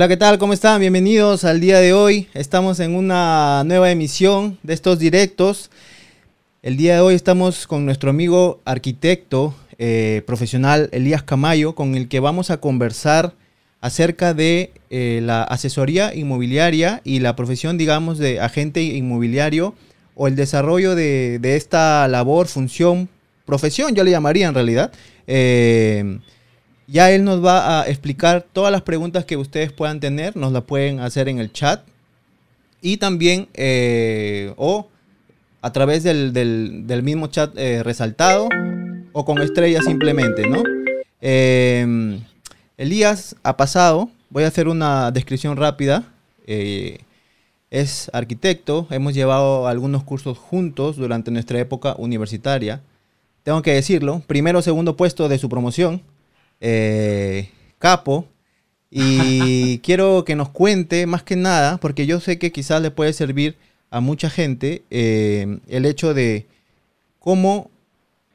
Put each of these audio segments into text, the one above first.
Hola, ¿qué tal? ¿Cómo están? Bienvenidos al día de hoy. Estamos en una nueva emisión de estos directos. El día de hoy estamos con nuestro amigo arquitecto eh, profesional Elías Camayo, con el que vamos a conversar acerca de eh, la asesoría inmobiliaria y la profesión, digamos, de agente inmobiliario o el desarrollo de, esta labor, función, profesión, yo le llamaría en realidad. Eh, ya él nos va a explicar todas las preguntas que ustedes puedan tener, nos la pueden hacer en el chat y también eh, o a través del, mismo chat eh, resaltado o con estrellas simplemente, ¿no? Em, Elías ha pasado, voy a hacer una descripción rápida. Eh, es arquitecto, hemos llevado algunos cursos juntos durante nuestra época universitaria. Tengo que decirlo, primero o segundo puesto de su promoción eh, capo. Y quiero que nos cuente más que nada, porque yo sé que quizás le puede servir a mucha gente eh, el hecho de cómo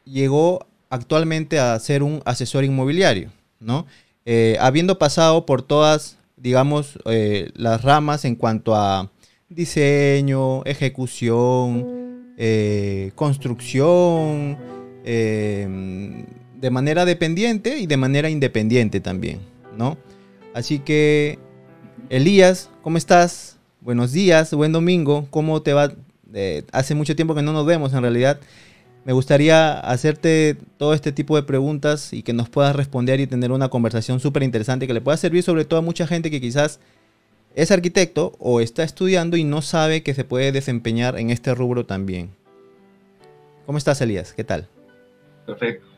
llegó actualmente a ser un asesor inmobiliario, ¿no? Eh, habiendo pasado por todas, digamos, las ramas en cuanto a diseño, ejecución, construcción, de manera dependiente y de manera independiente también, ¿no? Así que, Elías, ¿cómo estás? Buenos días, buen domingo, ¿cómo te va? Eh, hace mucho tiempo que no nos vemos en realidad. Me gustaría hacerte todo este tipo de preguntas y que nos puedas responder y tener una conversación súper interesante que le pueda servir sobre todo a mucha gente que quizás es arquitecto o está estudiando y no sabe que se puede desempeñar en este rubro también. ¿Cómo estás, Elías? ¿Qué tal? Perfecto.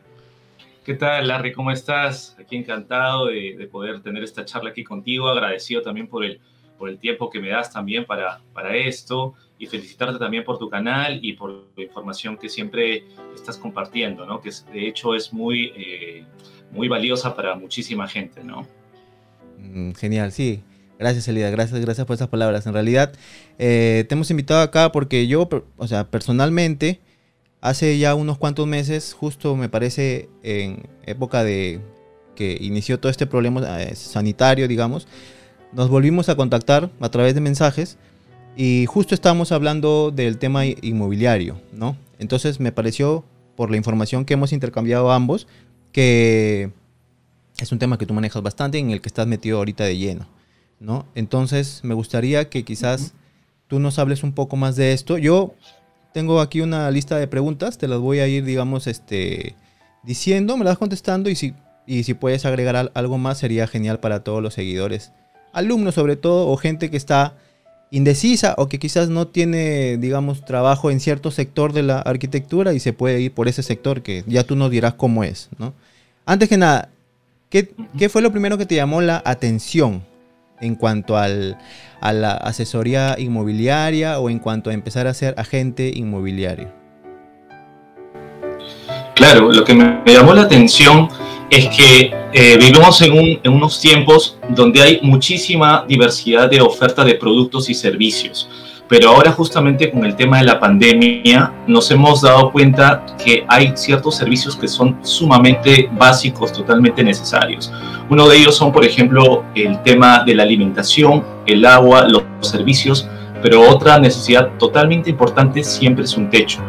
¿Qué tal, Larry? ¿Cómo estás? Aquí encantado de, poder tener esta charla aquí contigo. Agradecido también por el, por el tiempo que me das también para, para esto y felicitarte también por tu canal y por la información que siempre estás compartiendo, ¿no? Que de hecho es muy, eh, muy valiosa para muchísima gente, ¿no? Mm, genial, sí. Gracias, Elida. Gracias, gracias por esas palabras. En realidad, eh, te hemos invitado acá porque yo, o sea, personalmente, Hace ya unos cuantos meses, justo me parece en época de que inició todo este problema eh, sanitario, digamos, nos volvimos a contactar a través de mensajes y justo estábamos hablando del tema inmobiliario, ¿no? Entonces me pareció, por la información que hemos intercambiado ambos, que es un tema que tú manejas bastante en el que estás metido ahorita de lleno, ¿no? Entonces me gustaría que quizás tú nos hables un poco más de esto. Yo tengo aquí una lista de preguntas, te las voy a ir, digamos, este, diciendo, me las contestando y si, y si puedes agregar algo más sería genial para todos los seguidores. Alumnos sobre todo o gente que está indecisa o que quizás no tiene, digamos, trabajo en cierto sector de la arquitectura y se puede ir por ese sector que ya tú nos dirás cómo es, ¿no? Antes que nada, ¿qué, ¿qué, fue lo primero que te llamó la atención en cuanto al, a la asesoría inmobiliaria o en cuanto a empezar a ser agente inmobiliario? Claro, lo que me llamó la atención es que eh, vivimos en, en, unos tiempos donde hay muchísima diversidad de oferta de productos y servicios pero ahora justamente con el tema de la pandemia nos hemos dado cuenta que hay ciertos servicios que son sumamente básicos, totalmente necesarios. Uno de ellos son, por ejemplo, el tema de la alimentación, el agua, los servicios, pero otra necesidad totalmente importante siempre es un techo.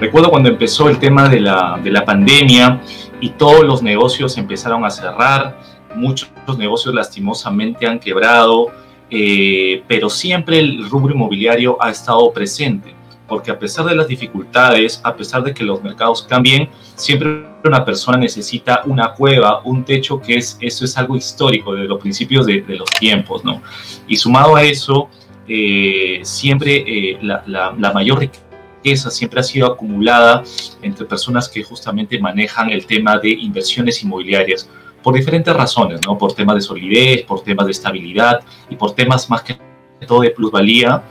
Recuerdo cuando empezó el tema de la, de la pandemia y todos los negocios empezaron a cerrar, muchos negocios lastimosamente han quebrado, eh, pero siempre el rubro inmobiliario ha estado presente, porque a pesar de las dificultades, a pesar de que los mercados cambien, siempre una persona necesita una cueva, un techo, que es, eso es algo histórico de los principios de, los tiempos, ¿no? Y sumado a eso, eh, siempre eh, la, la mayor riqueza siempre ha sido acumulada entre personas que justamente manejan el tema de inversiones inmobiliarias por diferentes razones, ¿no? Por temas de solidez, por temas de estabilidad y por temas más que todo de plusvalía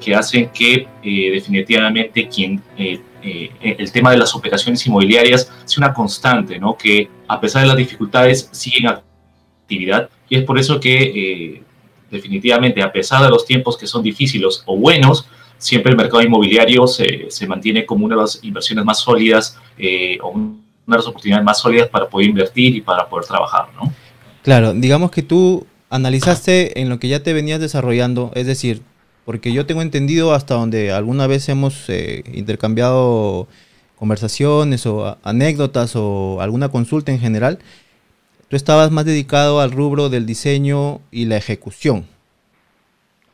que hacen que eh, definitivamente quien, eh, eh, el tema de las operaciones inmobiliarias sea una constante, ¿no? Que a pesar de las dificultades siguen actividad y es por eso que definitivamente a pesar de los tiempos que son difíciles o buenos, siempre el mercado inmobiliario se, se mantiene como una de las inversiones más sólidas o oportunidades más sólidas para poder invertir y para poder trabajar, ¿no? Claro, digamos que tú analizaste en lo que ya te venías desarrollando, es decir, porque yo tengo entendido hasta donde alguna vez hemos eh, intercambiado conversaciones o anécdotas o alguna consulta en general, tú estabas más dedicado al rubro del diseño y la ejecución.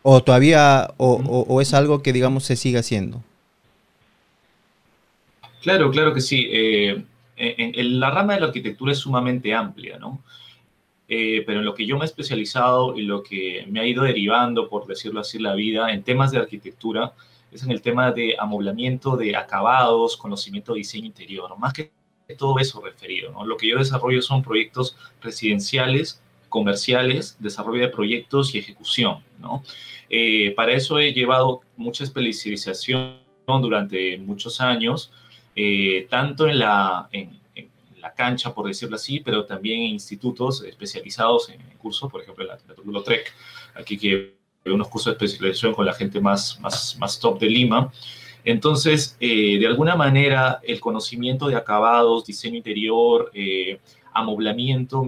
¿O todavía, o, es algo que, digamos, se sigue haciendo? Claro, claro que sí. Eh, en, la rama de la arquitectura es sumamente amplia, ¿no? Eh, pero en lo que yo me he especializado y lo que me ha ido derivando, por decirlo así, la vida en temas de arquitectura, es en el tema de amoblamiento de acabados, conocimiento de diseño interior, más que todo eso referido. ¿no? Lo que yo desarrollo son proyectos residenciales, comerciales, desarrollo de proyectos y ejecución. ¿no? Eh, para eso he llevado mucha especialización durante muchos años, eh, tanto en la, en, la cancha, por decirlo así, pero también en institutos especializados en, cursos, por ejemplo, en la, la TREC, aquí que unos cursos de especialización con la gente más, más, más top de Lima. Entonces, eh, de alguna manera, el conocimiento de acabados, diseño interior, eh, amoblamiento,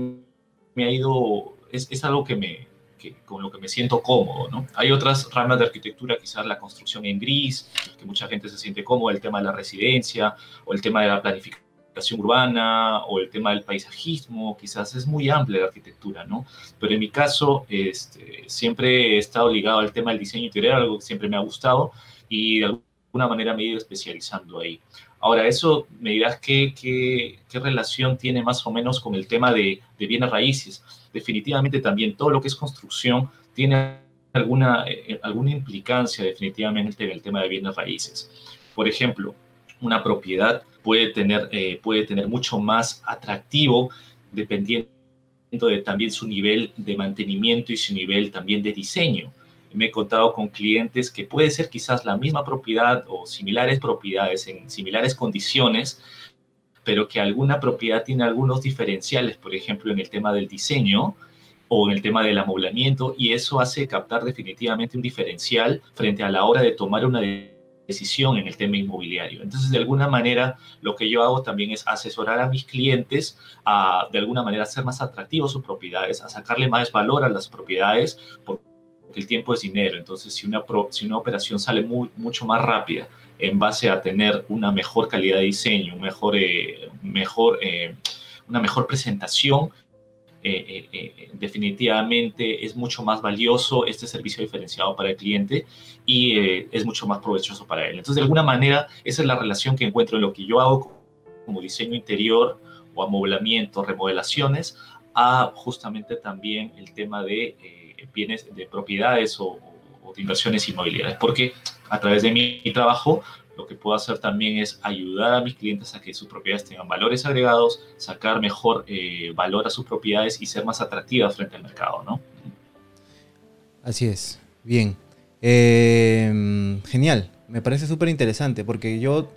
me ha ido, es, es algo que me, que, con lo que me siento cómodo, ¿no? Hay otras ramas de arquitectura, quizás la construcción en gris, que mucha gente se siente cómodo, el tema de la residencia o el tema de la planificación urbana o el tema del paisajismo, quizás es muy amplia la arquitectura, ¿no? Pero en mi caso, este, siempre he estado ligado al tema del diseño interior, algo que siempre me ha gustado y de alguna manera me he ido especializando ahí. Ahora, eso me dirás qué, qué, qué relación tiene más o menos con el tema de, de, bienes raíces. Definitivamente también todo lo que es construcción tiene alguna, eh, alguna implicancia definitivamente en el tema de bienes raíces. Por ejemplo, una propiedad puede tener, eh, puede tener mucho más atractivo dependiendo de también su nivel de mantenimiento y su nivel también de diseño. Me he contado con clientes que puede ser quizás la misma propiedad o similares propiedades en similares condiciones, pero que alguna propiedad tiene algunos diferenciales, por ejemplo, en el tema del diseño o en el tema del amoblamiento, y eso hace captar definitivamente un diferencial frente a la hora de tomar una decisión en el tema inmobiliario. Entonces, de alguna manera, lo que yo hago también es asesorar a mis clientes a, de alguna manera, hacer más atractivos sus propiedades, a sacarle más valor a las propiedades, porque el tiempo es dinero. Entonces, si una, si una operación sale mucho más rápida en base a tener una mejor calidad de diseño, mejor, eh, mejor, eh, una mejor presentación, eh, eh, eh, definitivamente es mucho más valioso este servicio diferenciado para el cliente y es mucho más provechoso para él. Entonces, de alguna manera, esa es la relación que encuentro en lo que yo hago como diseño interior o amoblamiento, remodelaciones, a justamente también el tema de bienes, de propiedades o, o de inversiones inmobiliarias, porque a través de mi trabajo lo que puedo hacer también es ayudar a mis clientes a que sus propiedades tengan valores agregados, sacar mejor eh, valor a sus propiedades y ser más atractivas frente al mercado, ¿no? Así es, bien. Em, genial, me parece súper interesante porque yo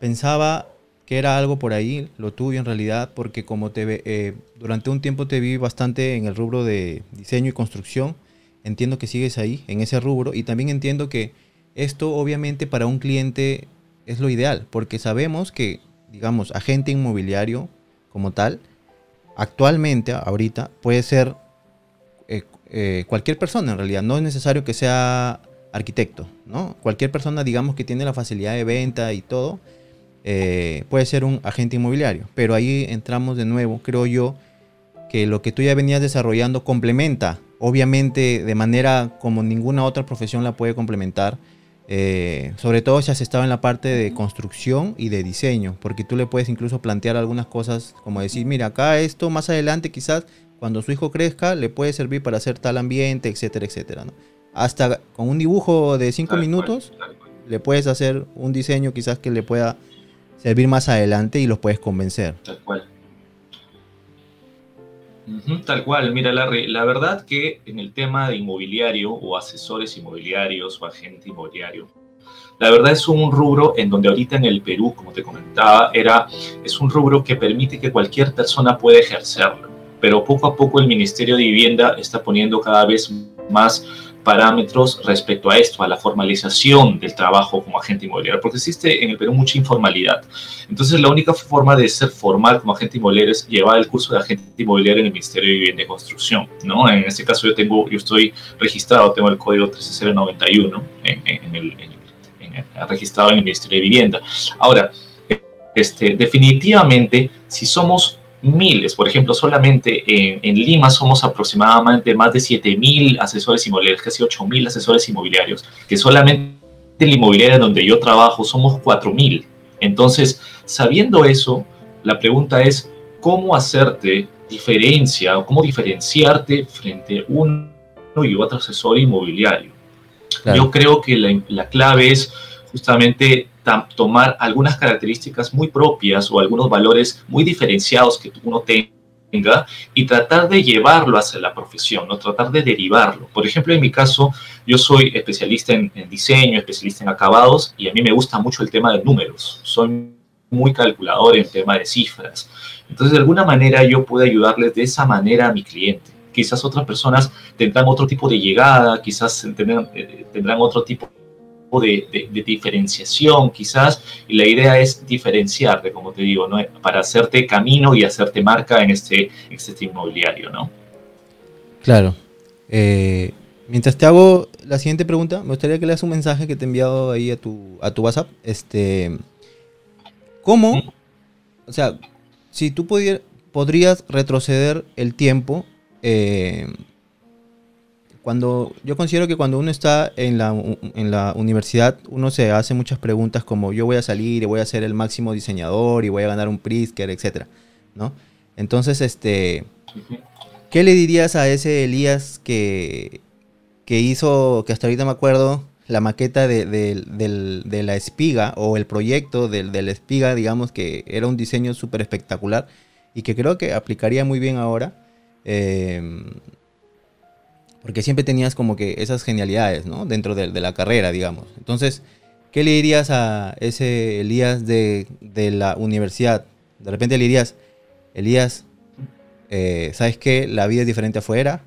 pensaba que era algo por ahí, lo tuve en realidad, porque como te eh, durante un tiempo te vi bastante en el rubro de diseño y construcción, entiendo que sigues ahí, en ese rubro, y también entiendo que esto obviamente para un cliente es lo ideal, porque sabemos que, digamos, agente inmobiliario como tal, actualmente, ahorita, puede ser eh, eh, cualquier persona en realidad, no es necesario que sea arquitecto, ¿no? Cualquier persona, digamos, que tiene la facilidad de venta y todo, eh, puede ser un agente inmobiliario. Pero ahí entramos de nuevo, creo yo, que lo que tú ya venías desarrollando complementa, obviamente de manera como ninguna otra profesión la puede complementar, eh, sobre todo si has estado en la parte de construcción y de diseño, porque tú le puedes incluso plantear algunas cosas como decir, mira, acá esto más adelante quizás cuando su hijo crezca le puede servir para hacer tal ambiente, etcétera, etcétera. Hasta con un dibujo de cinco minutos le puedes hacer un diseño quizás que le pueda servir más adelante y los puedes convencer. Tal cual. Tal cual, mira, Larry, la verdad que en el tema de inmobiliario o asesores inmobiliarios o agente inmobiliario, la verdad es un rubro en donde ahorita en el Perú, como te comentaba, era, es un rubro que permite que cualquier persona pueda ejercerlo, pero poco a poco el Ministerio de Vivienda está poniendo cada vez más parámetros respecto a esto, a la formalización del trabajo como agente inmobiliario, porque existe en el Perú mucha informalidad. Entonces, la única forma de ser formal como agente inmobiliario es llevar el curso de agente inmobiliario en el Ministerio de Vivienda y Construcción, ¿no? En este caso yo tengo, yo estoy registrado, tengo el código 13091 en, en el, registrado en el Ministerio de Vivienda. Ahora, este, definitivamente, si somos miles. Por ejemplo, solamente en, Lima somos aproximadamente más de 7.000 asesores inmobiliarios, casi 8.000 asesores inmobiliarios, que solamente en la inmobiliaria donde yo trabajo somos 4.000. Entonces, sabiendo eso, la pregunta es, ¿cómo hacerte diferencia o cómo diferenciarte frente a uno y otro asesor inmobiliario? Yo creo que la, la clave es justamente tomar algunas características muy propias o algunos valores muy diferenciados que uno tenga y tratar de llevarlo hacia la profesión, ¿no? tratar de derivarlo. Por ejemplo, en mi caso, yo soy especialista en, diseño, especialista en acabados y a mí me gusta mucho el tema de números. Soy muy calculador en tema de cifras. Entonces, de alguna manera, yo puedo ayudarles de esa manera a mi cliente. Quizás otras personas tendrán otro tipo de llegada, quizás tendrán, eh, tendrán otro tipo de, diferenciación quizás, y la idea es diferenciarte, como te digo, ¿no? para hacerte camino y hacerte marca en este, este inmobiliario, ¿no? Claro. Eh, mientras te hago la siguiente pregunta, me gustaría que leas un mensaje que te he enviado ahí a tu, a tu WhatsApp. Este, ¿Cómo? O sea, si tú podrías retroceder el tiempo, eh, cuando yo considero que cuando uno está en la, en la universidad, uno se hace muchas preguntas como yo voy a salir y voy a ser el máximo diseñador y voy a ganar un Pritzker, etcétera, ¿no? Entonces, este, ¿qué le dirías a ese Elías que, que hizo, que hasta ahorita me acuerdo, la maqueta de, de la espiga o el proyecto de, la espiga, digamos que era un diseño súper espectacular y que creo que aplicaría muy bien ahora? Eh, porque siempre tenías como que esas genialidades, ¿no? Dentro de, la carrera, digamos. Entonces, ¿qué le dirías a ese Elías de, la universidad? De repente le dirías, Elías, eh, ¿sabes qué? La vida es diferente afuera.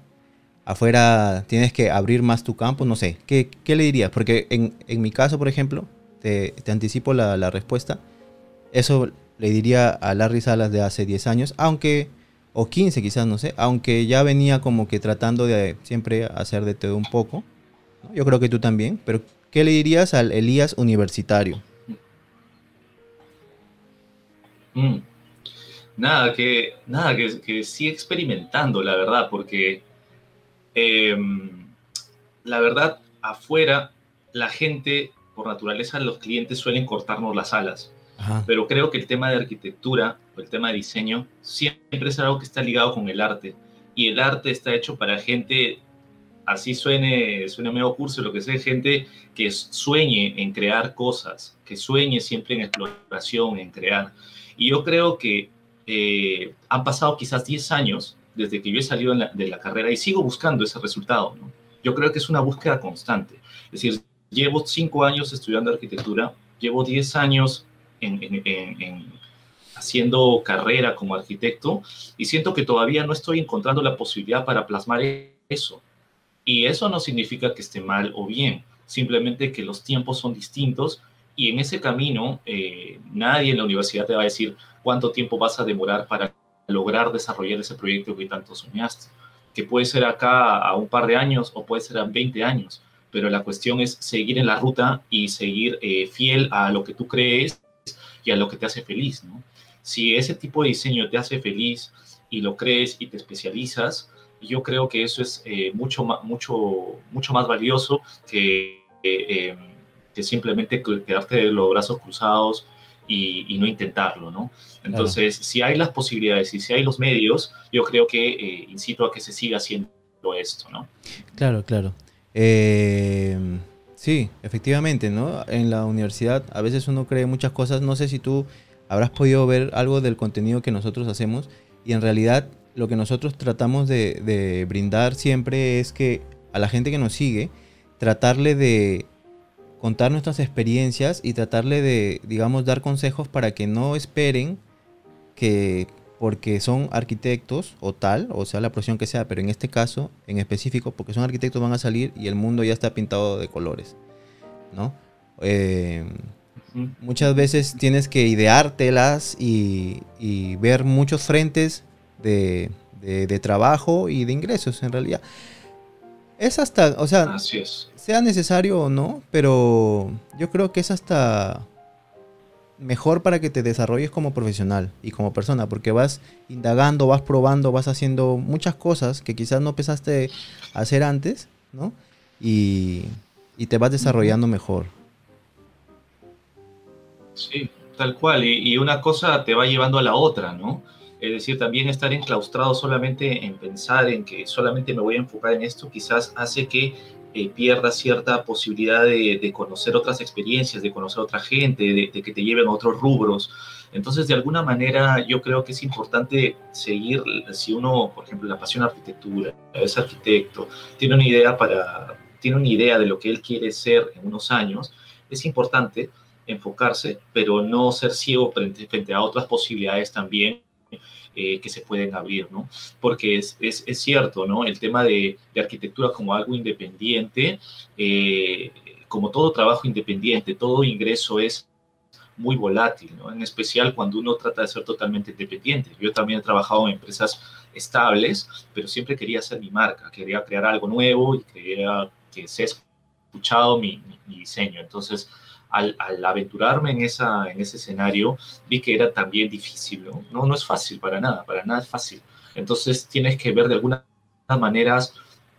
Afuera tienes que abrir más tu campo, no sé. ¿Qué, le dirías? Porque en, mi caso, por ejemplo, te, anticipo la, la respuesta. Eso le diría a Larry Salas de hace 10 años, aunque o 15 quizás, no sé, aunque ya venía como que tratando de siempre hacer de todo un poco. Yo creo que tú también, pero ¿qué le dirías al Elías universitario? Mm. Nada, que, nada, que, que sigue experimentando, la verdad, porque em, la verdad, afuera, la gente, por naturaleza, los clientes suelen cortarnos las alas. Pero creo que el tema de arquitectura el tema de diseño siempre es algo que está ligado con el arte. Y el arte está hecho para gente, así suene, suene medio curso, lo que sea, gente que sueñe en crear cosas, que sueñe siempre en exploración, en crear. Y yo creo que eh, han pasado quizás 10 años desde que yo he salido de la carrera y sigo buscando ese resultado. Yo creo que es una búsqueda constante. Es decir, llevo 5 años estudiando arquitectura, llevo 10 años en, haciendo carrera como arquitecto y siento que todavía no estoy encontrando la posibilidad para plasmar eso. Y eso no significa que esté mal o bien, simplemente que los tiempos son distintos y en ese camino eh, nadie en la universidad te va a decir cuánto tiempo vas a demorar para lograr desarrollar ese proyecto que tanto soñaste, que puede ser acá a un par de años o puede ser a 20 años, pero la cuestión es seguir en la ruta y seguir eh, fiel a lo que tú crees y a lo que te hace feliz, ¿no? Si ese tipo de diseño te hace feliz y lo crees y te especializas, yo creo que eso es eh, mucho, mucho, mucho más valioso que, eh, que simplemente quedarte de los brazos cruzados y, no intentarlo, ¿no? Entonces, si hay las posibilidades y si hay los medios, yo creo que eh, incito a que se siga haciendo esto, ¿no? Claro, claro. Sí, efectivamente, ¿no? En la universidad a veces uno cree muchas cosas. No sé si tú habrás podido ver algo del contenido que nosotros hacemos y en realidad lo que nosotros tratamos de, brindar siempre es que a la gente que nos sigue, tratarle de contar nuestras experiencias y tratarle de, digamos, dar consejos para que no esperen que porque son arquitectos o tal, o sea, la profesión que sea, pero en este caso, en específico, porque son arquitectos, van a salir y el mundo ya está pintado de colores, ¿no? Eh, muchas veces tienes que ideártelas y, y ver muchos frentes de, de, trabajo y de ingresos, en realidad. Es hasta, o sea, sea necesario o no, pero yo creo que es hasta mejor para que te desarrolles como profesional y como persona, porque vas indagando, vas probando, vas haciendo muchas cosas que quizás no pensaste hacer antes, ¿no? Y, te vas desarrollando mejor. Sí, tal cual. Y, y, una cosa te va llevando a la otra, ¿no? Es decir, también estar enclaustrado solamente en pensar en que solamente me voy a enfocar en esto, quizás hace que eh, pierda cierta posibilidad de, conocer otras experiencias, de conocer a otra gente, de, que te lleven a otros rubros. Entonces, de alguna manera, yo creo que es importante seguir, si uno, por ejemplo, la pasión arquitectura, es arquitecto, tiene una idea para, tiene una idea de lo que él quiere ser en unos años, es importante enfocarse, pero no ser ciego frente, a otras posibilidades también eh, que se pueden abrir, ¿no? Porque es, es, es cierto, ¿no? El tema de, de arquitectura como algo independiente, eh, como todo trabajo independiente, todo ingreso es muy volátil, ¿no? En especial cuando uno trata de ser totalmente independiente. Yo también he trabajado en empresas estables, pero siempre quería hacer mi marca, quería crear algo nuevo y quería que se escuchado mi diseño. Entonces, al, aventurarme en, esa, en ese escenario, vi que era también difícil, ¿no? ¿no? No es fácil para nada, para nada es fácil. Entonces tienes que ver de algunas maneras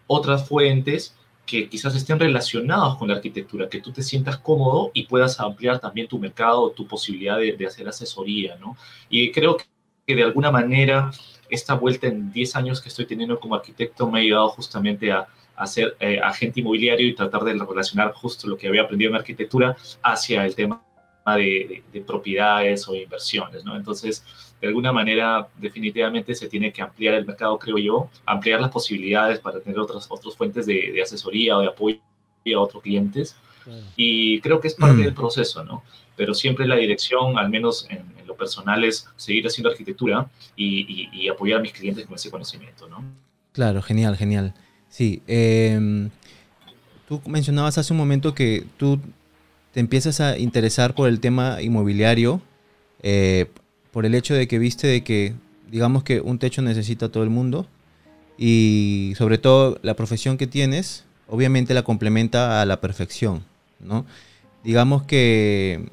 otras fuentes que quizás estén relacionados con la arquitectura, que tú te sientas cómodo y puedas ampliar también tu mercado, tu posibilidad de, de hacer asesoría, ¿no? Y creo que de alguna manera esta vuelta en 10 años que estoy teniendo como arquitecto me ha ayudado justamente a, a ser eh, agente inmobiliario y tratar de relacionar justo lo que había aprendido en arquitectura hacia el tema de, propiedades o inversiones, ¿no? Entonces, de alguna manera, definitivamente se tiene que ampliar el mercado, creo yo, ampliar las posibilidades para tener otras, otras fuentes de, asesoría o de apoyo a otros clientes. Y creo que es parte del proceso, ¿no? Pero siempre la dirección, al menos en, lo personal, es seguir haciendo arquitectura y, y apoyar a mis clientes con ese conocimiento, ¿no? Claro, genial, genial. Sí, em, tú mencionabas hace un momento que tú te empiezas a interesar por el tema inmobiliario, eh, por el hecho de que viste de que, digamos que un techo necesita todo el mundo y sobre todo la profesión que tienes, obviamente la complementa a la perfección, ¿no? Digamos que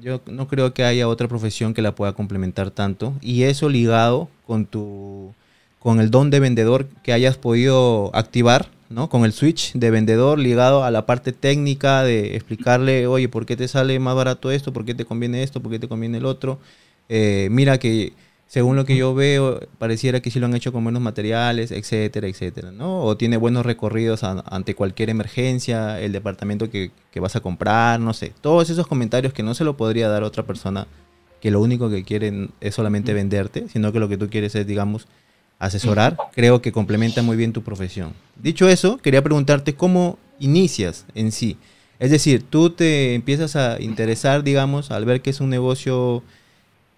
yo no creo que haya otra profesión que la pueda complementar tanto y eso ligado con tu con el don de vendedor que hayas podido activar, ¿no? Con el switch de vendedor ligado a la parte técnica de explicarle, oye, ¿por qué te sale más barato esto? ¿Por qué te conviene esto? ¿Por qué te conviene el otro? Eh, mira que según lo que yo veo, pareciera que sí lo han hecho con buenos materiales, etcétera, etcétera, ¿no? O tiene buenos recorridos ante cualquier emergencia, el departamento que, que, vas a comprar, no sé. Todos esos comentarios que no se lo podría dar otra persona que lo único que quieren es solamente venderte, sino que lo que tú quieres es, digamos, asesorar, creo que complementa muy bien tu profesión. Dicho eso, quería preguntarte cómo inicias en sí. Es decir, tú te empiezas a interesar, digamos, al ver que es un negocio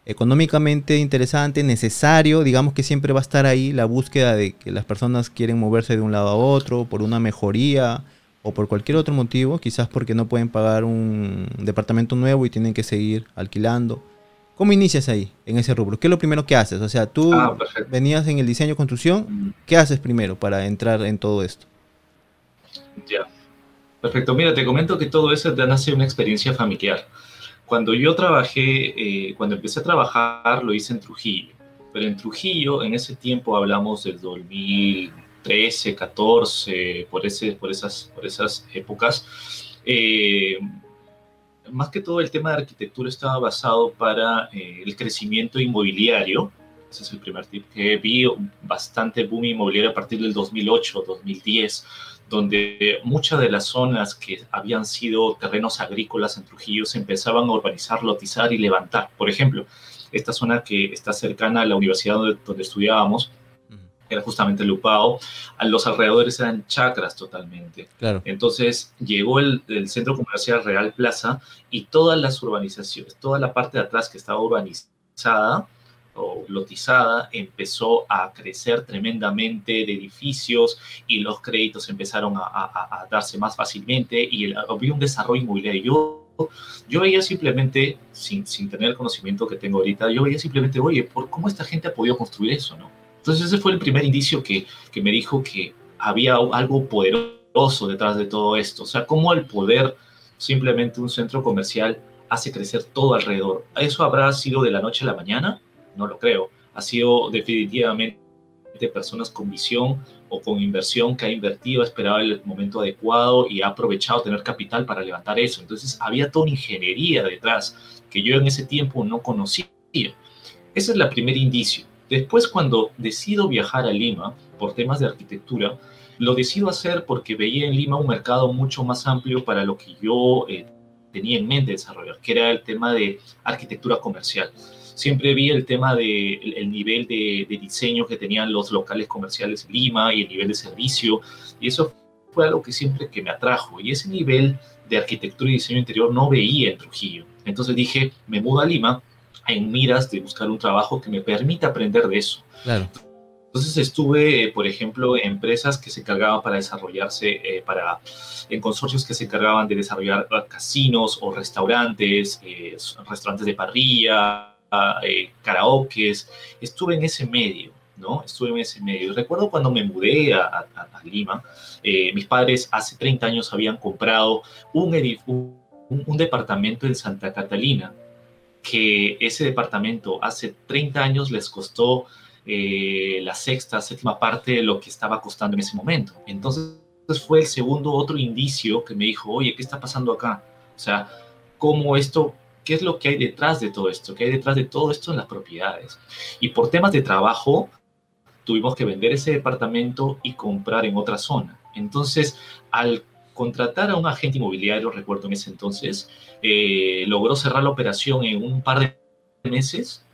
económicamente interesante, necesario, digamos que siempre va a estar ahí la búsqueda de que las personas quieren moverse de un lado a otro por una mejoría o por cualquier otro motivo, quizás porque no pueden pagar un departamento nuevo y tienen que seguir alquilando. ¿Cómo inicias ahí, en ese rubro? ¿Qué es lo primero que haces? O sea, tú ah, venías en el diseño construcción, ¿qué haces primero para entrar en todo esto? Ya. Perfecto. Mira, te comento que todo eso te nace una experiencia familiar. Cuando yo trabajé, eh, cuando empecé a trabajar, lo hice en Trujillo. Pero en Trujillo, en ese tiempo hablamos del 2013, 14, por, ese, por, esas, por esas épocas. Eh, más que todo el tema de arquitectura estaba basado para eh, el crecimiento inmobiliario. Ese es el primer tip que vi, bastante boom inmobiliario a partir del 2008, 2010, donde muchas de las zonas que habían sido terrenos agrícolas en Trujillo se empezaban a urbanizar, lotizar y levantar. Por ejemplo, esta zona que está cercana a la universidad donde estudiábamos, era justamente Lupao, a los alrededores eran chacras totalmente. Claro. Entonces llegó el, centro comercial Real Plaza y todas las urbanizaciones, toda la parte de atrás que estaba urbanizada, o lotizada empezó a crecer tremendamente de edificios y los créditos empezaron a, darse más fácilmente y había un desarrollo inmobiliario. Yo, yo veía simplemente, sin, sin, tener el conocimiento que tengo ahorita, yo veía simplemente, oye, ¿por cómo esta gente ha podido construir eso? ¿no? Entonces ese fue el primer indicio que, que me dijo que había algo poderoso detrás de todo esto. O sea, cómo el poder, simplemente un centro comercial, hace crecer todo alrededor. ¿Eso habrá sido de la noche a la mañana? No lo creo. Ha sido definitivamente personas con visión o con inversión que ha invertido, ha esperado el momento adecuado y ha aprovechado tener capital para levantar eso. Entonces había toda una ingeniería detrás que yo en ese tiempo no conocía. Ese es el primer indicio. Después, cuando decido viajar a Lima por temas de arquitectura, lo decido hacer porque veía en Lima un mercado mucho más amplio para lo que yo eh, tenía en mente desarrollar, que era el tema de arquitectura comercial. Siempre vi el tema del el nivel de, de, diseño que tenían los locales comerciales en Lima y el nivel de servicio, y eso fue algo que siempre que me atrajo. Y ese nivel de arquitectura y diseño interior no veía en Trujillo. Entonces dije, me mudo a Lima en miras de buscar un trabajo que me permita aprender de eso. Claro. Entonces estuve, por ejemplo, en empresas que se encargaban para desarrollarse, eh, para, en consorcios que se encargaban de desarrollar casinos o restaurantes, eh, restaurantes de parrilla, eh, karaokes. Estuve en ese medio, ¿no? Estuve en ese medio. Recuerdo cuando me mudé a, a, Lima, mis padres hace 30 años habían comprado un, un, un departamento en Santa Catalina, que ese departamento hace 30 años les costó eh, la sexta, séptima parte de lo que estaba costando en ese momento. Entonces fue el segundo otro indicio que me dijo, oye, ¿qué está pasando acá? O sea, ¿cómo esto, qué es lo que hay detrás de todo esto? ¿Qué hay detrás de todo esto en las propiedades? Y por temas de trabajo, tuvimos que vender ese departamento y comprar en otra zona. Entonces, al contratar a un agente inmobiliario, recuerdo en ese entonces, eh, logró cerrar la operación en un par de meses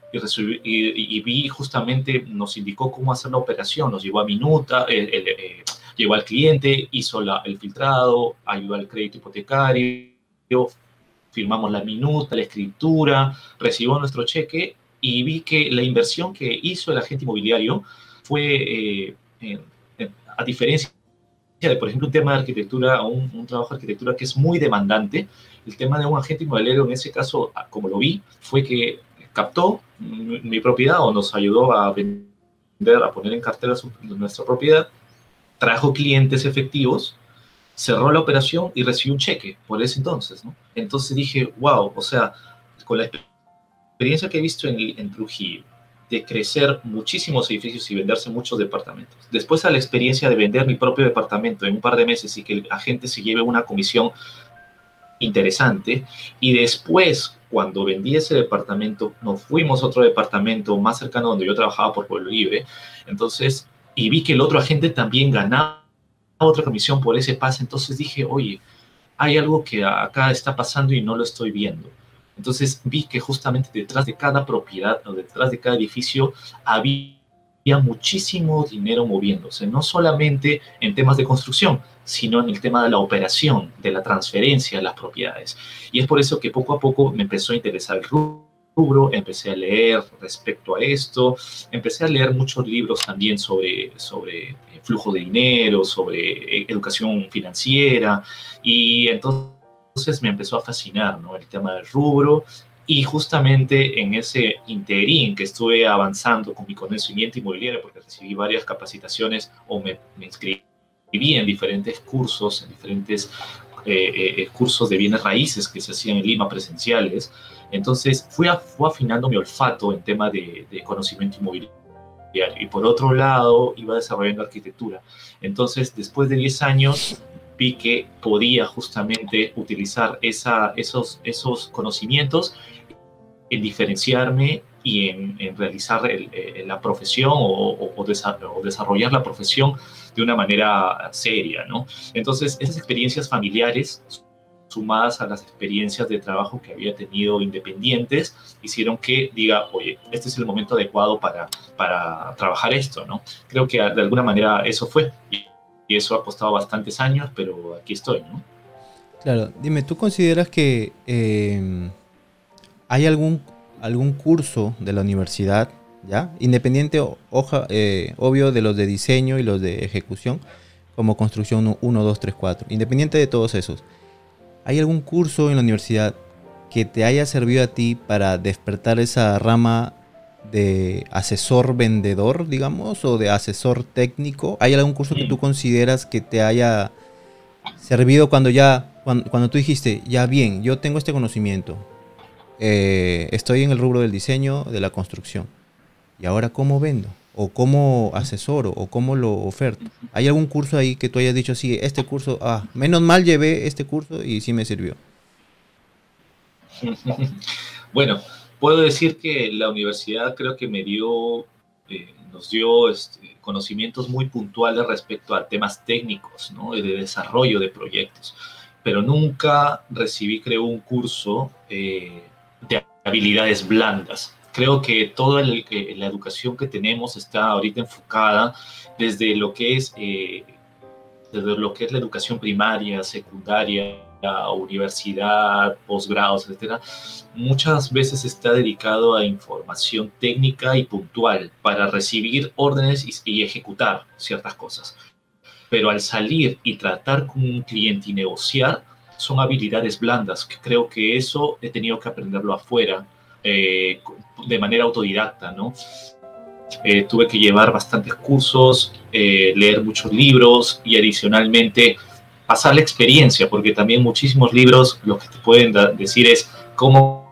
y, vi justamente, nos indicó cómo hacer la operación, nos llevó a minuta, eh, eh, llevó al cliente, hizo el filtrado, ayudó al crédito hipotecario, firmamos la minuta, la escritura, recibió nuestro cheque y vi que la inversión que hizo el agente inmobiliario fue, a diferencia por ejemplo, un tema de arquitectura o un, trabajo de arquitectura que es muy demandante, el tema de un agente inmobiliario en ese caso, como lo vi, fue que captó mi propiedad o nos ayudó a vender, a poner en cartera nuestra propiedad, trajo clientes efectivos, cerró la operación y recibió un cheque por ese entonces, ¿no? Entonces dije, wow, o sea, con la experiencia que he visto en, en Trujillo, de crecer muchísimos edificios y venderse muchos departamentos. Después a la experiencia de vender mi propio departamento en un par de meses y que el agente se lleve una comisión interesante. Y después, cuando vendí ese departamento, nos fuimos a otro departamento más cercano donde yo trabajaba por Pueblo Libre. Entonces, y vi que el otro agente también ganaba otra comisión por ese pase. Entonces dije, oye, hay algo que acá está pasando y no lo estoy viendo. Entonces vi que justamente detrás de cada propiedad o detrás de cada edificio había muchísimo dinero moviéndose, no solamente en temas de construcción, sino en el tema de la operación, de la transferencia de las propiedades. Y es por eso que poco a poco me empezó a interesar el rubro, empecé a leer respecto a esto, empecé a leer muchos libros también sobre, sobre flujo de dinero, sobre eh, educación financiera, y entonces entonces me empezó a fascinar ¿no? el tema del rubro y justamente en ese interín que estuve avanzando con mi conocimiento inmobiliario, porque recibí varias capacitaciones o me, inscribí en diferentes cursos, en diferentes eh, eh, eh, cursos de bienes raíces que se hacían en Lima presenciales, entonces fui, afinando mi olfato en tema de, de conocimiento inmobiliario y por otro lado iba desarrollando arquitectura. Entonces, después de 10 años, vi que podía justamente utilizar esos, esos conocimientos en diferenciarme y en, realizar eh, la profesión o, desarrollar la profesión de una manera seria, ¿no? Entonces, esas experiencias familiares sumadas a las experiencias de trabajo que había tenido independientes, hicieron que diga, oye, este es el momento adecuado para, para trabajar esto, ¿no? Creo que de alguna manera eso fue eso ha costado bastantes años, pero aquí estoy, ¿no? Claro, dime, ¿tú consideras que eh, hay algún, algún curso de la universidad ¿ya? Independiente, hoja, eh, obvio, de los de diseño y los de ejecución, como construcción 1, 2, 3, 4. Independiente de todos esos. ¿Hay algún curso en la universidad que te haya servido a ti para despertar esa rama de asesor vendedor, digamos, o de asesor técnico? ¿Hay algún curso que tú consideras que te haya servido cuando ya, cuando, tú dijiste, ya bien, yo tengo este conocimiento, eh, estoy en el rubro del diseño, de la construcción, y ahora cómo vendo? ¿O cómo asesoro? ¿O cómo lo oferto? ¿Hay algún curso ahí que tú hayas dicho, sí, este curso, ah, menos mal llevé este curso y sí me sirvió? bueno, puedo decir que la universidad creo que me dio, eh, nos dio este, conocimientos muy puntuales respecto a temas técnicos, ¿no? de desarrollo de proyectos, pero nunca recibí, creo, un curso eh, de habilidades blandas. Creo que toda la educación que tenemos está ahorita enfocada desde lo que es, eh, desde lo que es la educación primaria, secundaria, universidad, posgrados, etcétera, muchas veces está dedicado a información técnica y puntual para recibir órdenes y, ejecutar ciertas cosas. Pero al salir y tratar con un cliente y negociar, son habilidades blandas, que creo que eso he tenido que aprenderlo afuera, eh, de manera autodidacta, ¿no? Eh, tuve que llevar bastantes cursos, eh, leer muchos libros y adicionalmente pasar la experiencia, porque también muchísimos libros lo que te pueden decir es cómo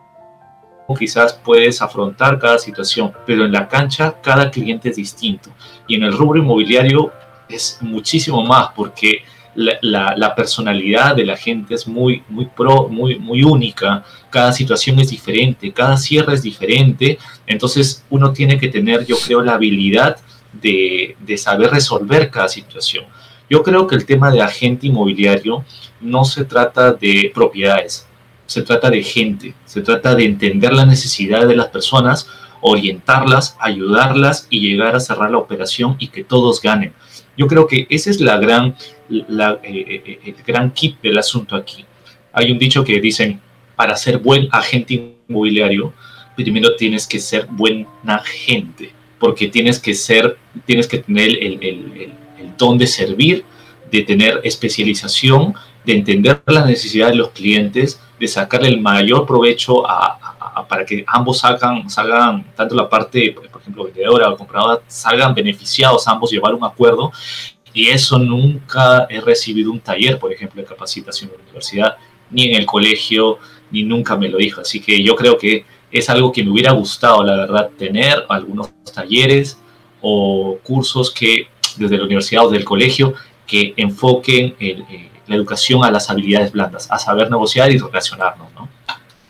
quizás puedes afrontar cada situación, pero en la cancha cada cliente es distinto. Y en el rubro inmobiliario es muchísimo más, porque la, personalidad de la gente es muy, muy, pro, muy, muy única, cada situación es diferente, cada cierre es diferente, entonces uno tiene que tener, yo creo, la habilidad de, de saber resolver cada situación. Yo creo que el tema de agente inmobiliario no se trata de propiedades, se trata de gente, se trata de entender la necesidad de las personas, orientarlas, ayudarlas y llegar a cerrar la operación y que todos ganen. Yo creo que ese es la gran, la, eh, eh, el gran kit del asunto aquí. Hay un dicho que dicen, para ser buen agente inmobiliario, primero tienes que ser buena gente, porque tienes que ser, tienes que tener el, de servir, de tener especialización, de entender la necesidad de los clientes, de sacarle el mayor provecho para que ambos salgan, salgan, tanto la parte, por ejemplo, vendedora o compradora, salgan beneficiados, ambos llevar un acuerdo. Y eso nunca he recibido un taller, por ejemplo, de capacitación en la universidad, ni en el colegio, ni nunca me lo dijo. Así que yo creo que es algo que me hubiera gustado, la verdad, tener algunos talleres o cursos que desde la universidad o del colegio que enfoquen eh, la educación a las habilidades blandas, a saber negociar y relacionarnos, ¿no?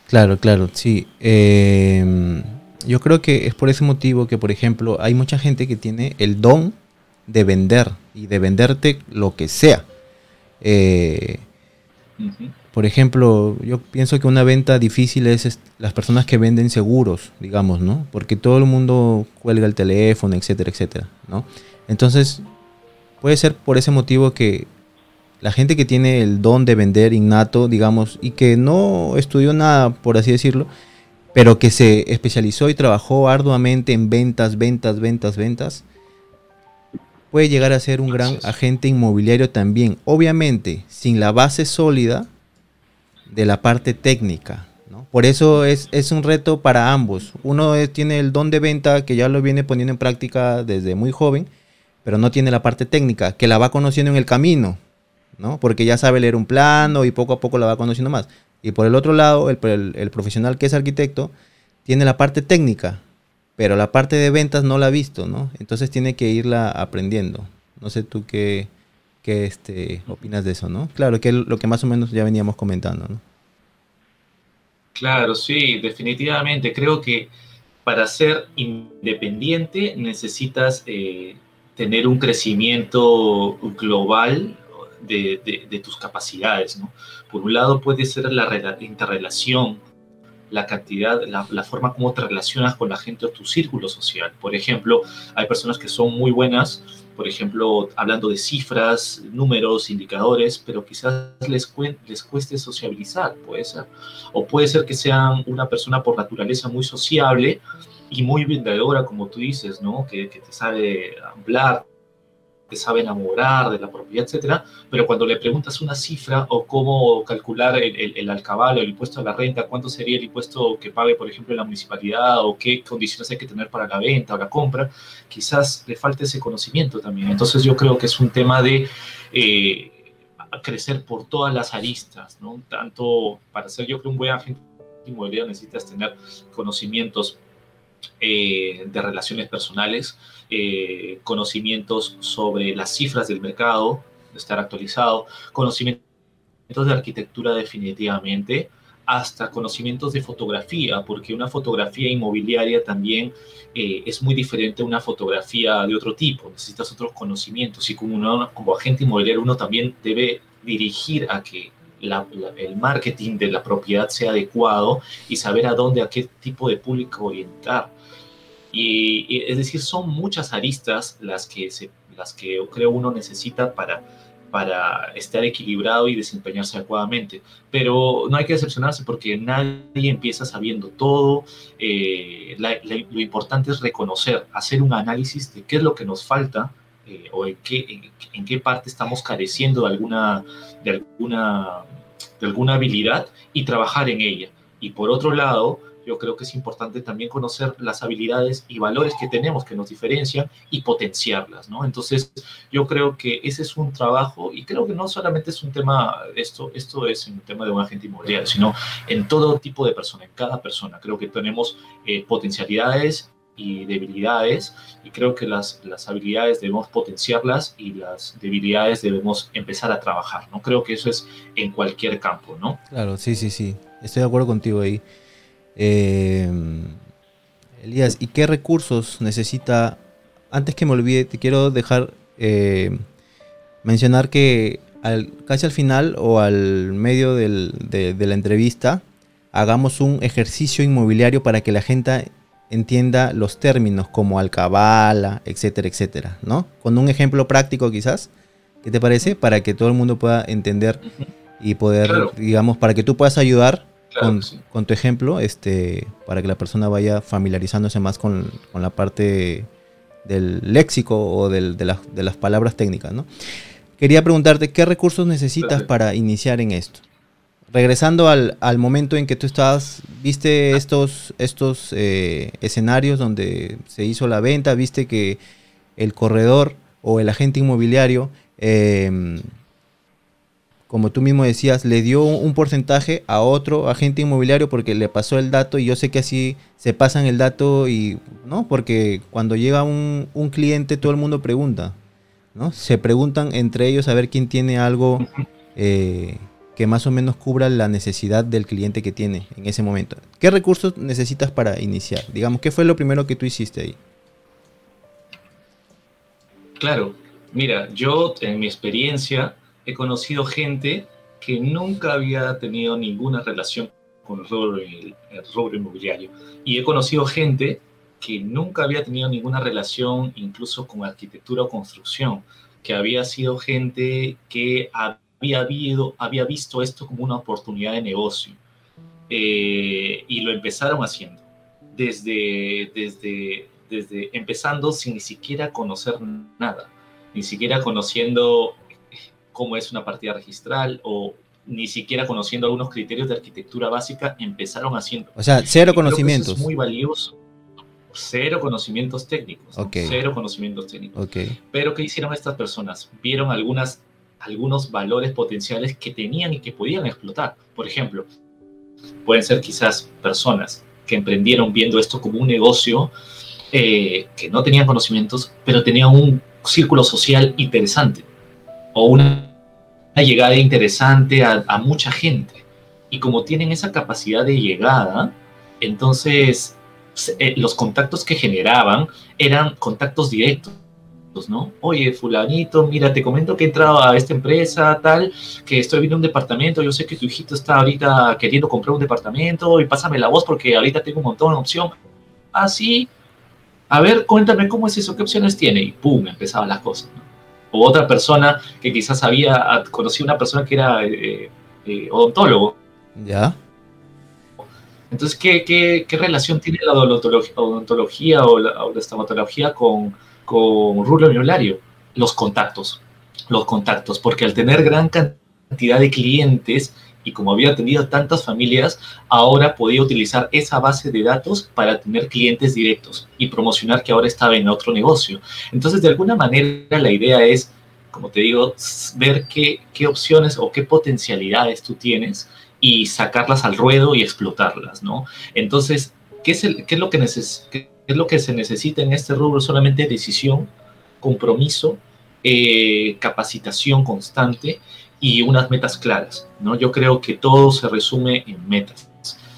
Claro, claro, sí. Em, yo creo que es por ese motivo que, por ejemplo, hay mucha gente que tiene el don de vender y de venderte lo que sea. Eh, por ejemplo, yo pienso que una venta difícil es las personas que venden seguros, digamos, ¿no? Porque todo el mundo cuelga el teléfono, etcétera, etcétera, ¿no? Entonces, puede ser por ese motivo que la gente que tiene el don de vender innato, digamos, y que no estudió nada, por así decirlo, pero que se especializó y trabajó arduamente en ventas, ventas, ventas, ventas, puede llegar a ser un gran agente inmobiliario también. Obviamente, sin la base sólida de la parte técnica. Por eso es, es, un reto para ambos. Uno tiene el don de venta que ya lo viene poniendo en práctica desde muy joven pero no tiene la parte técnica, que la va conociendo en el camino, ¿no? Porque ya sabe leer un plano y poco a poco la va conociendo más. Y por el otro lado, el, profesional que es arquitecto tiene la parte técnica, pero la parte de ventas no la ha visto, ¿no? Entonces tiene que irla aprendiendo. No sé tú qué, qué este, opinas de eso, ¿no? Claro, que es lo que más o menos ya veníamos comentando, ¿no? Claro, sí, definitivamente. Creo que para ser independiente necesitas eh, tener un crecimiento global de, tus capacidades. Por un lado puede ser la interrelación, la cantidad, la, la, forma como te relacionas con la gente o tu círculo social. Por ejemplo, hay personas que son muy buenas, por ejemplo, hablando de cifras, números, indicadores, pero quizás les, les cueste sociabilizar, puede ser. O puede ser que sean una persona por naturaleza muy sociable, y muy vendedora, como tú dices, ¿no? Que, que te sabe hablar, te sabe enamorar de la propiedad, etcétera, pero cuando le preguntas una cifra o cómo calcular el, el, el alcabal o el impuesto a la renta, cuánto sería el impuesto que pague, por ejemplo, la municipalidad o qué condiciones hay que tener para la venta o la compra, quizás le falte ese conocimiento también. Entonces yo creo que es un tema de eh, crecer por todas las aristas, ¿no? Tanto para ser yo creo un buen agente inmobiliario necesitas tener conocimientos eh, de relaciones personales, eh, conocimientos sobre las cifras del mercado, estar actualizado, conocimientos de arquitectura definitivamente, hasta conocimientos de fotografía, porque una fotografía inmobiliaria también eh, es muy diferente a una fotografía de otro tipo, necesitas otros conocimientos y como, uno, como agente inmobiliario uno también debe dirigir a que el marketing de la propiedad sea adecuado y saber a dónde, a qué tipo de público orientar. Y, es decir, son muchas aristas las que, se, las que creo uno necesita para, para estar equilibrado y desempeñarse adecuadamente. Pero no hay que decepcionarse porque nadie empieza sabiendo todo. Eh, lo importante es reconocer, hacer un análisis de qué es lo que nos falta eh, o en qué, en, en, qué parte estamos careciendo de alguna, de, alguna, de alguna habilidad y trabajar en ella. Y por otro lado, yo creo que es importante también conocer las habilidades y valores que tenemos que nos diferencian y potenciarlas, ¿no? Entonces, yo creo que ese es un trabajo y creo que no solamente es un tema, esto, esto es un tema de un agente inmobiliario, sino en todo tipo de persona, en cada persona. Creo que tenemos eh, potencialidades y debilidades y creo que las, las habilidades debemos potenciarlas y las debilidades debemos empezar a trabajar, ¿no? Creo que eso es en cualquier campo, ¿no? Claro, sí, sí, sí. Estoy de acuerdo contigo ahí. Eh, Elías, ¿y qué recursos necesita? Antes que me olvide, te quiero dejar eh, mencionar que casi al final o al medio del, de, de, la entrevista hagamos un ejercicio inmobiliario para que la gente entienda los términos como alcabala, etcétera, etcétera, ¿no? Con un ejemplo práctico quizás, ¿qué te parece? Para que todo el mundo pueda entender y poder, claro. digamos, para que tú puedas ayudar Claro, con, sí. con, tu ejemplo, este, para que la persona vaya familiarizándose más con, con la parte del léxico o del, de, la, de, las palabras técnicas, ¿no? Quería preguntarte, ¿qué recursos necesitas para iniciar en esto? Regresando al, al, momento en que tú estabas, viste estos, estos eh, escenarios donde se hizo la venta, viste que el corredor o el agente inmobiliario eh, como tú mismo decías, le dio un porcentaje a otro agente inmobiliario porque le pasó el dato y yo sé que así se pasan el dato y, ¿no? Porque cuando llega un, un cliente todo el mundo pregunta, ¿no? Se preguntan entre ellos a ver quién tiene algo eh, que más o menos cubra la necesidad del cliente que tiene en ese momento. ¿Qué recursos necesitas para iniciar? Digamos, ¿qué fue lo primero que tú hiciste ahí? Claro, mira, yo en mi experiencia he conocido gente que nunca había tenido ninguna relación con el rubro, inmobiliario. Y he conocido gente que nunca había tenido ninguna relación incluso con arquitectura o construcción, que había sido gente que habido, había visto esto como una oportunidad de negocio. Eh, y lo empezaron haciendo. Desde, desde, desde empezando sin ni siquiera conocer nada, ni siquiera conociendo cómo es una partida registral o ni siquiera conociendo algunos criterios de arquitectura básica, empezaron haciendo. O sea, cero y conocimientos. es muy valioso. Cero conocimientos técnicos. Okay. ¿no? Cero conocimientos técnicos. Okay. Pero ¿qué hicieron estas personas? Vieron algunas, algunos valores potenciales que tenían y que podían explotar. Por ejemplo, pueden ser quizás personas que emprendieron viendo esto como un negocio eh, que no tenían conocimientos, pero tenían un círculo social interesante o una, llegada interesante a, a, mucha gente. Y como tienen esa capacidad de llegada, entonces eh, los contactos que generaban eran contactos directos. ¿No? Oye, fulanito, mira, te comento que he entrado a esta empresa, tal, que estoy viendo un departamento, yo sé que tu hijito está ahorita queriendo comprar un departamento y pásame la voz porque ahorita tengo un montón de opción. Ah, sí, a ver, cuéntame cómo es eso, qué opciones tiene. Y pum, empezaban las cosas. ¿no? o otra persona que quizás había conocido una persona que era eh, eh, odontólogo. Ya. Entonces, ¿qué, qué, qué relación tiene la odontología, o la, o la estomatología con, con rubro miolario? Los contactos, los contactos, porque al tener gran cantidad de clientes, y como había tenido tantas familias, ahora podía utilizar esa base de datos para tener clientes directos y promocionar que ahora estaba en otro negocio. Entonces, de alguna manera, la idea es, como te digo, ver qué, qué opciones o qué potencialidades tú tienes y sacarlas al ruedo y explotarlas, ¿no? Entonces, ¿qué es, el, qué es, lo, que neces qué es lo que se necesita en este rubro? Solamente decisión, compromiso, eh, capacitación constante y unas metas claras, ¿no? Yo creo que todo se resume en metas.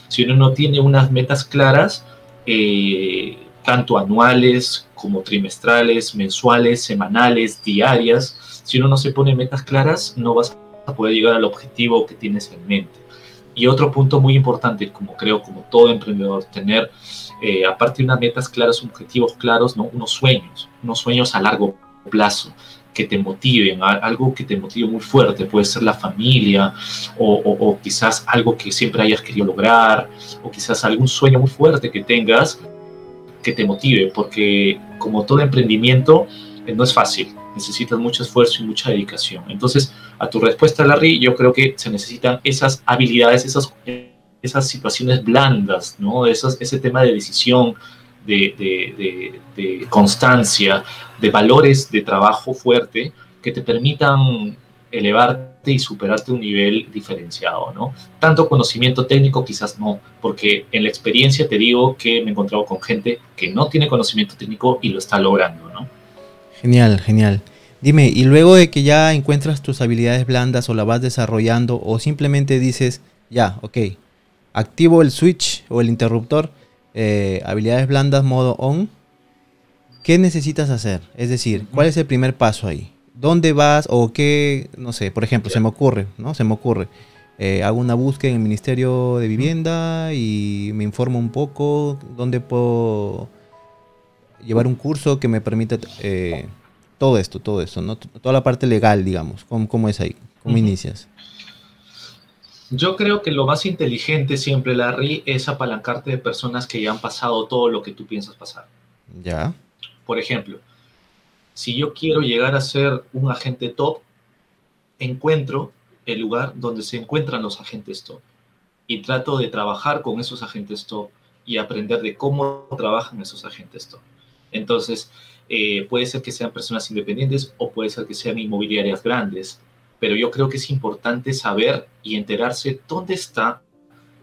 Si uno no tiene unas metas claras, eh, tanto anuales como trimestrales, mensuales, semanales, diarias, si uno no se pone metas claras, no vas a poder llegar al objetivo que tienes en mente. Y otro punto muy importante, como creo, como todo emprendedor, tener, eh, aparte de unas metas claras, objetivos claros, ¿no? unos sueños, unos sueños a largo plazo que te motiven, algo que te motive muy fuerte, puede ser la familia o, quizás algo que siempre hayas querido lograr o quizás algún sueño muy fuerte que tengas que te motive, porque como todo emprendimiento eh, no es fácil, necesitas mucho esfuerzo y mucha dedicación. Entonces, a tu respuesta, Larry, yo creo que se necesitan esas habilidades, esas, esas situaciones blandas, ¿no? Ese tema de decisión, de, constancia, de valores de trabajo fuerte que te permitan elevarte y superarte un nivel diferenciado, ¿no? Tanto conocimiento técnico quizás no, porque en la experiencia te digo que me he encontrado con gente que no tiene conocimiento técnico y lo está logrando, ¿no? Genial, genial. Dime, y luego de que ya encuentras tus habilidades blandas o la vas desarrollando o simplemente dices, ya, ok, activo el switch o el interruptor, eh, habilidades blandas modo on, ¿qué necesitas hacer? Es decir, ¿cuál es el primer paso ahí? ¿Dónde vas o qué, no sé, por ejemplo, se me ocurre, ¿no? Se me ocurre. Eh, hago una búsqueda en el Ministerio de Vivienda y me informo un poco dónde puedo llevar un curso que me permita eh, todo esto, todo esto, ¿no? Toda la parte legal, digamos. ¿Cómo, es ahí? ¿Cómo inicias? Yo creo que lo más inteligente siempre, Larry, es apalancarte de personas que ya han pasado todo lo que tú piensas pasar. Ya. Por ejemplo, si yo quiero llegar a ser un agente top, encuentro el lugar donde se encuentran los agentes top y trato de trabajar con esos agentes top y aprender de cómo trabajan esos agentes top. Entonces, eh, puede ser que sean personas independientes o puede ser que sean inmobiliarias grandes pero yo creo que es importante saber y enterarse dónde están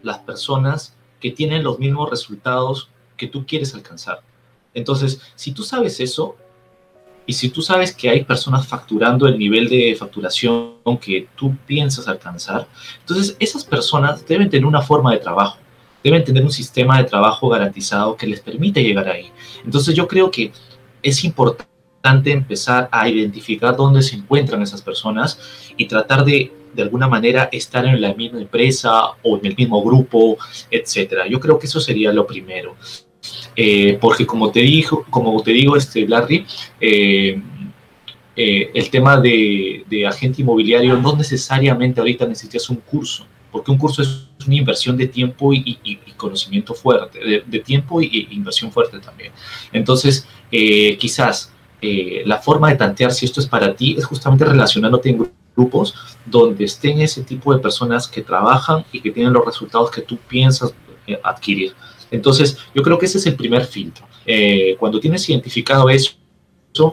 las personas que tienen los mismos resultados que tú quieres alcanzar. Entonces, si tú sabes eso, y si tú sabes que hay personas facturando el nivel de facturación que tú piensas alcanzar, entonces esas personas deben tener una forma de trabajo, deben tener un sistema de trabajo garantizado que les permite llegar ahí. Entonces yo creo que es importante empezar a identificar dónde se encuentran esas personas y tratar de, de alguna manera, estar en la misma empresa o en el mismo grupo, etcétera. Yo creo que eso sería lo primero. Eh, porque como te, dijo, como te digo, este, Larry, eh, eh, el tema de, de, agente inmobiliario no necesariamente ahorita necesitas un curso, porque un curso es una inversión de tiempo y, y, conocimiento fuerte, de, de tiempo e inversión fuerte también. Entonces, quizás eh, la forma de tantear si esto es para ti es justamente relacionándote en grupos donde estén ese tipo de personas que trabajan y que tienen los resultados que tú piensas eh, adquirir. Entonces, yo creo que ese es el primer filtro. Eh, cuando tienes identificado eso,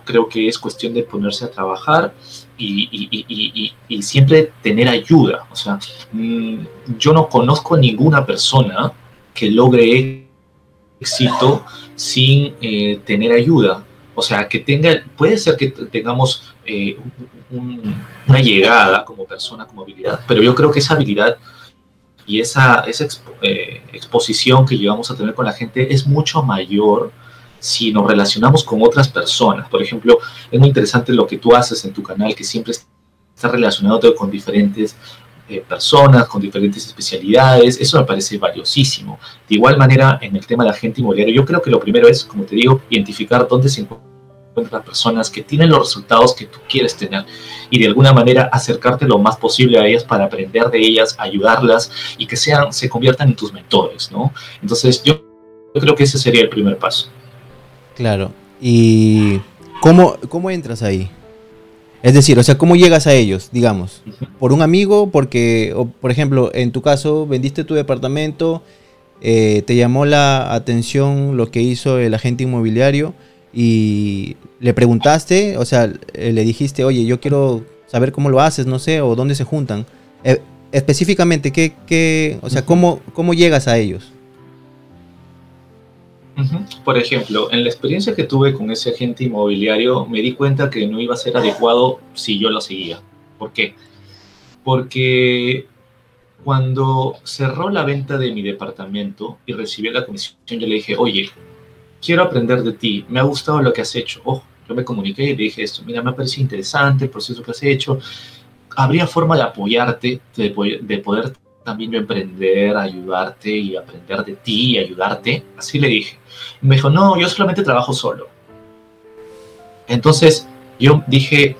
creo que es cuestión de ponerse a trabajar y, siempre tener ayuda. O sea, mm, yo no conozco a ninguna persona que logre éxito sin tener ayuda. O sea, que tenga, puede ser que tengamos eh, una llegada como persona, como habilidad, pero yo creo que esa habilidad y esa, esa eh, exposición que llegamos a tener con la gente es mucho mayor si nos relacionamos con otras personas. Por ejemplo, es muy interesante lo que tú haces en tu canal, que siempre está relacionado con diferentes eh, personas, con diferentes especialidades. Eso me parece valiosísimo. De igual manera, en el tema de la gente inmobiliaria, yo creo que lo primero es, como te digo, identificar dónde se encuentra encuentras personas que tienen los resultados que tú quieres tener y de alguna manera acercarte lo más posible a ellas para aprender de ellas, ayudarlas y que sean, se conviertan en tus mentores, ¿no? Entonces yo, creo que ese sería el primer paso. Claro. ¿Y cómo, cómo entras ahí? Es decir, o sea, ¿cómo llegas a ellos, digamos? ¿Por un amigo? Porque, por ejemplo, en tu caso, vendiste tu departamento, eh, te llamó la atención lo que hizo el agente inmobiliario y le preguntaste, o sea, eh, le dijiste, oye, yo quiero saber cómo lo haces, no sé, o dónde se juntan. Eh, específicamente, ¿qué, qué, o sea, ¿cómo, ¿cómo llegas a ellos? Por ejemplo, en la experiencia que tuve con ese agente inmobiliario, me di cuenta que no iba a ser adecuado si yo lo seguía. ¿Por qué? Porque cuando cerró la venta de mi departamento y recibí la comisión, yo le dije, oye, quiero aprender de ti, me ha gustado lo que has hecho. Oh, yo me comuniqué y le dije esto, mira, me parece interesante el proceso que has hecho. ¿Habría forma de apoyarte, de, de poder también yo emprender, ayudarte y aprender de ti y ayudarte? Así le dije. me dijo, no, yo solamente trabajo solo. Entonces yo dije,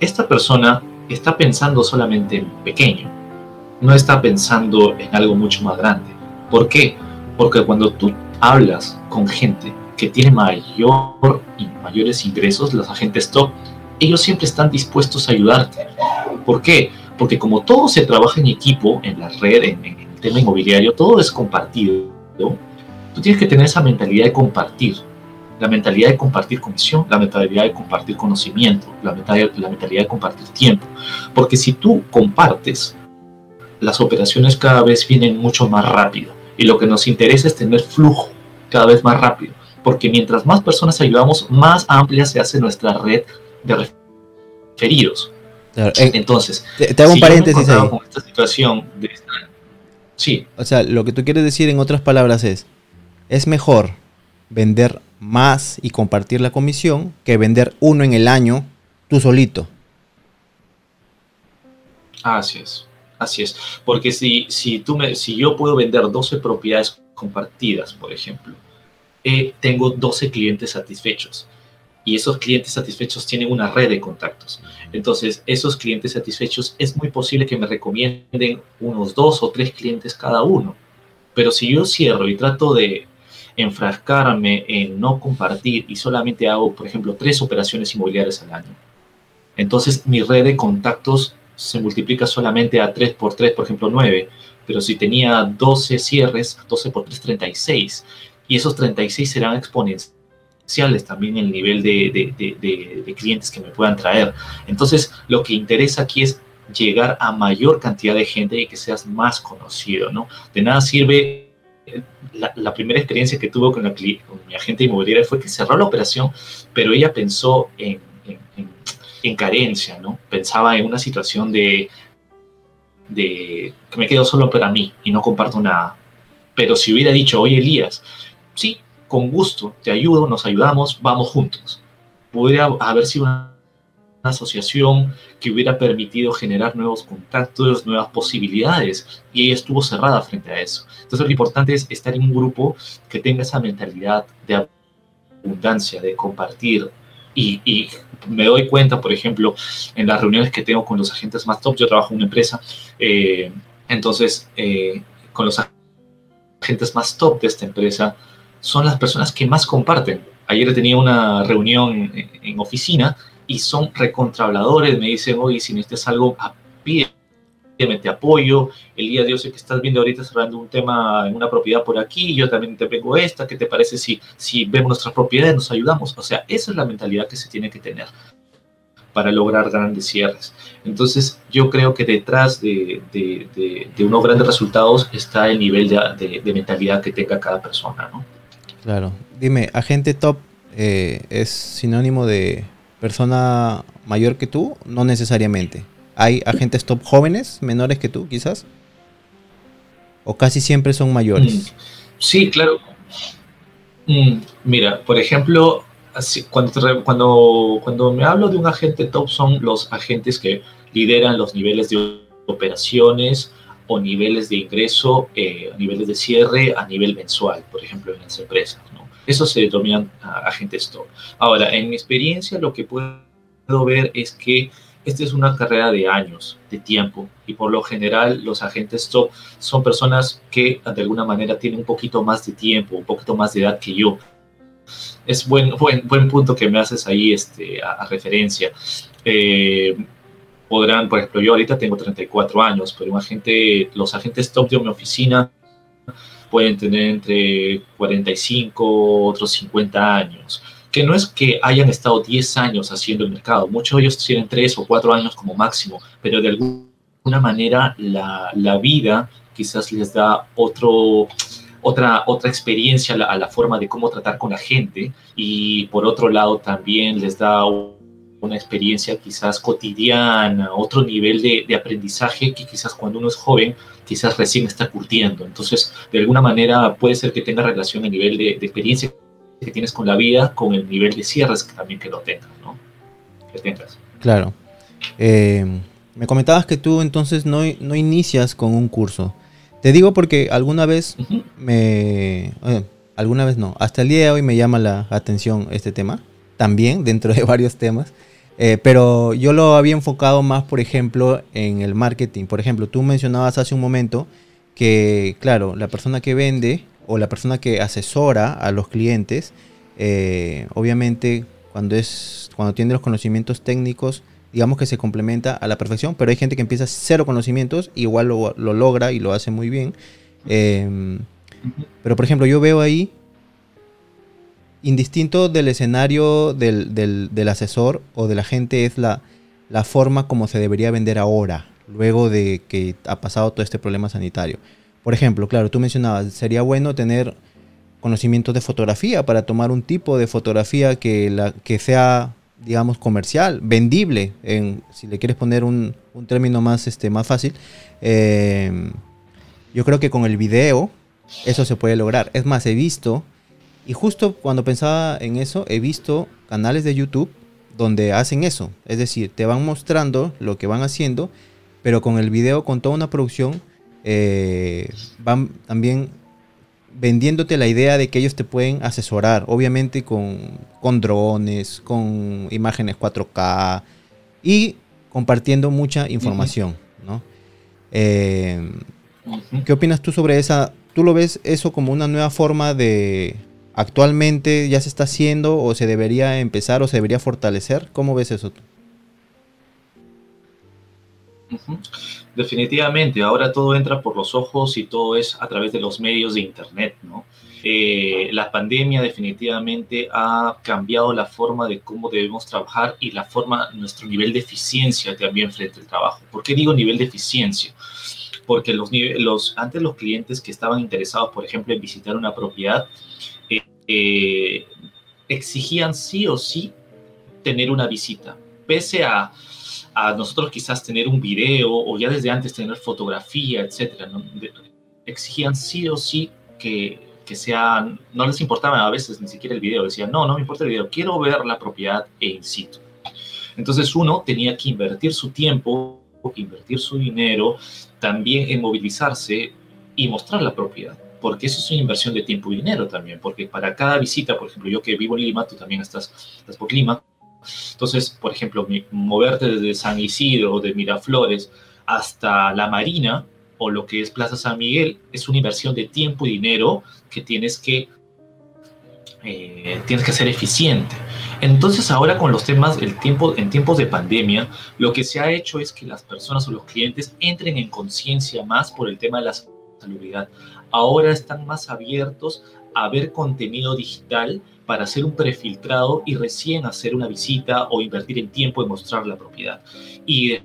esta persona está pensando solamente en pequeño, no está pensando en algo mucho más grande. ¿Por qué? Porque cuando tú hablas con gente que tiene mayor y mayores ingresos, los agentes top, ellos siempre están dispuestos a ayudarte. ¿Por qué? Porque como todo se trabaja en equipo, en la red, en, el tema inmobiliario, todo es compartido, tú tienes que tener esa mentalidad de compartir. La mentalidad de compartir comisión, la mentalidad de compartir conocimiento, la la mentalidad de compartir tiempo. Porque si tú compartes, las operaciones cada vez vienen mucho más rápido. Y lo que nos interesa es tener flujo cada vez más rápido. Porque mientras más personas ayudamos, más amplia se hace nuestra red de referidos. Eh, Entonces, te, hago un paréntesis ahí. Con esta situación de Sí. O sea, lo que tú quieres decir en otras palabras es, es mejor vender más y compartir la comisión que vender uno en el año tú solito. Así es. Así es, porque si, si, tú me, si yo puedo vender 12 propiedades compartidas, por ejemplo, eh, tengo 12 clientes satisfechos y esos clientes satisfechos tienen una red de contactos. Entonces, esos clientes satisfechos es muy posible que me recomienden unos dos o tres clientes cada uno. Pero si yo cierro y trato de enfrascarme en no compartir y solamente hago, por ejemplo, tres operaciones inmobiliarias al año, entonces mi red de contactos se multiplica solamente a 3 por 3, por ejemplo, 9. Pero si tenía 12 cierres, 12 por 3, 36. Y esos 36 serán exponenciales también el nivel de, de, clientes que me puedan traer. Entonces, lo que interesa aquí es llegar a mayor cantidad de gente y que seas más conocido, ¿no? De nada sirve eh, la, primera experiencia que tuvo con, la, con, mi agente inmobiliaria fue que cerró la operación, pero ella pensó en, en en carencia, ¿no? Pensaba en una situación de, de que me quedo solo para mí y no comparto nada. Pero si hubiera dicho, oye Elías, sí, con gusto, te ayudo, nos ayudamos, vamos juntos. Podría haber sido una, asociación que hubiera permitido generar nuevos contactos, nuevas posibilidades, y ella estuvo cerrada frente a eso. Entonces lo importante es estar en un grupo que tenga esa mentalidad de abundancia, de compartir, y, me doy cuenta, por ejemplo, en las reuniones que tengo con los agentes más top, yo trabajo en una empresa, eh, entonces eh, con los agentes más top de esta empresa son las personas que más comparten. Ayer tenía una reunión en, oficina y son recontrabladores, me dicen, oye, si necesitas algo, pide te apoyo. El día de hoy que estás viendo ahorita cerrando un tema en una propiedad por aquí, yo también te vengo esta, ¿qué te parece si, si vemos nuestras propiedades, nos ayudamos? O sea, esa es la mentalidad que se tiene que tener para lograr grandes cierres. Entonces, yo creo que detrás de, de, de, unos grandes resultados está el nivel de, mentalidad que tenga cada persona, ¿no? Claro. Dime, agente top eh, es sinónimo de persona mayor que tú? No necesariamente. ¿Hay agentes top jóvenes, menores que tú, quizás? ¿O casi siempre son mayores? Mm, sí, claro. Mm, mira, por ejemplo, cuando, cuando, cuando me hablo de un agente top son los agentes que lideran los niveles de operaciones o niveles de ingreso, eh, niveles de cierre a nivel mensual, por ejemplo, en las empresas. Eso se denomina agente stop. Ahora, en mi experiencia, lo que puedo ver es que esta es una carrera de años, de tiempo, y por lo general los agentes stop son personas que de alguna manera tienen un poquito más de tiempo, un poquito más de edad que yo. Es buen, buen, buen punto que me haces ahí este, a, referencia. Eh, podrán, por ejemplo, yo ahorita tengo 34 años, pero un agente, los agentes top de mi oficina pueden tener entre 45, otros 50 años. Que no es que hayan estado 10 años haciendo el mercado, muchos de ellos tienen 3 o 4 años como máximo, pero de alguna manera la, la vida quizás les da otro, otra, otra experiencia a la, forma de cómo tratar con la gente y por otro lado también les da una experiencia quizás cotidiana, otro nivel de, de, aprendizaje que quizás cuando uno es joven quizás recién está curtiendo. Entonces, de alguna manera puede ser que tenga relación a nivel de, de experiencia que tienes con la vida, con el nivel de cierres que también que lo tengas, ¿no? Que tengas. Claro. Eh, me comentabas que tú entonces no, no, inicias con un curso. Te digo porque alguna vez me... Eh, alguna vez no. Hasta el día de hoy me llama la atención este tema. También dentro de varios temas. Eh, pero yo lo había enfocado más, por ejemplo, en el marketing. Por ejemplo, tú mencionabas hace un momento que, claro, la persona que vende o la persona que asesora a los clientes, eh, obviamente cuando, es, cuando tiene los conocimientos técnicos, digamos que se complementa a la perfección, pero hay gente que empieza cero conocimientos, igual lo, logra y lo hace muy bien. Em, pero por ejemplo, yo veo ahí, indistinto del escenario del, del, asesor o de la gente, es la, la forma como se debería vender ahora, luego de que ha pasado todo este problema sanitario. Por ejemplo, claro, tú mencionabas, sería bueno tener conocimientos de fotografía para tomar un tipo de fotografía que, la, que sea, digamos, comercial, vendible, en, si le quieres poner un, término más, este, más fácil. Eh, yo creo que con el video eso se puede lograr. Es más, he visto, y justo cuando pensaba en eso, he visto canales de YouTube donde hacen eso. Es decir, te van mostrando lo que van haciendo, pero con el video, con toda una producción, eh, van también vendiéndote la idea de que ellos te pueden asesorar, obviamente con, con drones, con imágenes 4K y compartiendo mucha información, ¿no? Eh, ¿Qué opinas tú sobre esa? ¿Tú lo ves eso como una nueva forma de actualmente ya se está haciendo o se debería empezar o se debería fortalecer? ¿Cómo ves eso tú? Definitivamente, ahora todo entra por los ojos y todo es a través de los medios de Internet, ¿no? Eh, la pandemia definitivamente ha cambiado la forma de cómo debemos trabajar y la forma, nuestro nivel de eficiencia también frente al trabajo. ¿Por qué digo nivel de eficiencia? Porque los, los, antes los clientes que estaban interesados, por ejemplo, en visitar una propiedad, eh, eh, exigían sí o sí tener una visita, pese a a nosotros quizás tener un video o ya desde antes tener fotografía, etcétera, exigían sí o sí que, que sean, no les importaba a veces ni siquiera el video, decían, no, no me importa el video, quiero ver la propiedad e in situ. Entonces uno tenía que invertir su tiempo, invertir su dinero, también en movilizarse y mostrar la propiedad porque eso es una inversión de tiempo y dinero también, porque para cada visita, por ejemplo, yo que vivo en Lima, tú también estás, estás por Lima, entonces, por ejemplo, moverte desde San Isidro o de Miraflores hasta la Marina o lo que es Plaza San Miguel es una inversión de tiempo y dinero que tienes que, eh, tienes que ser eficiente. Entonces ahora con los temas, el tiempo, en tiempos de pandemia, lo que se ha hecho es que las personas o los clientes entren en conciencia más por el tema de la salubridad. Ahora están más abiertos a ver contenido digital para hacer un prefiltrado y recién hacer una visita o invertir el tiempo en mostrar la propiedad. Y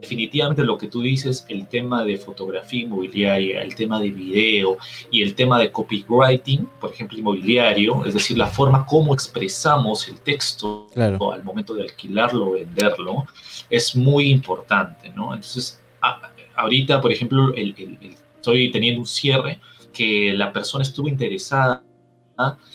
definitivamente lo que tú dices, el tema de fotografía inmobiliaria, el tema de video y el tema de copywriting, por ejemplo, inmobiliario, es decir, la forma como expresamos el texto al momento de alquilarlo o venderlo, es muy importante, ¿no? Entonces, ahorita, por ejemplo, estoy teniendo un cierre que la persona estuvo interesada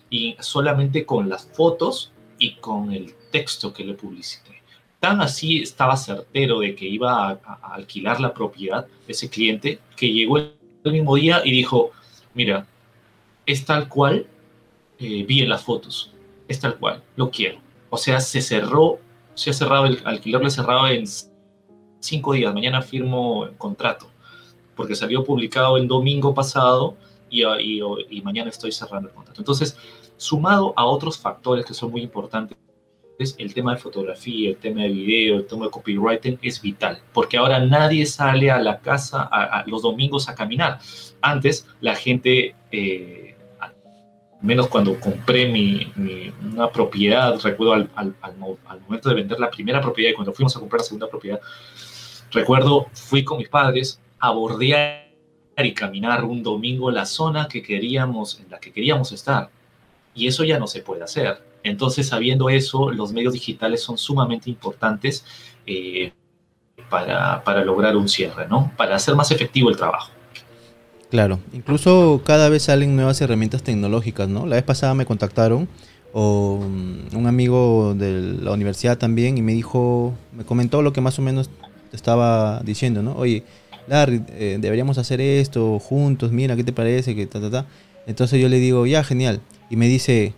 y solamente con las fotos y con el texto que le publicité. Tan así estaba certero de que iba a, alquilar la propiedad ese cliente que llegó el mismo día y dijo, mira, es tal cual eh, vi en las fotos. Es tal cual, lo quiero. O sea, se cerró, se ha cerrado, el alquiler lo cerrado en cinco días. Mañana firmo el contrato, porque salió publicado el domingo pasado y, y, y mañana estoy cerrando el contrato. Entonces, sumado a otros factores que son muy importantes, el tema de fotografía, el tema de video, el tema de copywriting es vital, porque ahora nadie sale a la casa a, los domingos a caminar. Antes la gente, eh, al menos cuando compré mi, una propiedad, recuerdo al, al, al, momento de vender la primera propiedad y cuando fuimos a comprar la segunda propiedad, recuerdo, fui con mis padres a bordear y caminar un domingo la zona que queríamos, en la que queríamos estar. Y eso ya no se puede hacer entonces, sabiendo eso, los medios digitales son sumamente importantes eh, para, para, lograr un cierre, ¿no? Para hacer más efectivo el trabajo. Claro, incluso cada vez salen nuevas herramientas tecnológicas, ¿no? La vez pasada me contactaron o mm, un amigo de la universidad también y me dijo, me comentó lo que más o menos estaba diciendo, ¿no? Oye, Larry, eh, deberíamos hacer esto juntos, mira, ¿qué te parece? Que ta, ta, ta. Entonces yo le digo, ya, genial. Y me dice,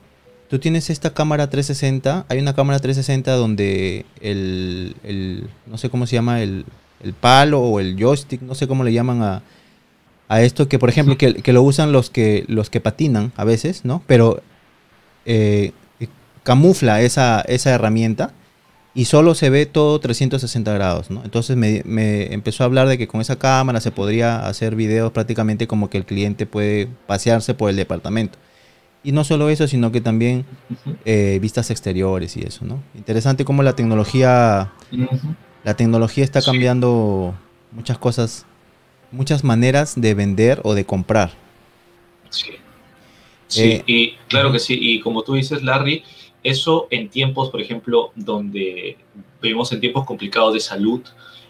tú tienes esta cámara 360, hay una cámara 360 donde el, no sé cómo se llama, el, palo o el joystick, no sé cómo le llaman a, esto, que por ejemplo, que, lo usan los que, los que patinan a veces, ¿no? Pero eh, camufla esa, esa herramienta y solo se ve todo 360 grados, ¿no? Entonces me, me, empezó a hablar de que con esa cámara se podría hacer videos prácticamente como que el cliente puede pasearse por el departamento. Y no solo eso, sino que también eh, vistas exteriores y eso, ¿no? Interesante cómo la tecnología, la tecnología está cambiando muchas cosas, muchas maneras de vender o de comprar. Sí. Sí, eh, y claro que sí. Y como tú dices, Larry, eso en tiempos, por ejemplo, donde vivimos en tiempos complicados de salud,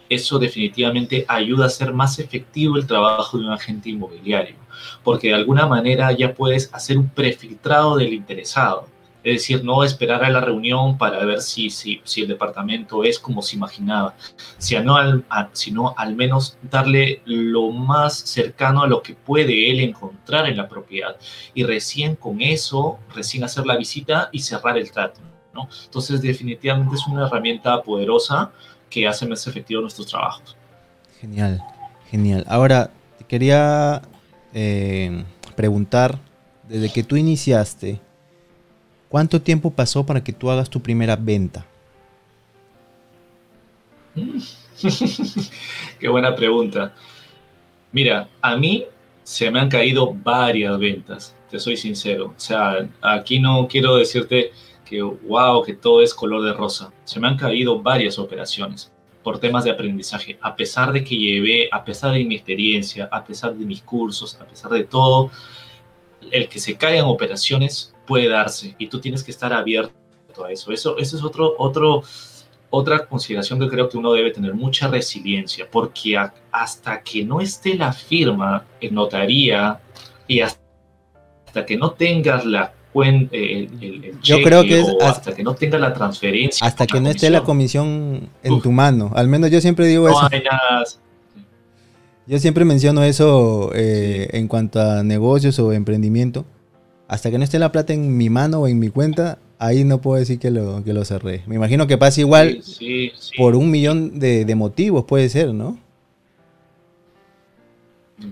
eso definitivamente ayuda a hacer más efectivo el trabajo de un agente inmobiliario porque de alguna manera ya puedes hacer un prefiltrado del interesado. Es decir, no esperar a la reunión para ver si, si, si el departamento es como se imaginaba, sino al, al menos darle lo más cercano a lo que puede él encontrar en la propiedad. Y recién con eso, recién hacer la visita y cerrar el trato. ¿no? Entonces, definitivamente es una herramienta poderosa que hace más efectivo nuestros trabajos. Genial, genial. Ahora, quería eh, preguntar, desde que tú iniciaste, ¿cuánto tiempo pasó para que tú hagas tu primera venta? Qué buena pregunta. Mira, a mí se me han caído varias ventas, te soy sincero. O sea, aquí no quiero decirte que, wow, que todo es color de rosa. Se me han caído varias operaciones por temas de aprendizaje, a pesar de que llevé, a pesar de mi experiencia, a pesar de mis cursos, a pesar de todo, el que se caigan operaciones puede darse y tú tienes que estar abierto a eso. Eso, eso es otro, otro, otra consideración que creo que uno debe tener mucha resiliencia, porque hasta que no esté la firma en notaría y hasta que no tengas la eh, el, Yo creo que es hasta, que no tenga la transferencia. Hasta que no esté la comisión en tu mano. Al menos yo siempre digo eso. Yo siempre menciono eso eh, en cuanto a negocios o emprendimiento. Hasta que no esté la plata en mi mano o en mi cuenta, ahí no puedo decir que lo, que lo cerré. Me imagino que pasa igual por un millón de, de motivos, puede ser, ¿no?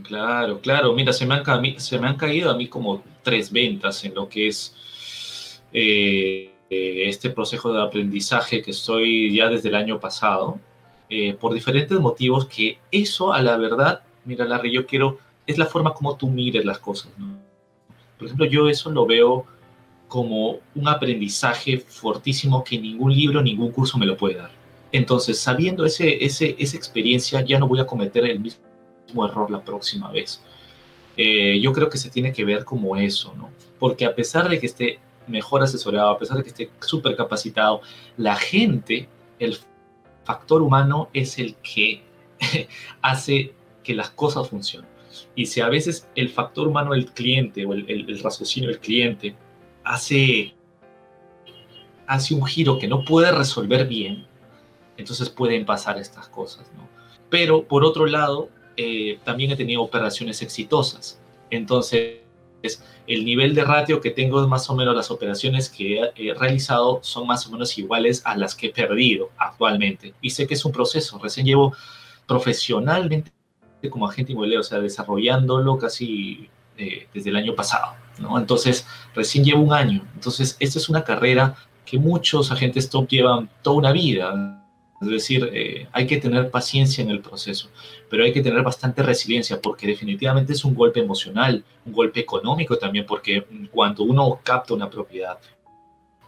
Claro, claro. Mira, se me, han, se me han caído a mí como tres ventas en lo que es eh, este proceso de aprendizaje que estoy ya desde el año pasado, eh, por diferentes motivos que eso a la verdad, mira Larry, yo quiero, es la forma como tú mires las cosas. Por ejemplo, yo eso lo veo como un aprendizaje fortísimo que ningún libro, ningún curso me lo puede dar. Entonces, sabiendo ese, ese, esa experiencia, ya no voy a cometer el mismo error la próxima vez. Eh, yo creo que se tiene que ver como eso, ¿no? Porque a pesar de que esté mejor asesorado, a pesar de que esté súper capacitado, la gente, el factor humano es el que hace que las cosas funcionen. Y si a veces el factor humano del cliente o el, el, raciocinio del cliente hace, hace un giro que no puede resolver bien, entonces pueden pasar estas cosas, ¿no? Pero por otro lado, eh, también he tenido operaciones exitosas. Entonces, el nivel de ratio que tengo es más o menos las operaciones que he realizado son más o menos iguales a las que he perdido actualmente. Y sé que es un proceso, recién llevo profesionalmente como agente inmobiliario, o sea, desarrollándolo casi eh, desde el año pasado, ¿no? Entonces, recién llevo un año. Entonces, esta es una carrera que muchos agentes top llevan toda una vida. Es decir, eh, hay que tener paciencia en el proceso, pero hay que tener bastante resiliencia porque definitivamente es un golpe emocional, un golpe económico también, porque cuando uno capta una propiedad,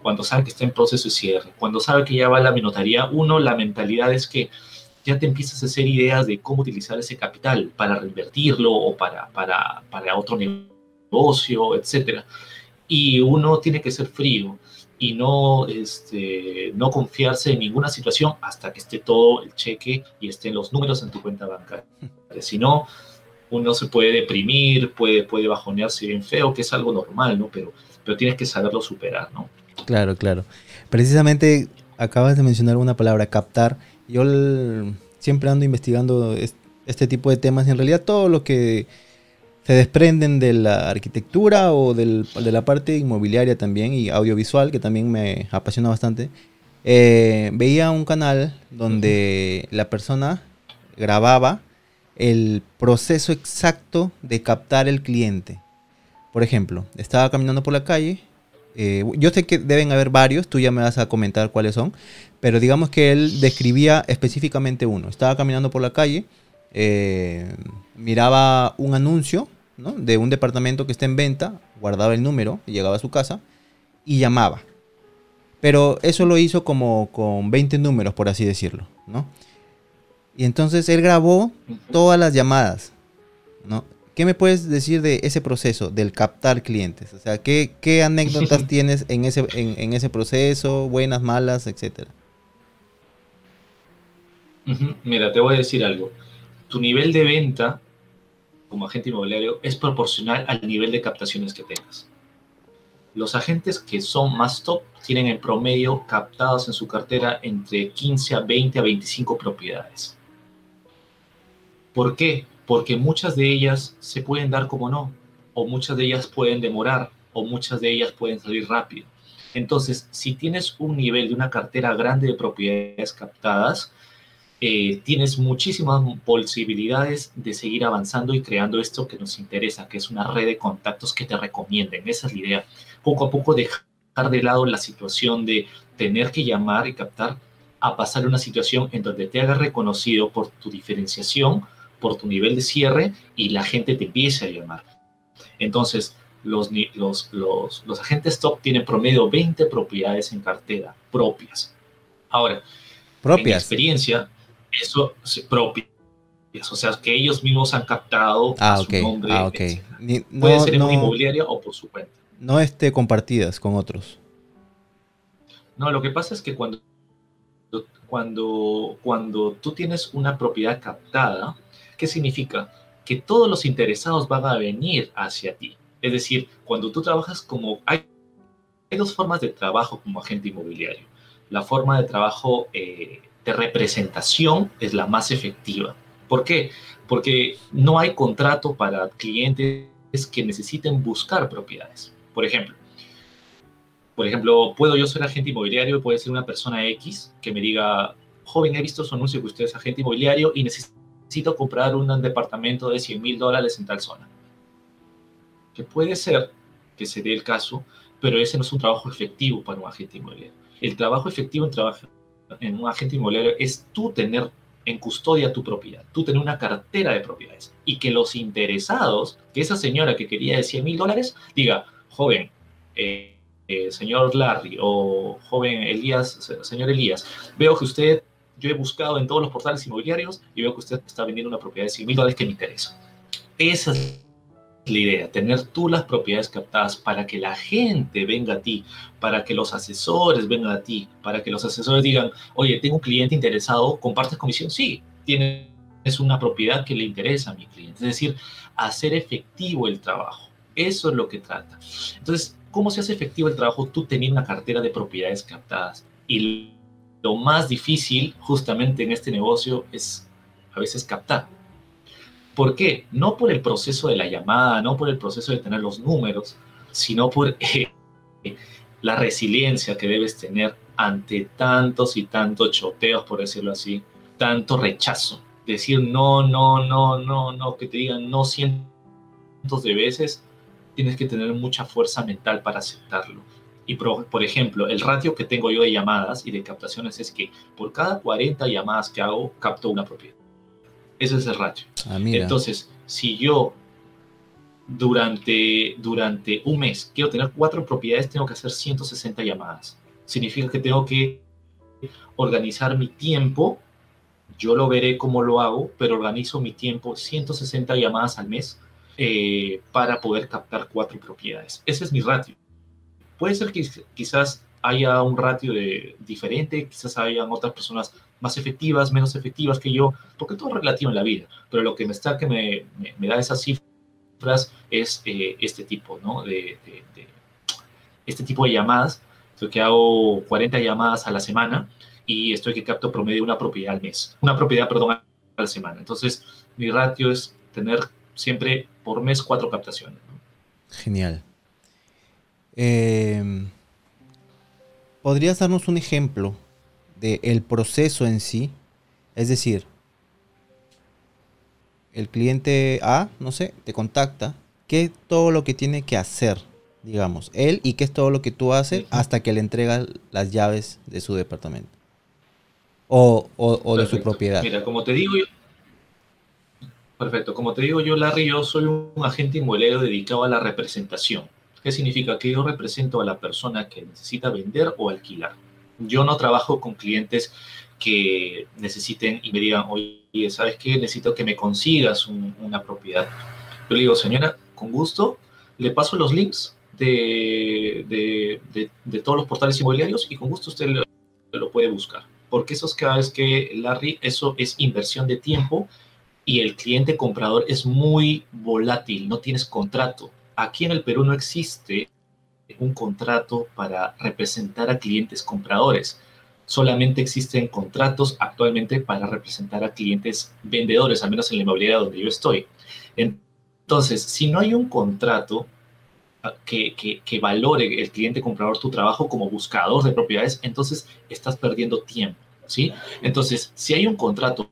cuando sabe que está en proceso de cierre, cuando sabe que ya va a la minotaría, uno, la mentalidad es que ya te empiezas a hacer ideas de cómo utilizar ese capital para reinvertirlo o para, para, para otro negocio, etc. Y uno tiene que ser frío y no, este, no confiarse en ninguna situación hasta que esté todo el cheque y estén los números en tu cuenta bancaria. Si no, uno se puede deprimir, puede, puede bajonearse bien feo, que es algo normal, ¿no? Pero, pero tienes que saberlo superar, ¿no? Claro, claro. Precisamente acabas de mencionar una palabra, captar. Yo siempre ando investigando este tipo de temas en realidad todo lo que se desprenden de la arquitectura o de la parte inmobiliaria también y audiovisual, que también me apasiona bastante. Eh, veía un canal donde la persona grababa el proceso exacto de captar el cliente. Por ejemplo, estaba caminando por la calle. Eh, yo sé que deben haber varios, tú ya me vas a comentar cuáles son, pero digamos que él describía específicamente uno. Estaba caminando por la calle, eh, miraba un anuncio de un departamento que está en venta, guardaba el número, llegaba a su casa y llamaba. Pero eso lo hizo como con 20 números, por así decirlo, ¿no? Y entonces él grabó todas las llamadas, ¿no? ¿Qué me puedes decir de ese proceso, del captar clientes? O sea, ¿qué, qué anécdotas tienes en ese, en, ese proceso, buenas, malas, etcétera? Mira, te voy a decir algo. Tu nivel de venta como agente inmobiliario es proporcional al nivel de captaciones que tengas. Los agentes que son más top tienen en promedio captados en su cartera entre 15 a 20 a 25 propiedades. ¿Por qué? Porque muchas de ellas se pueden dar como no, o muchas de ellas pueden demorar, o muchas de ellas pueden salir rápido. Entonces, si tienes un nivel de una cartera grande de propiedades captadas, eh, tienes muchísimas posibilidades de seguir avanzando y creando esto que nos interesa, que es una red de contactos que te recomienden. Esa es la idea. Poco a poco dejar de lado la situación de tener que llamar y captar a pasar una situación en donde te hagas reconocido por tu diferenciación, por tu nivel de cierre y la gente te empiece a llamar. Entonces, los, los, los, los agentes top tienen promedio 20 propiedades en cartera propias. Ahora, propias. en experiencia, eso propias. O sea, que ellos mismos han captado ah, su nombre. Ah, Puede ser en una inmobiliaria o por su cuenta. No esté compartidas con otros. No, lo que pasa es que cuando, cuando, cuando tú tienes una propiedad captada, ¿qué significa? Que todos los interesados van a venir hacia ti. Es decir, cuando tú trabajas como... Hay, hay dos formas de trabajo como agente inmobiliario. La forma de trabajo eh, de representación es la más efectiva. ¿Por qué? Porque no hay contrato para clientes que necesiten buscar propiedades. Por ejemplo, por ejemplo, puedo yo ser agente inmobiliario puede ser una persona X que me diga, joven, he visto su anuncio que usted es agente inmobiliario y necesito comprar un departamento de 100 mil dólares en tal zona. Que puede ser que se dé el caso, pero ese no es un trabajo efectivo para un agente inmobiliario. El trabajo efectivo en trabajo en un agente inmobiliario es tú tener en custodia tu propiedad, tú tener una cartera de propiedades y que los interesados, que esa señora que quería de 100 mil dólares, diga, joven, eh, eh, señor Larry o joven Elías, señor Elías, veo que usted, yo he buscado en todos los portales inmobiliarios y veo que usted está vendiendo una propiedad de 100 mil dólares que me interesa. Esa es la idea, tener tú las propiedades captadas para que la gente venga a ti, para que los asesores vengan a ti, para que los asesores digan, oye, tengo un cliente interesado, ¿compartes comisión? Sí, tienes una propiedad que le interesa a mi cliente. Es decir, hacer efectivo el trabajo. Eso es lo que trata. Entonces, ¿cómo se hace efectivo el trabajo tú teniendo una cartera de propiedades captadas? Y lo más difícil justamente en este negocio es a veces captar ¿Por qué? No por el proceso de la llamada, no por el proceso de tener los números, sino por eh, la resiliencia que debes tener ante tantos y tantos choteos, por decirlo así, tanto rechazo. Decir no, no, no, no, no, que te digan no cientos de veces, tienes que tener mucha fuerza mental para aceptarlo. Y por, ejemplo, el ratio que tengo yo de llamadas y de captaciones es que por cada 40 llamadas que hago, capto una propiedad. Ese es el ratio. Ah, Entonces, si yo durante, durante un mes quiero tener cuatro propiedades, tengo que hacer 160 llamadas. Significa que tengo que organizar mi tiempo. Yo lo veré cómo lo hago, pero organizo mi tiempo 160 llamadas al mes eh, para poder captar cuatro propiedades. Ese es mi ratio. Puede ser que quizás haya un ratio de, diferente, quizás hayan otras personas más efectivas, menos efectivas que yo, porque todo es relativo en la vida, pero lo que me está que me, me, da esas cifras es eh, este tipo, ¿no? De, este tipo de llamadas. Estoy que hago 40 llamadas a la semana y estoy que capto promedio una propiedad al mes, una propiedad, perdón, a la semana. Entonces, mi ratio es tener siempre por mes cuatro captaciones. Genial. Em, ¿Podrías darnos un ejemplo del proceso en sí? Es decir, el cliente A, no sé, te contacta, ¿qué es todo lo que tiene que hacer, digamos, él y qué es todo lo que tú haces hasta que le entregas las llaves de su departamento? O, de su propiedad. Mira, como te digo yo, perfecto, como te digo yo, Larry, yo soy un agente inmobiliario dedicado a la representación. ¿Qué significa? Que yo represento a la persona que necesita vender o alquilar. Yo no trabajo con clientes que necesiten y me digan, oye, ¿sabes qué? Necesito que me consigas una propiedad. Yo le digo, señora, con gusto, le paso los links de, de, todos los portales inmobiliarios y con gusto usted lo, lo puede buscar. Porque eso es cada vez que, Larry, eso es inversión de tiempo y el cliente comprador es muy volátil, no tienes contrato aquí en el Perú no existe un contrato para representar a clientes compradores. Solamente existen contratos actualmente para representar a clientes vendedores, al menos en la inmobiliaria donde yo estoy. Entonces, si no hay un contrato ah, que, valore el cliente comprador tu trabajo como buscador de propiedades, entonces estás perdiendo tiempo, ¿sí? Entonces, si hay un contrato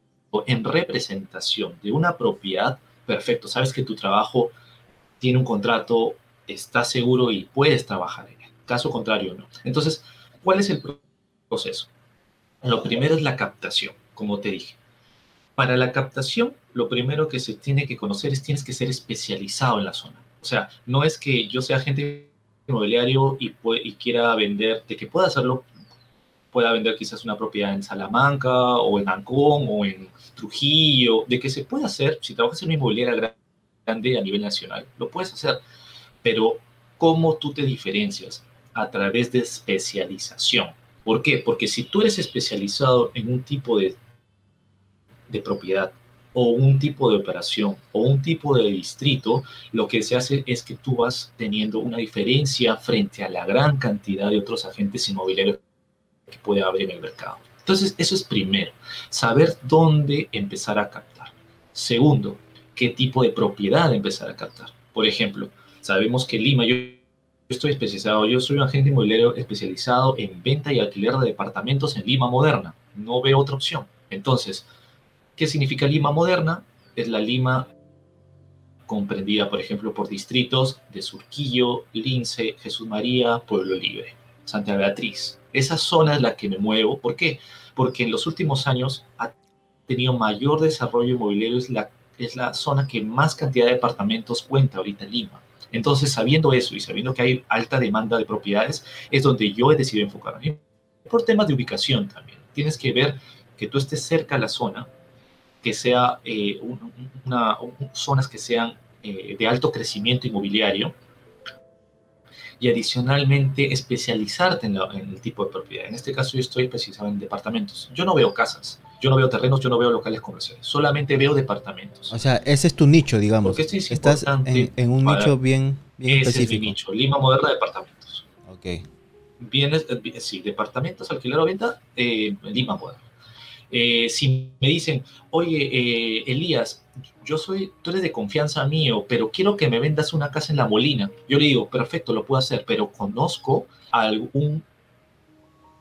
en representación de una propiedad, perfecto, sabes que tu trabajo tiene un contrato, está seguro y puedes trabajar en él. Caso contrario, no. Entonces, ¿cuál es el proceso? Lo primero es la captación, como te dije. Para la captación, lo primero que se tiene que conocer es tienes que ser especializado en la zona. O sea, no es que yo sea agente inmobiliario y, y quiera vender, de que pueda hacerlo, pueda vender quizás una propiedad en Salamanca o en Ancón o en Trujillo, de que se pueda hacer, si trabajas en una inmobiliaria grande, a nivel nacional. Lo puedes hacer, pero ¿cómo tú te diferencias? A través de especialización. ¿Por qué? Porque si tú eres especializado en un tipo de, de propiedad o un tipo de operación o un tipo de distrito, lo que se hace es que tú vas teniendo una diferencia frente a la gran cantidad de otros agentes inmobiliarios que puede haber en el mercado. Entonces, eso es primero, saber dónde empezar a captar. Segundo, qué tipo de propiedad empezar a captar. Por ejemplo, sabemos que Lima, yo estoy especializado, yo soy un agente inmobiliario especializado en venta y alquiler de departamentos en Lima moderna. No veo otra opción. Entonces, ¿qué significa Lima moderna? Es la Lima comprendida, por ejemplo, por distritos de Surquillo, Lince, Jesús María, Pueblo Libre, Santa Beatriz. Esa zona es la que me muevo. ¿Por qué? Porque en los últimos años ha tenido mayor desarrollo inmobiliario, es la es la zona que más cantidad de departamentos cuenta ahorita Lima. Entonces, sabiendo eso y sabiendo que hay alta demanda de propiedades, es donde yo he decidido enfocarme. Por temas de ubicación también. Tienes que ver que tú estés cerca de la zona, que sea eh, una, zonas que sean eh, de alto crecimiento inmobiliario y adicionalmente especializarte en, en, el tipo de propiedad. En este caso yo estoy especializado en departamentos. Yo no veo casas, yo no veo terrenos, yo no veo locales comerciales, solamente veo departamentos. O sea, ese es tu nicho, digamos. Porque este Estás en, un nicho bien, bien ese específico. es mi nicho, Lima Moderna Departamentos. Ok. Bienes, eh, sí, departamentos, alquiler o venta, eh, Lima Moderna. Eh, si me dicen, oye, eh, Elías, yo soy, tú eres de confianza mío, pero quiero que me vendas una casa en La Molina. Yo le digo, perfecto, lo puedo hacer, pero conozco a algún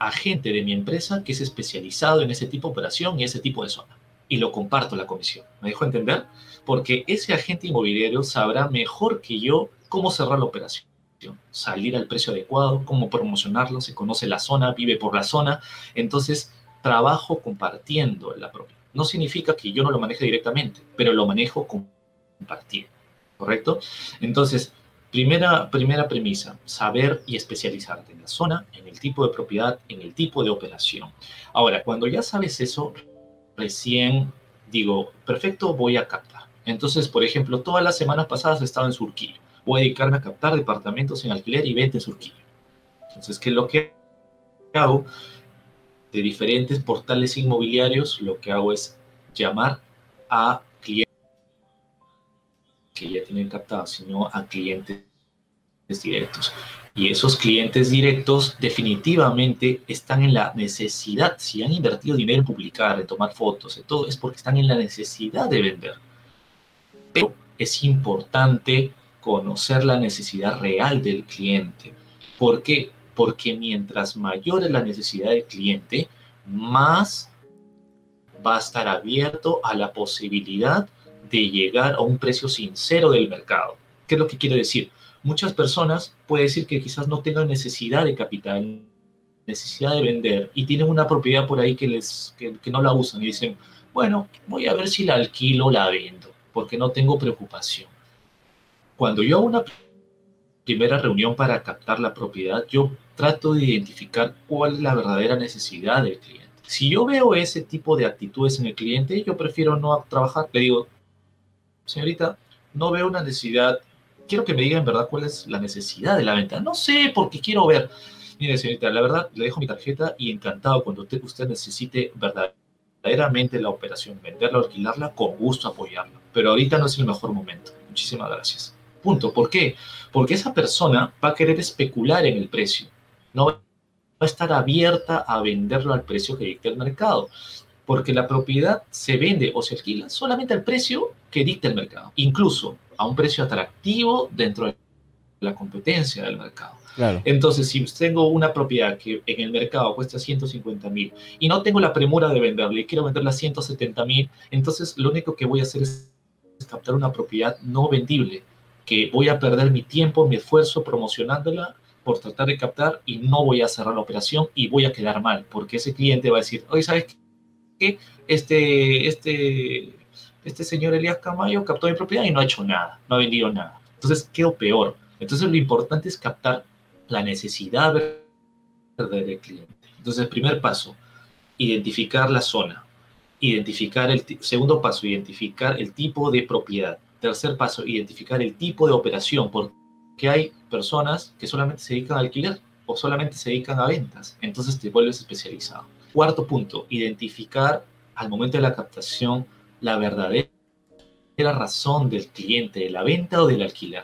agente de mi empresa que es especializado en ese tipo de operación y ese tipo de zona. Y lo comparto la comisión. ¿Me dejo entender? Porque ese agente inmobiliario sabrá mejor que yo cómo cerrar la operación, salir al precio adecuado, cómo promocionarlo, se conoce la zona, vive por la zona. Entonces, trabajo compartiendo la propiedad. No significa que yo no lo maneje directamente, pero lo manejo compartiendo. ¿Correcto? Entonces, Primera, primera premisa, saber y especializarte en la zona, en el tipo de propiedad, en el tipo de operación. Ahora, cuando ya sabes eso, recién digo, perfecto, voy a captar. Entonces, por ejemplo, todas las semanas pasadas he estado en Surquillo. Voy a dedicarme a captar departamentos en alquiler y venta en Surquillo. Entonces, ¿qué es lo que hago? De diferentes portales inmobiliarios, lo que hago es llamar a que ya tienen captado, sino a clientes directos. Y esos clientes directos definitivamente están en la necesidad, si han invertido dinero en publicar, en tomar fotos, en todo, es porque están en la necesidad de vender. Pero es importante conocer la necesidad real del cliente. ¿Por qué? Porque mientras mayor es la necesidad del cliente, más va a estar abierto a la posibilidad llegar a un precio sincero del mercado. ¿Qué es lo que quiero decir? Muchas personas puede decir que quizás no tengan necesidad de capital, necesidad de vender y tienen una propiedad por ahí que, les, que, no la usan y dicen, bueno, voy a ver si la alquilo o la vendo, porque no tengo preocupación. Cuando yo hago una primera reunión para captar la propiedad, yo trato de identificar cuál es la verdadera necesidad del cliente. Si yo veo ese tipo de actitudes en el cliente, yo prefiero no trabajar. Le digo, señorita, no veo una necesidad, quiero que me diga en verdad cuál es la necesidad de la venta. No sé, porque quiero ver. Mire, señorita, la verdad, le dejo mi tarjeta y encantado cuando usted, usted necesite verdaderamente la operación, venderla alquilarla, con gusto apoyarla. Pero ahorita no es el mejor momento. Muchísimas gracias. Punto. ¿Por qué? Porque esa persona va a querer especular en el precio. No va a estar abierta a venderlo al precio que dicta el mercado porque la propiedad se vende o se alquila solamente al precio que dicta el mercado, incluso a un precio atractivo dentro de la competencia del mercado. Entonces, si tengo una propiedad que en el mercado cuesta 150 mil y no tengo la premura de venderla y quiero venderla a 170 mil, entonces lo único que voy a hacer es captar una propiedad no vendible, que voy a perder mi tiempo, mi esfuerzo promocionándola por tratar de captar y no voy a cerrar la operación y voy a quedar mal, porque ese cliente va a decir, oye, ¿sabes qué? Este, este, este señor Elías Camayo captó mi propiedad y no ha hecho nada, no ha vendido nada. Entonces quedó peor. Entonces lo importante es captar la necesidad del cliente. Entonces, primer paso, identificar la zona. Identificar el segundo paso, identificar el tipo de propiedad. Tercer paso, identificar el tipo de operación, porque hay personas que solamente se dedican a alquiler o solamente se dedican a ventas. Entonces te vuelves especializado. Cuarto punto, identificar al momento de la captación la verdadera razón del cliente, de la venta o del alquiler,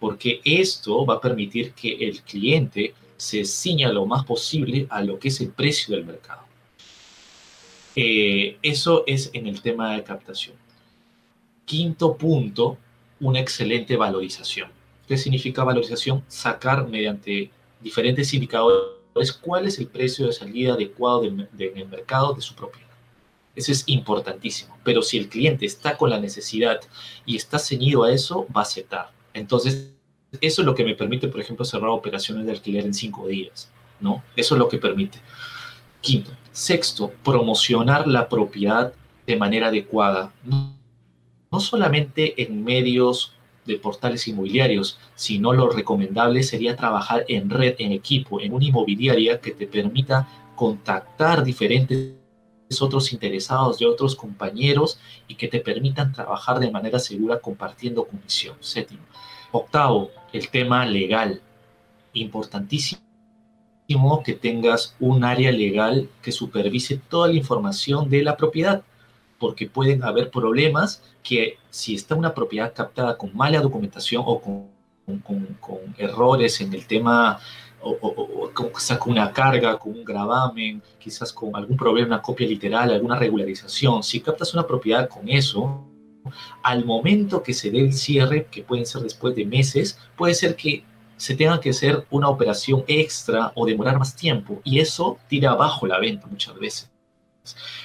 porque esto va a permitir que el cliente se ciña lo más posible a lo que es el precio del mercado. Eh, eso es en el tema de captación. Quinto punto, una excelente valorización. ¿Qué significa valorización? Sacar mediante diferentes indicadores es cuál es el precio de salida adecuado en el mercado de su propiedad. Eso es importantísimo. Pero si el cliente está con la necesidad y está ceñido a eso, va a aceptar. Entonces, eso es lo que me permite, por ejemplo, cerrar operaciones de alquiler en cinco días. ¿no? Eso es lo que permite. Quinto. Sexto, promocionar la propiedad de manera adecuada. no solamente en medios de portales inmobiliarios, sino lo recomendable sería trabajar en red, en equipo, en una inmobiliaria que te permita contactar diferentes otros interesados de otros compañeros y que te permitan trabajar de manera segura compartiendo comisión. Séptimo. Octavo, el tema legal. Importantísimo que tengas un área legal que supervise toda la información de la propiedad porque pueden haber problemas que si está una propiedad captada con mala documentación o con, con, errores en el tema o, quizás con una carga, con un gravamen, quizás con algún problema, una copia literal, alguna regularización. Si captas una propiedad con eso, al momento que se dé el cierre, que pueden ser después de meses, puede ser que se tenga que hacer una operación extra o demorar más tiempo y eso tira abajo la venta muchas veces.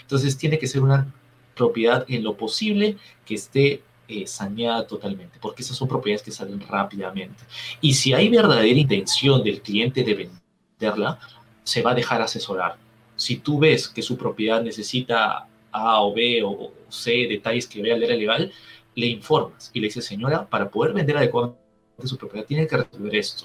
Entonces tiene que ser una propiedad en lo posible que esté eh, saneada totalmente, porque esas son propiedades que salen rápidamente. Y si hay verdadera intención del cliente de venderla, se va a dejar asesorar. Si tú ves que su propiedad necesita A o B o C detalles que vea leer legal, le informas y le dices, señora, para poder vender adecuadamente su propiedad tiene que resolver esto.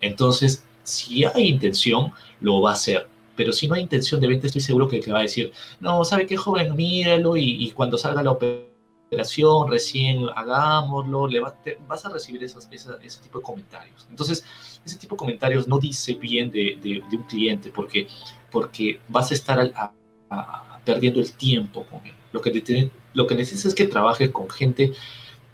Entonces, si hay intención, lo va a hacer. Pero si no hay intención de venta, estoy seguro que te va a decir, no, ¿sabe qué, joven? Míralo y, cuando salga la operación, recién hagámoslo, le vas a recibir ese tipo de comentarios. Entonces, ese tipo de comentarios no dice bien de, un cliente porque, porque vas a estar perdiendo el tiempo con él. Lo que, lo que necesitas es que trabajes con gente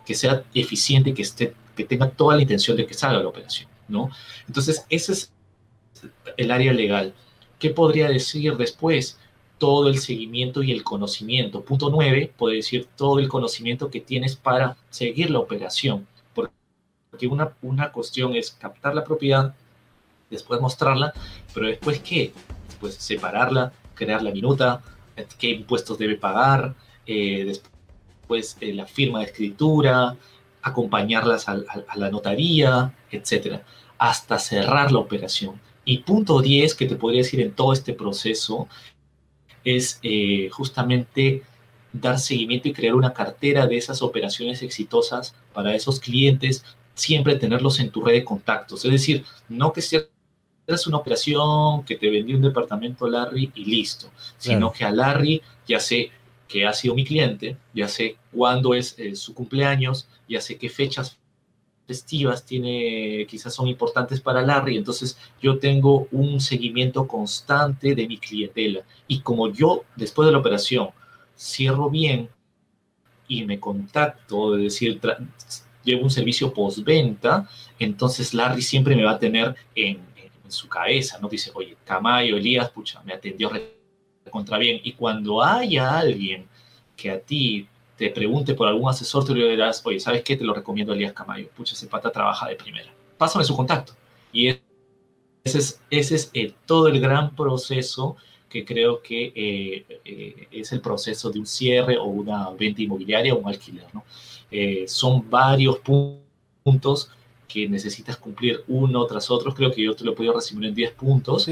que sea eficiente, que, esté, que tenga toda la intención de que salga la operación, ¿no? Entonces, ese es el área legal. ¿Qué podría decir después? Todo el seguimiento y el conocimiento. Punto nueve, puede decir todo el conocimiento que tienes para seguir la operación. Porque una, una cuestión es captar la propiedad, después mostrarla, pero después qué? Después separarla, crear la minuta, qué impuestos debe pagar, eh, después eh, la firma de escritura, acompañarlas a, la notaría, etcétera, hasta cerrar la operación. Y punto 10 que te podría decir en todo este proceso es eh, justamente dar seguimiento y crear una cartera de esas operaciones exitosas para esos clientes, siempre tenerlos en tu red de contactos. Es decir, no que sea es una operación que te vendió un departamento Larry y listo, sino que a Larry ya sé que ha sido mi cliente, ya sé cuándo es eh, su cumpleaños, ya sé qué fechas festivas tiene, quizás son importantes para Larry, entonces yo tengo un seguimiento constante de mi clientela. Y como yo, después de la operación, cierro bien y me contacto, es decir, llevo un servicio postventa, entonces Larry siempre me va a tener en, su cabeza, ¿no? Dice, oye, Camayo, Elías, pucha, me atendió contra bien. Y cuando haya alguien que a ti te pregunte por algún asesor, tú le dirás, oye, ¿sabes qué? Te lo recomiendo a Elías Camayo. Pucha, ese pata trabaja de primera. Pásame su contacto. Y ese es, ese es eh, todo el gran proceso que creo que eh, eh, es el proceso de un cierre o una venta inmobiliaria o un alquiler. ¿no? son varios puntos que necesitas cumplir uno tras otro. Creo que yo te lo he podido resumir en 10 puntos.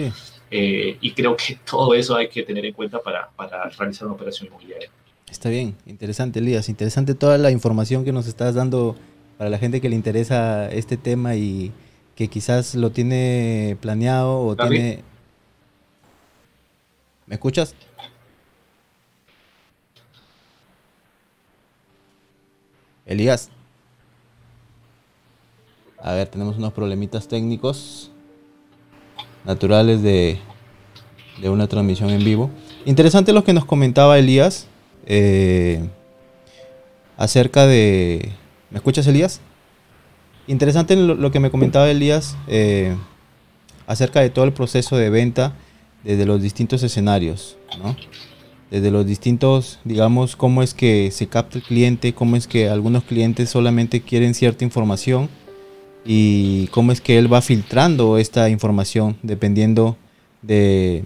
Eh, y creo que todo eso hay que tener en cuenta para, para realizar una operación inmobiliaria. Está bien, interesante, Elías. Interesante toda la información que nos estás dando para la gente que le interesa este tema y que quizás lo tiene planeado o tiene... ¿Me escuchas? Elías. A ver, tenemos unos problemitas técnicos naturales de, de una transmisión en vivo. Interesante lo que nos comentaba Elías eh, acerca de... ¿Me escuchas Elías? Interesante lo, que me comentaba Elías eh, acerca de todo el proceso de venta desde los distintos escenarios, ¿no? Desde los distintos, digamos, cómo es que se capta el cliente, cómo es que algunos clientes solamente quieren cierta información y cómo es que él va filtrando esta información dependiendo de,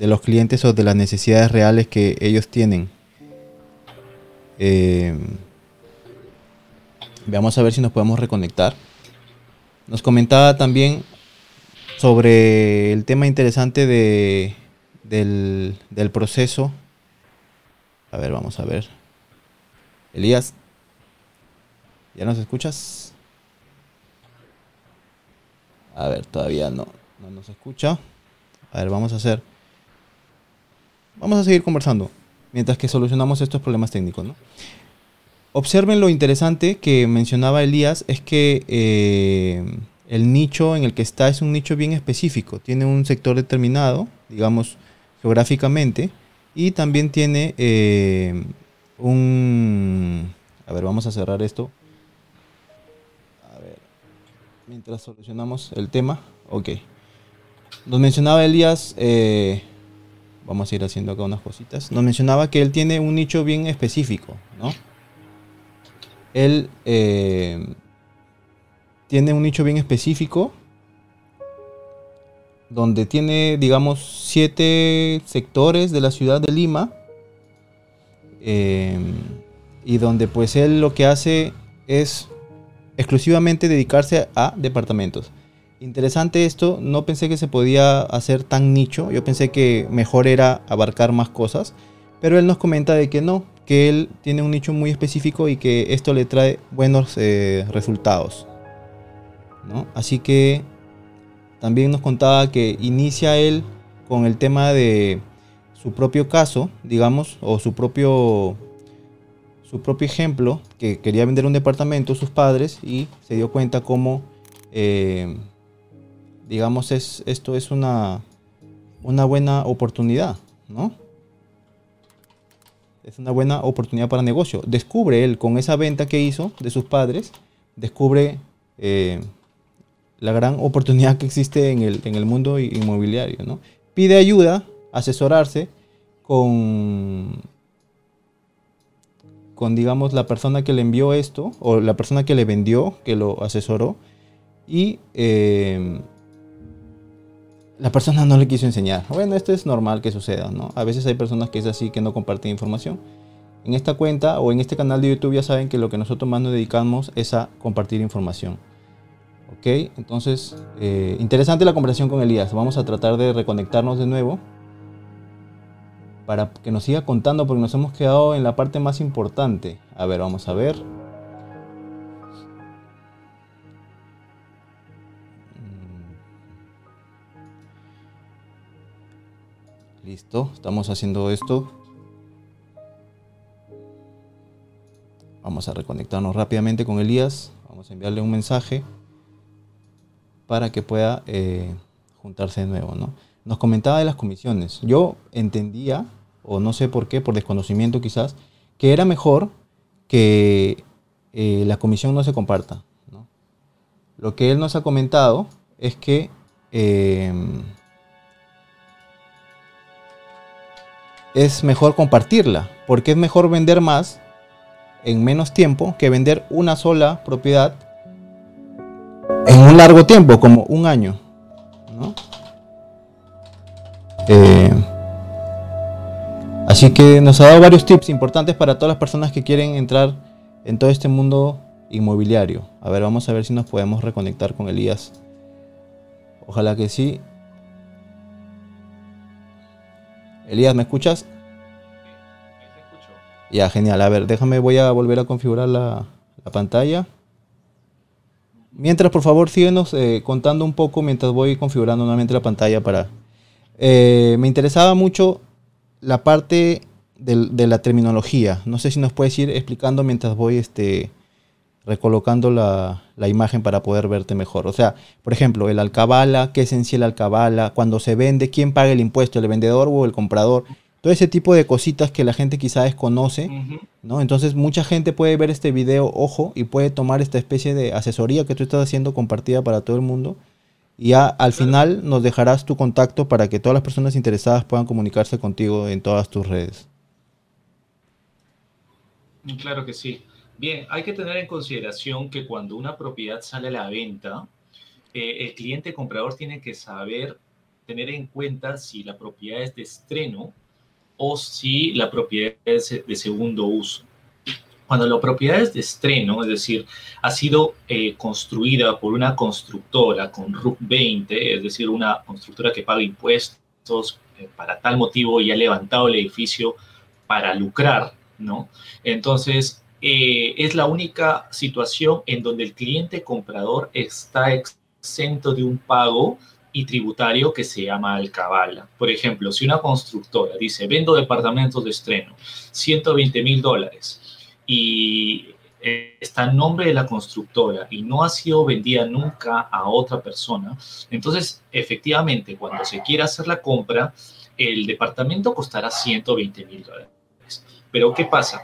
los clientes o de las necesidades reales que ellos tienen. Eh, veamos a ver si nos podemos reconectar. Nos comentaba también sobre el tema interesante de, del, del proceso. A ver, vamos a ver. Elías, ¿ya nos escuchas? A ver, todavía no, no nos escucha. A ver, vamos a hacer. Vamos a seguir conversando mientras que solucionamos estos problemas técnicos. Observen lo interesante que mencionaba Elías, es que eh, el nicho en el que está es un nicho bien específico, tiene un sector determinado, digamos, geográficamente, y también tiene eh, un... A ver, vamos a cerrar esto mientras solucionamos el tema. Ok. nos mencionaba Elías, eh, vamos a ir haciendo acá unas cositas, nos mencionaba que él tiene un nicho bien específico, ¿no? Él eh, tiene un nicho bien específico donde tiene, digamos, siete sectores de la ciudad de Lima eh, y donde pues él lo que hace es exclusivamente dedicarse a departamentos. Interesante esto, no pensé que se podía hacer tan nicho, yo pensé que mejor era abarcar más cosas, pero él nos comenta de que no, que él tiene un nicho muy específico y que esto le trae buenos eh, resultados. Así que también nos contaba que inicia él con el tema de su propio caso, digamos, o su propio su propio ejemplo, que quería vender un departamento a sus padres y se dio cuenta cómo, eh, digamos, es, esto es una, una buena oportunidad, ¿no? Es una buena oportunidad para negocio. Descubre él con esa venta que hizo de sus padres, descubre eh, la gran oportunidad que existe en el, en el mundo inmobiliario, ¿no? Pide ayuda, asesorarse con con, digamos, la persona que le envió esto, o la persona que le vendió, que lo asesoró, y em, la persona no le quiso enseñar. Bueno, esto es normal que suceda, ¿no? A veces hay personas que es así, que no comparten información. En esta cuenta o en este canal de YouTube ya saben que lo que nosotros más nos dedicamos es a compartir información. ¿Ok? Entonces, eh, interesante la conversación con Elías. Vamos a tratar de reconectarnos de nuevo para que nos siga contando porque nos hemos quedado en la parte más importante. A ver, vamos a ver. Listo, estamos haciendo esto. Vamos a reconectarnos rápidamente con Elías. Vamos a enviarle un mensaje para que pueda eh, juntarse de nuevo. ¿no? Nos comentaba de las comisiones. Yo entendía o no sé por qué, por desconocimiento quizás, que era mejor que eh, la comisión no se comparta. Lo que él nos ha comentado es que em, es mejor compartirla, porque es mejor vender más en menos tiempo que vender una sola propiedad en un largo tiempo, como un año. Eh, Así que nos ha dado varios tips importantes para todas las personas que quieren entrar en todo este mundo inmobiliario. A ver, vamos a ver si nos podemos reconectar con Elías. Ojalá que sí. Elías, ¿me escuchas? Ya, genial. A ver, déjame, voy a volver a configurar la, pantalla. Mientras, por favor, síguenos eh, contando un poco mientras voy configurando nuevamente la pantalla para... Eh, me interesaba mucho la parte de, la terminología. No sé si nos puedes ir explicando mientras voy este, recolocando la, imagen para poder verte mejor. O sea, por ejemplo, el alcabala, qué es en sí el alcabala, cuando se vende, quién paga el impuesto, el vendedor o el comprador. Todo ese tipo de cositas que la gente quizá desconoce, ¿no? Entonces mucha gente puede ver este video, ojo, y puede tomar esta especie de asesoría que tú estás haciendo compartida para todo el mundo y ya al final nos dejarás tu contacto para que todas las personas interesadas puedan comunicarse contigo en todas tus redes. Claro que sí. Bien, hay que tener en consideración que cuando una propiedad sale a la venta, eh, el cliente comprador tiene que saber, tener en cuenta si la propiedad es de estreno o si la propiedad es de segundo uso. Cuando la propiedad es de estreno, es decir, ha sido eh, construida por una constructora con RUC 20, es decir, una constructora que paga impuestos eh, para tal motivo y ha levantado el edificio para lucrar, ¿no? Entonces, eh, es la única situación en donde el cliente comprador está exento de un pago y tributario que se llama alcabala. Por ejemplo, si una constructora dice, vendo departamentos de estreno, 120 mil dólares, y está en nombre de la constructora y no ha sido vendida nunca a otra persona, entonces efectivamente cuando se quiera hacer la compra, el departamento costará 120 mil dólares. Pero ¿qué pasa?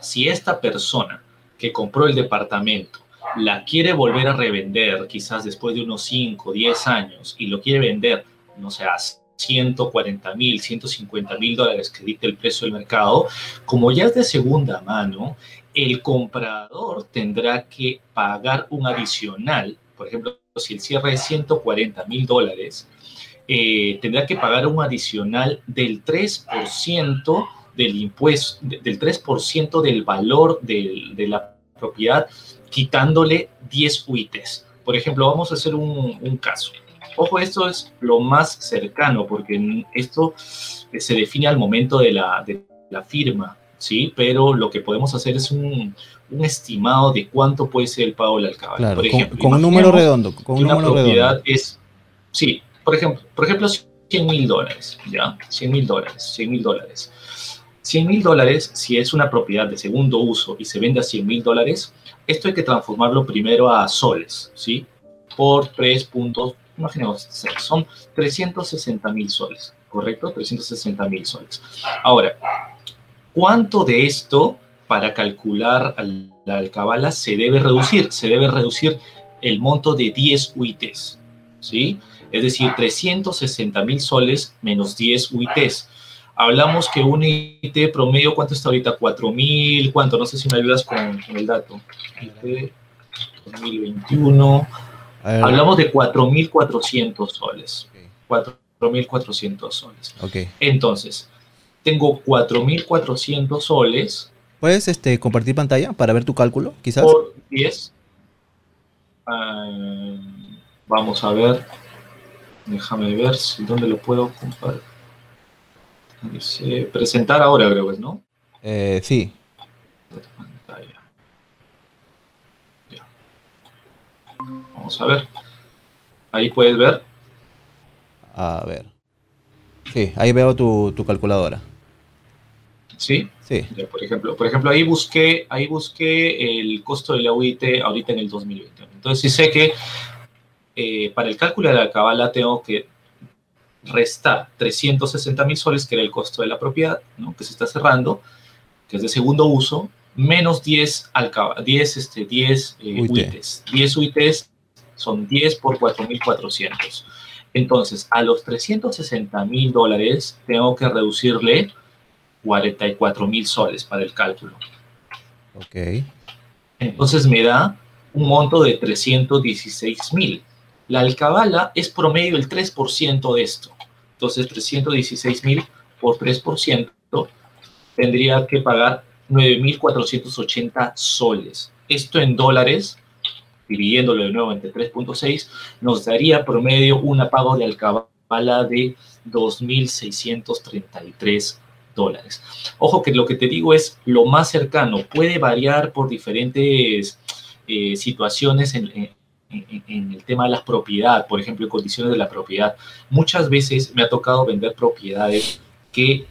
Si esta persona que compró el departamento la quiere volver a revender quizás después de unos 5, 10 años y lo quiere vender no sé, a 140 mil, 150 mil dólares que dicta el precio del mercado, como ya es de segunda mano, el comprador tendrá que pagar un adicional, por ejemplo, si el cierre es 140 mil dólares, eh, tendrá que pagar un adicional del 3% del impuesto, del 3% del valor de, de la propiedad, quitándole 10 UITs. Por ejemplo, vamos a hacer un, un caso. Ojo, esto es lo más cercano, porque esto se define al momento de la, de la firma, ¿sí? Pero lo que podemos hacer es un, un, estimado de cuánto puede ser el pago del alcabala. por ejemplo, con, un número redondo. Con un una número propiedad redondo. es, sí, por ejemplo, por ejemplo 100 mil dólares, ¿ya? 100 mil dólares, 100 mil dólares. 100 mil dólares, si es una propiedad de segundo uso y se vende a 100 mil dólares, esto hay que transformarlo primero a soles, ¿sí? Por 3 puntos, imaginemos, son 360 mil soles, ¿correcto? 360 mil soles. Ahora, ¿cuánto de esto para calcular la alcabala se debe reducir? Se debe reducir el monto de 10 UITs, ¿sí? Es decir, 360 mil soles menos 10 UITs. Hablamos que un IT promedio, ¿cuánto está ahorita? 4.000, ¿cuánto? No sé si me ayudas con, el dato. IT 2021. Hablamos de 4.400 soles. Okay. 4.400 soles. Okay. Entonces, tengo 4.400 soles. ¿Puedes este, compartir pantalla para ver tu cálculo, quizás? Por 10. Uh, vamos a ver. Déjame ver si dónde lo puedo compartir. Presentar ahora, creo que es, ¿no? Eh, sí. Vamos a ver. Ahí puedes ver. A ver. Sí, ahí veo tu, tu calculadora. ¿Sí? Sí. Ya, por ejemplo, por ejemplo, ahí busqué, ahí busqué el costo de la UIT ahorita en el 2020. Entonces, sí sé que eh, para el cálculo de la cabala tengo que restar 360 mil soles, que era el costo de la propiedad, ¿no? que se está cerrando, que es de segundo uso, menos 10, alcaba, 10, este, 10 eh, UIT. UITs. 10 UITs son 10 por 4.400. Entonces, a los 360 mil dólares tengo que reducirle 44 mil soles para el cálculo. Ok. Entonces me da un monto de 316 mil. La alcabala es promedio el 3% de esto. Entonces, 316 mil por 3% tendría que pagar 9.480 soles. Esto en dólares, dividiéndolo de nuevo entre 3.6, nos daría promedio una pago de alcabala de 2.633 dólares. Ojo que lo que te digo es lo más cercano. Puede variar por diferentes eh, situaciones en, en en, en, el tema de las propiedades, por ejemplo, en condiciones de la propiedad. Muchas veces me ha tocado vender propiedades que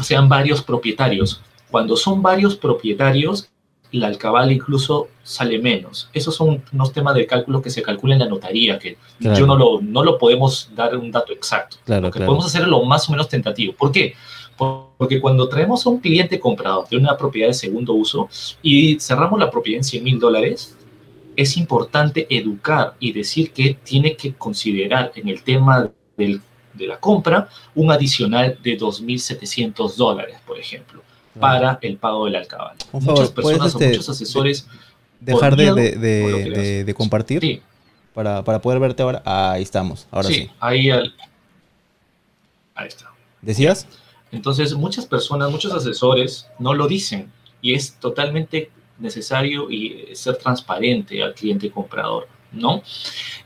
sean varios propietarios. Cuando son varios propietarios, la alcabala incluso sale menos. Esos son unos temas de cálculo que se calculan en la notaría, que claro. yo no lo, no lo podemos dar un dato exacto. Claro, lo que claro. podemos hacer es lo más o menos tentativo. ¿Por qué? Porque cuando traemos a un cliente comprador de una propiedad de segundo uso y cerramos la propiedad en 100 mil dólares, es importante educar y decir que tiene que considerar en el tema del, de la compra un adicional de 2.700 dólares, por ejemplo, ah. para el pago del alcabala. Muchas personas este, o muchos asesores... Dejar de, de, de, de, de compartir sí. para, para, poder verte ahora. Ahí estamos, ahora sí. sí. Ahí, al, ahí está. ¿Decías? Entonces, muchas personas, muchos asesores no lo dicen y es totalmente necesario y ser transparente al cliente comprador, ¿no?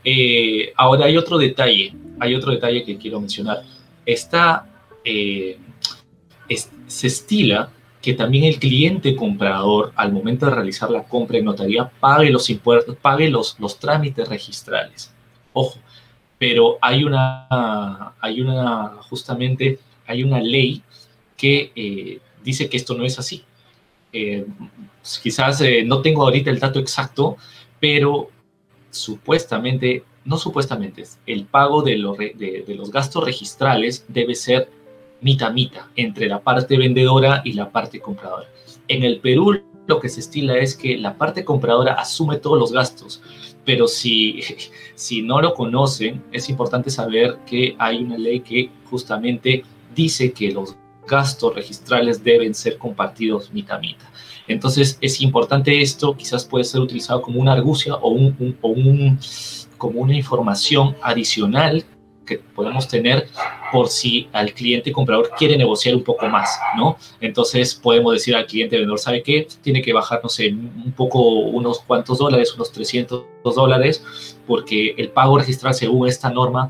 Eh, ahora hay otro detalle, hay otro detalle que quiero mencionar. Está, eh, se estila que también el cliente comprador, al momento de realizar la compra en notaría, pague los impuestos, pague los, los trámites registrales. Ojo, pero hay una, hay una, justamente, hay una ley que eh, dice que esto no es así. Eh, quizás eh, no tengo ahorita el dato exacto, pero supuestamente, no supuestamente, el pago de, lo, de, de los gastos registrales debe ser mitad mitad entre la parte vendedora y la parte compradora. En el Perú lo que se estila es que la parte compradora asume todos los gastos, pero si, si no lo conocen, es importante saber que hay una ley que justamente dice que los gastos registrales deben ser compartidos mitad a mitad. Entonces es importante esto, quizás puede ser utilizado como una argucia o, un, o un, como una información adicional que podemos tener por si al cliente comprador quiere negociar un poco más, ¿no? Entonces podemos decir al cliente vendedor, ¿sabe qué? Tiene que bajar, no sé, un poco, unos cuantos dólares, unos 300 dólares, porque el pago registral según esta norma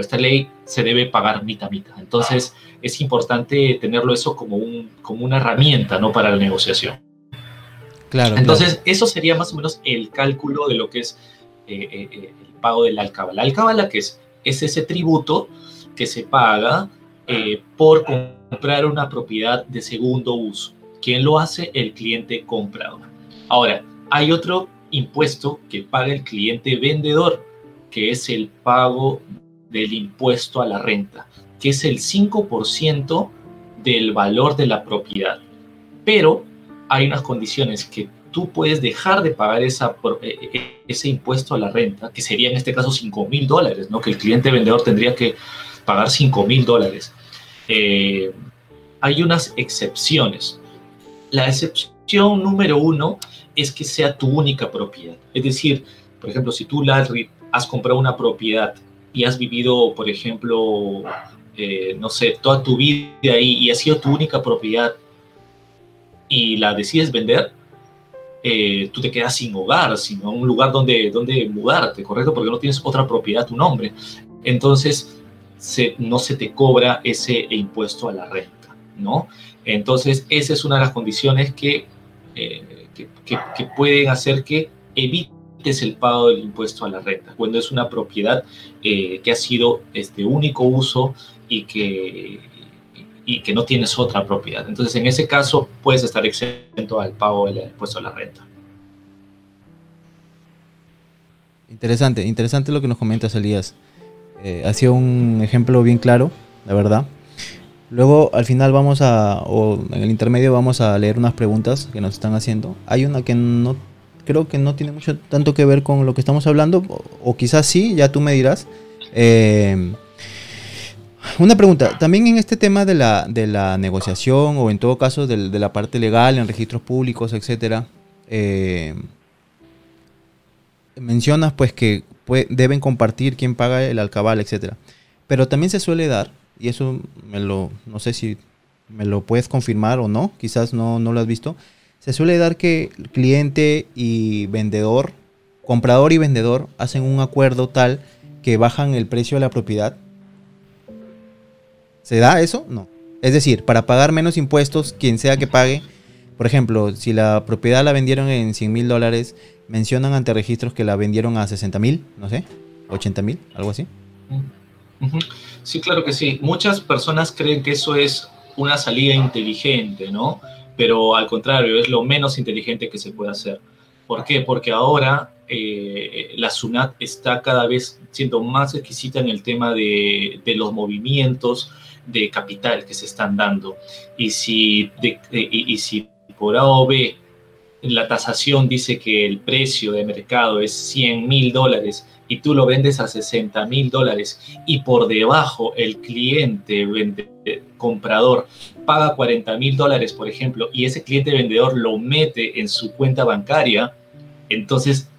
esta ley se debe pagar mitad a mitad. Entonces es importante tenerlo eso como, un, como una herramienta, ¿no? Para la negociación. Claro. Entonces eso sería más o menos el cálculo de lo que es eh, eh, eh, el pago del alcabala. La alcabala que es es ese tributo que se paga eh, por comprar una propiedad de segundo uso. ¿Quién lo hace? El cliente comprador. Ahora, hay otro impuesto que paga el cliente vendedor, que es el pago del impuesto a la renta, que es el 5% del valor de la propiedad. Pero hay unas condiciones que tú puedes dejar de pagar esa, eh, eh, ese impuesto a la renta, que sería en este caso 5 mil dólares, ¿no? que el cliente vendedor tendría que pagar 5 mil dólares. Eh, hay unas excepciones. La excepción número uno es que sea tu única propiedad. Es decir, por ejemplo, si tú, Larry, has comprado una propiedad y has vivido, por ejemplo, no sé, toda tu vida ahí y ha sido tu única propiedad y la decides vender, eh, tú te quedas sin hogar, sin un lugar donde, donde mudarte, ¿correcto? Porque no tienes otra propiedad tu nombre. Entonces, no se te cobra ese impuesto a la renta, ¿no? Entonces, esa es una de las condiciones que, eh, que, que, pueden hacer que evites el pago del impuesto a la renta, cuando es una propiedad eh, que ha sido este único uso y que, y que no tienes otra propiedad. Entonces, en ese caso, puedes estar exento al pago del impuesto a la renta. Interesante, interesante lo que nos comentas, Elías. Eh, ha sido un ejemplo bien claro, la verdad. Luego, al final vamos a, o en el intermedio vamos a leer unas preguntas que nos están haciendo. Hay una que no, creo que no tiene mucho tanto que ver con lo que estamos hablando, o, quizás sí, ya tú me dirás. Eh, una pregunta, también en este tema de la, de la negociación o en todo caso de, la parte legal, en registros públicos, etcétera, eh, mencionas pues que deben compartir quién paga el alcabal, etcétera. Pero también se suele dar, y eso me lo, no sé si me lo puedes confirmar o no, quizás no, no lo has visto, se suele dar que cliente y vendedor, comprador y vendedor hacen un acuerdo tal que bajan el precio de la propiedad ¿Se da eso? No. Es decir, para pagar menos impuestos, quien sea que pague, por ejemplo, si la propiedad la vendieron en 100 mil dólares, mencionan ante registros que la vendieron a 60 mil, no sé, 80 mil, algo así. Sí, claro que sí. Muchas personas creen que eso es una salida inteligente, ¿no? Pero al contrario, es lo menos inteligente que se puede hacer. ¿Por qué? Porque ahora eh, la SUNAT está cada vez siendo más exquisita en el tema de, los movimientos, de capital que se están dando. Y si, y, si por A la tasación dice que el precio de mercado es 100 mil dólares y tú lo vendes a 60 mil dólares y por debajo el cliente vende, comprador paga 40 mil dólares, por ejemplo, y ese cliente vendedor lo mete en su cuenta bancaria, entonces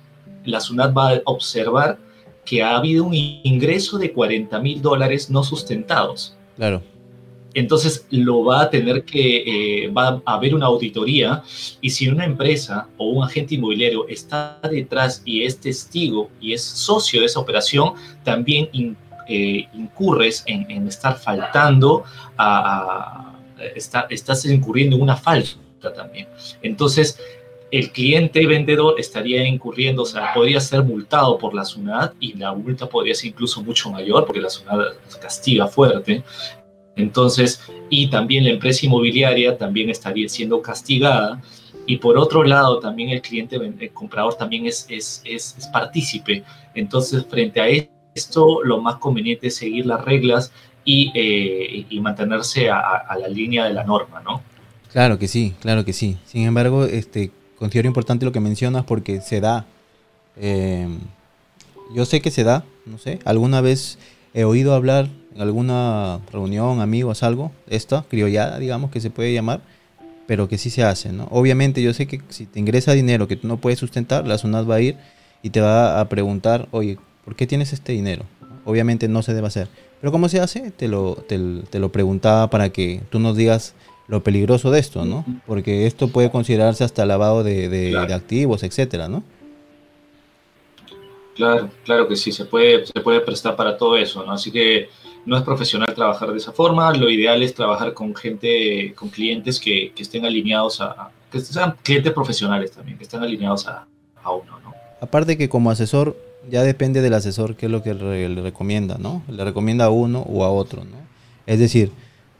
la SUNAT va a observar que ha habido un ingreso de 40 mil dólares no sustentados. Claro. Entonces lo va a tener que, eh, va a haber una auditoría y si una empresa o un agente inmobiliario está detrás y es testigo y es socio de esa operación, también eh, incurres en, estar faltando a, estás incurriendo en una falta también. Entonces, el cliente vendedor estaría incurriendo, o sea, podría ser multado por la SUNAT y la multa podría ser incluso mucho mayor porque la SUNAT castiga fuerte. Entonces, y también la empresa inmobiliaria también estaría siendo castigada. Y por otro lado, también el cliente, comprador también es, es, es, partícipe. Entonces, frente a esto, lo más conveniente es seguir las reglas y, eh, mantenerse a, la línea de la norma, ¿no? Claro que sí, claro que sí. Sin embargo, este, considero importante lo que mencionas porque se da Em, yo sé que se da, no sé, alguna vez he oído hablar en alguna reunión, amigos, algo, esta criollada, digamos, que se puede llamar, pero que sí se hace, ¿no? Obviamente yo sé que si te ingresa dinero que tú no puedes sustentar, la SUNAT va a ir y te va a preguntar, oye, ¿por qué tienes este dinero? Obviamente no se debe hacer. Pero ¿cómo se hace? Te lo, te, lo preguntaba para que tú nos digas lo peligroso de esto, ¿no? Porque esto puede considerarse hasta lavado de, de, activos, etcétera, ¿no? Claro, claro que sí, se puede, se puede prestar para todo eso, ¿no? Así que no es profesional trabajar de esa forma, lo ideal es trabajar con gente, con clientes que, que estén alineados a, que sean clientes profesionales también, que estén alineados a, a uno, ¿no? Aparte que como asesor ya depende del asesor qué es lo que le recomienda, ¿no? Le recomienda a uno o a otro, ¿no? Es decir,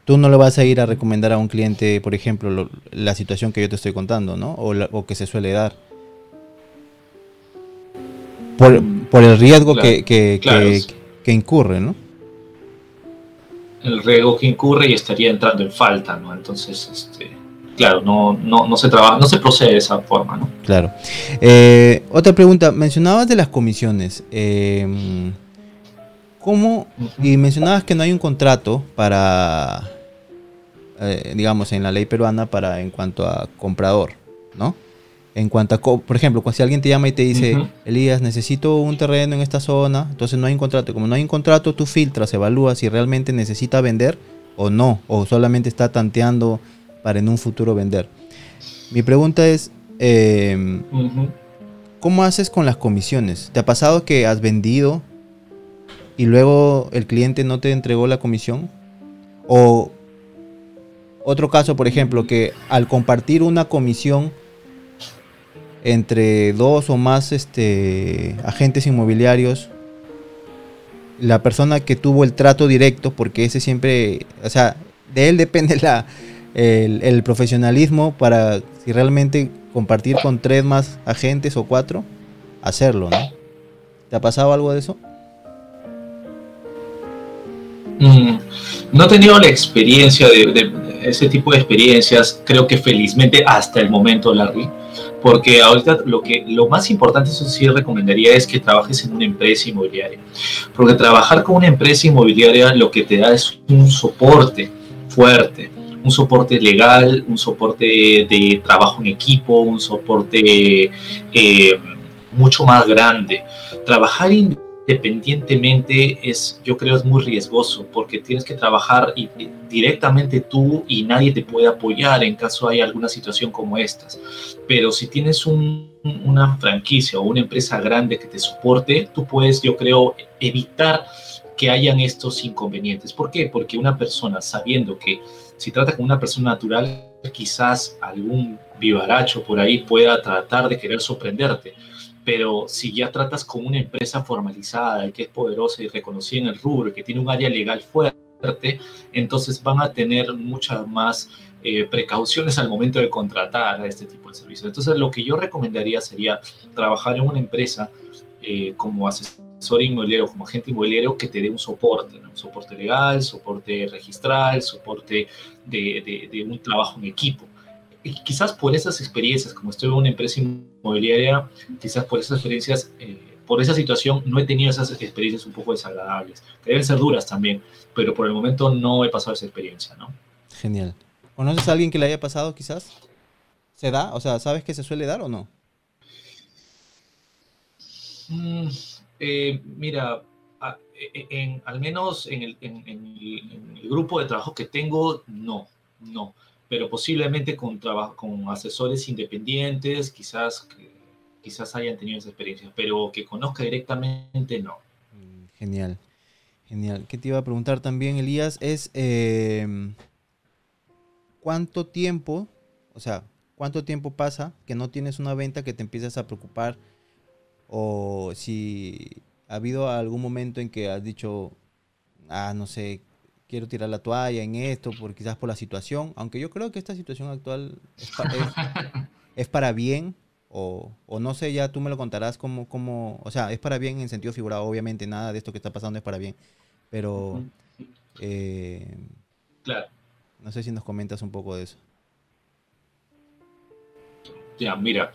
tú no le vas a ir a recomendar a un cliente, por ejemplo, la situación que yo te estoy contando, ¿no? O, que se suele dar. Por, el riesgo que, que incurre, ¿no? El riesgo que incurre y estaría entrando en falta, ¿no? Entonces, este claro, no, no, no, se trabaja, no se procede de esa forma, ¿no? Claro. Eh, otra pregunta, mencionabas de las comisiones. Eh, ¿Cómo? Y mencionabas que no hay un contrato para, eh, digamos, en la ley peruana para en cuanto a comprador, ¿no? En cuanto a, por ejemplo, si alguien te llama y te dice, Elías, necesito un terreno en esta zona, entonces no hay un contrato. Como no hay un contrato, tú filtras, evalúas si realmente necesita vender o no, o solamente está tanteando para en un futuro vender. Mi pregunta es, em, ¿cómo haces con las comisiones? ¿Te ha pasado que has vendido y luego el cliente no te entregó la comisión? O otro caso, por ejemplo, que al compartir una comisión entre dos o más este, agentes inmobiliarios, la persona que tuvo el trato directo, porque ese siempre, o sea, de él depende la, el, profesionalismo para si realmente compartir con tres más agentes o cuatro, hacerlo, ¿no? ¿Te ha pasado algo de eso? Mm, no he tenido la experiencia de, ese tipo de experiencias, creo que felizmente hasta el momento, Larry, porque ahorita lo, que, lo más importante, eso sí recomendaría, es que trabajes en una empresa inmobiliaria, porque trabajar con una empresa inmobiliaria lo que te da es un soporte fuerte, un soporte legal, un soporte de trabajo en equipo, un soporte eh, mucho más grande. Trabajar independientemente es, yo creo, es muy riesgoso porque tienes que trabajar directamente tú y nadie te puede apoyar en caso hay alguna situación como estas. Pero si tienes una franquicia o una empresa grande que te soporte, tú puedes, yo creo, evitar que hayan estos inconvenientes. ¿Por qué? Porque una persona sabiendo que si trata con una persona natural, quizás algún vivaracho por ahí pueda tratar de querer sorprenderte. Pero si ya tratas con una empresa formalizada y que es poderosa y reconocida en el rubro, que tiene un área legal fuerte, entonces van a tener muchas más eh, precauciones al momento de contratar a este tipo de servicios. Entonces, lo que yo recomendaría sería trabajar en una empresa eh, como asesor inmobiliario, como agente inmobiliario, que te dé un soporte, un soporte legal, soporte registral, soporte de, un trabajo en equipo. Y quizás por esas experiencias, como estoy en una empresa inmobiliaria, quizás por esas experiencias, eh, por esa situación, no he tenido esas experiencias un poco desagradables, que deben ser duras también, pero por el momento no he pasado esa experiencia, ¿no? Genial. ¿Conoces a alguien que le haya pasado quizás? ¿Se da? O sea, ¿sabes que se suele dar o no? Mm, eh, mira, e, e, en, al menos en el, grupo de trabajo que tengo, no, no. Pero posiblemente con, con asesores independientes, quizás, quizás hayan tenido esa experiencia, pero que conozca directamente, no. Mm, genial, genial. ¿Qué te iba a preguntar también, Elías? Es em, cuánto tiempo, o sea, cuánto tiempo pasa que no tienes una venta que te empiezas a preocupar o si ha habido algún momento en que has dicho, ah, no sé, quiero tirar la toalla en esto, por, quizás por la situación, aunque yo creo que esta situación actual es, para bien, o, no sé, ya tú me lo contarás como, como, o sea, es para bien en sentido figurado, obviamente nada de esto que está pasando es para bien, pero eh, claro. no sé si nos comentas un poco de eso. Ya, mira,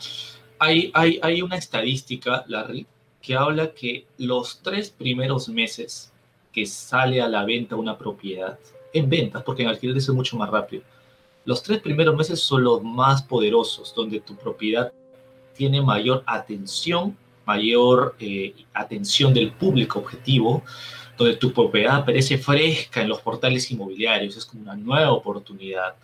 hay, hay, hay una estadística, Larry, que habla que los tres primeros meses que sale a la venta una propiedad, en ventas, porque en alquiler es mucho más rápido, los tres primeros meses son los más poderosos, donde tu propiedad tiene mayor atención, mayor eh, atención del público objetivo, donde tu propiedad aparece fresca en los portales inmobiliarios, es como una nueva oportunidad.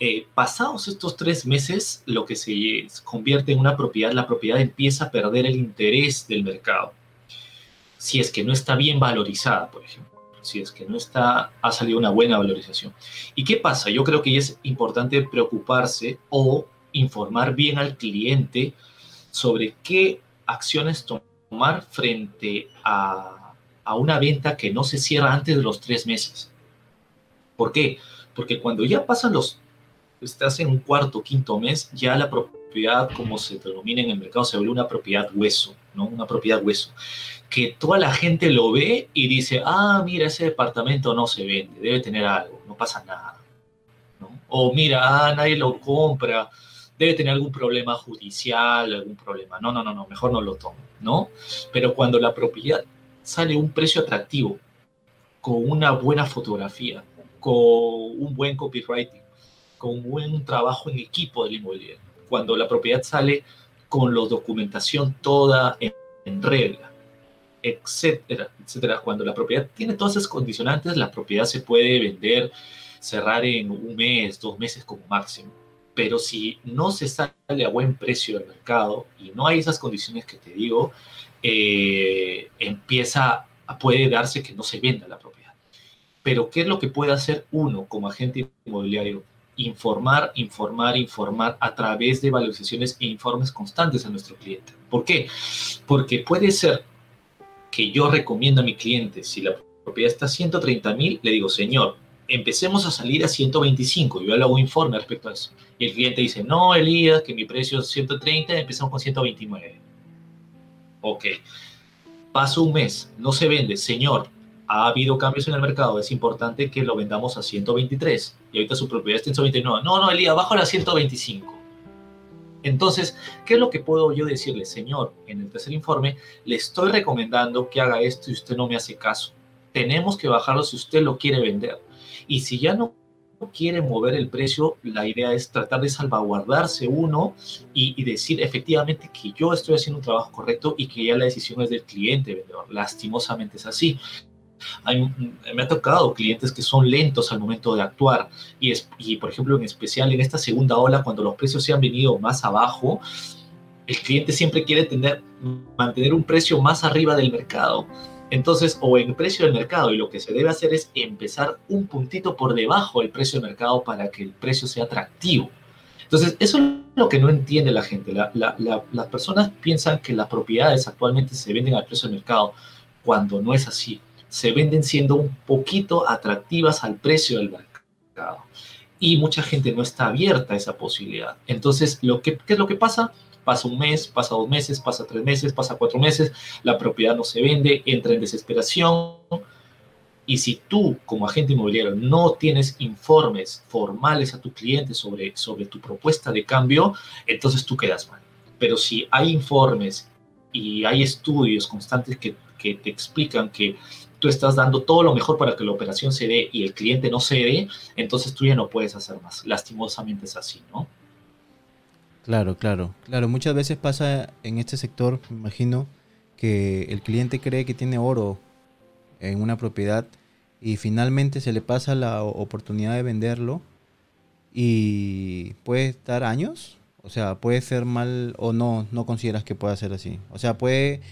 Eh, pasados estos tres meses, lo que se convierte en una propiedad, la propiedad empieza a perder el interés del mercado. Si es que no está bien valorizada, por ejemplo, si es que no está, ha salido una buena valorización. ¿Y qué pasa? Yo creo que es importante preocuparse o informar bien al cliente sobre qué acciones tomar frente a, a una venta que no se cierra antes de los tres meses. ¿Por qué? Porque cuando ya pasan los estás en un cuarto, quinto mes, ya la propiedad, como se denomina en el mercado, se vuelve una propiedad hueso, ¿no? Una propiedad hueso. Que toda la gente lo ve y dice, ah, mira, ese departamento no se vende, debe tener algo, no pasa nada. O mira, ah, nadie lo compra, debe tener algún problema judicial, algún problema. No, no, no, no, mejor no lo tomo, ¿no? Pero cuando la propiedad sale a un precio atractivo, con una buena fotografía, con un buen copywriting, con buen trabajo en equipo del inmobiliario. Cuando la propiedad sale con la documentación toda en, regla, etcétera, etcétera. Cuando la propiedad tiene todas esas condicionantes, la propiedad se puede vender, cerrar en un mes, dos meses como máximo. Pero si no se sale a buen precio del mercado y no hay esas condiciones que te digo, eh, empieza, puede darse que no se venda la propiedad. Pero ¿qué es lo que puede hacer uno como agente inmobiliario? informar, informar, informar a través de valorizaciones e informes constantes a nuestro cliente. ¿Por qué? Porque puede ser que yo recomiendo a mi cliente, si la propiedad está a 130 mil, le digo, señor, empecemos a salir a 125, yo le hago un informe respecto a eso. Y el cliente dice, no, Elías, que mi precio es 130, empezamos con 129. Ok. Paso un mes, no se vende, señor, ha habido cambios en el mercado, es importante que lo vendamos a 123 y ahorita su propiedad está en 129. No, no, Elías, bajo a 125. Entonces, ¿qué es lo que puedo yo decirle? Señor, en el tercer informe, le estoy recomendando que haga esto y usted no me hace caso. Tenemos que bajarlo si usted lo quiere vender. Y si ya no quiere mover el precio, la idea es tratar de salvaguardarse uno y, decir efectivamente que yo estoy haciendo un trabajo correcto y que ya la decisión es del cliente vendedor. Lastimosamente es así me ha tocado clientes que son lentos al momento de actuar y, es, y, por ejemplo, en especial en esta segunda ola, cuando los precios se han venido más abajo, el cliente siempre quiere tener, mantener un precio más arriba del mercado. Entonces, o en precio del mercado, y lo que se debe hacer es empezar un puntito por debajo del precio del mercado para que el precio sea atractivo. Entonces, eso es lo que no entiende la gente. las personas piensan que las propiedades actualmente se venden al precio del mercado, cuando no es así se venden siendo un poquito atractivas al precio del mercado. Y mucha gente no está abierta a esa posibilidad. Entonces, lo que, ¿qué es lo que pasa? Pasa un mes, pasa dos meses, pasa tres meses, pasa cuatro meses, la propiedad no se vende, entra en desesperación. Y si tú, como agente inmobiliario, no tienes informes formales a tu cliente sobre, sobre tu propuesta de cambio, entonces tú quedas mal. Pero si hay informes y hay estudios constantes que, que te explican que tú estás dando todo lo mejor para que la operación se dé y el cliente no se dé, entonces tú ya no puedes hacer más. Lastimosamente es así, ¿no? Claro, claro, claro. Muchas veces pasa en este sector, me imagino, que el cliente cree que tiene oro en una propiedad y finalmente se le pasa la oportunidad de venderlo y puede estar años. O sea, puede ser mal o no, no consideras que pueda ser así. O sea, puede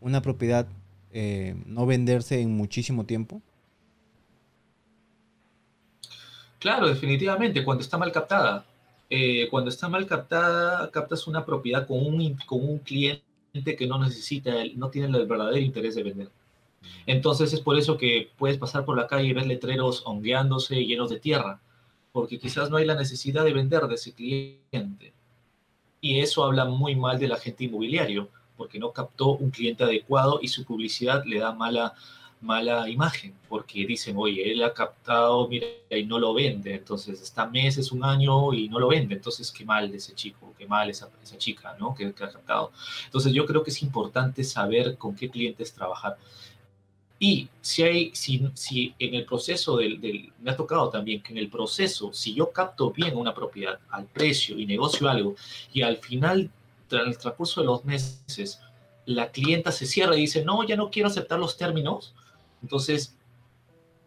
una propiedad eh, no venderse en muchísimo tiempo? Claro, definitivamente, cuando está mal captada. Eh, cuando está mal captada, captas una propiedad con un, con un cliente que no necesita, no tiene el verdadero interés de vender. Entonces es por eso que puedes pasar por la calle y ver letreros hongueándose llenos de tierra, porque quizás no hay la necesidad de vender de ese cliente. Y eso habla muy mal del agente inmobiliario, porque no captó un cliente adecuado y su publicidad le da mala, mala imagen, porque dicen, oye, él ha captado, mira, y no lo vende, entonces está meses, un año y no lo vende, entonces qué mal de ese chico, qué mal esa, esa chica, ¿no? Que, que ha captado. Entonces yo creo que es importante saber con qué clientes trabajar. Y si hay, si, si en el proceso del, del, me ha tocado también que en el proceso, si yo capto bien una propiedad al precio y negocio algo, y al final, tras el transcurso de los meses, la clienta se cierra y dice, no, ya no quiero aceptar los términos, entonces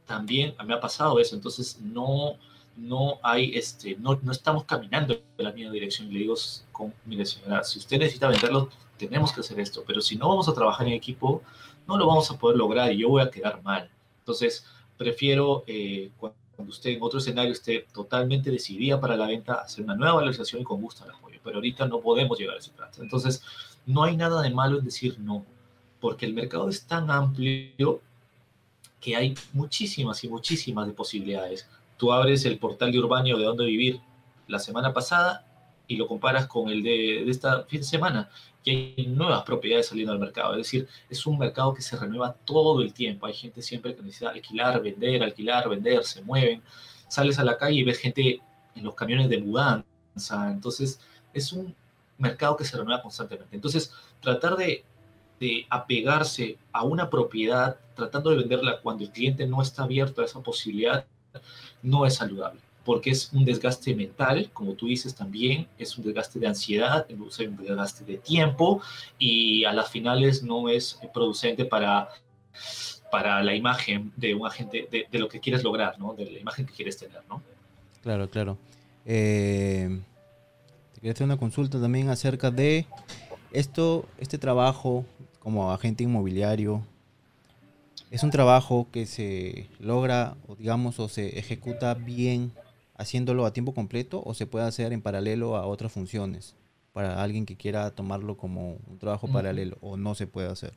también me ha pasado eso, entonces no, no hay, este, no, no estamos caminando en la misma dirección. Le digo, con, mire señora, si usted necesita venderlo, tenemos que hacer esto, pero si no vamos a trabajar en equipo, no lo vamos a poder lograr y yo voy a quedar mal. Entonces, prefiero eh, cuando usted en otro escenario esté totalmente decidida para la venta, hacer una nueva valorización y con gusto la apoyo. Pero ahorita no podemos llegar a ese plazo. Entonces, no hay nada de malo en decir no, porque el mercado es tan amplio que hay muchísimas y muchísimas de posibilidades. Tú abres el portal de Urbanio de dónde vivir la semana pasada y lo comparas con el de, de, esta fin de semana y hay nuevas propiedades saliendo al mercado. Es decir, es un mercado que se renueva todo el tiempo. Hay gente siempre que necesita alquilar, vender, alquilar, vender, se mueven. Sales a la calle y ves gente en los camiones de mudanza. Entonces, es un mercado que se renueva constantemente. Entonces, tratar de, de apegarse a una propiedad, tratando de venderla cuando el cliente no está abierto a esa posibilidad, no es saludable porque es un desgaste mental, como tú dices también, es un desgaste de ansiedad, es un desgaste de tiempo y a las finales no es producente para, para la imagen de un agente, de, lo que quieres lograr, ¿no? de la imagen que quieres tener. ¿no? Claro, claro. Eh, te quería hacer una consulta también acerca de esto, este trabajo como agente inmobiliario. Es un trabajo que se logra, o digamos, o se ejecuta bien haciéndolo a tiempo completo o se puede hacer en paralelo a otras funciones para alguien que quiera tomarlo como un trabajo uh -huh. paralelo o no se puede hacer?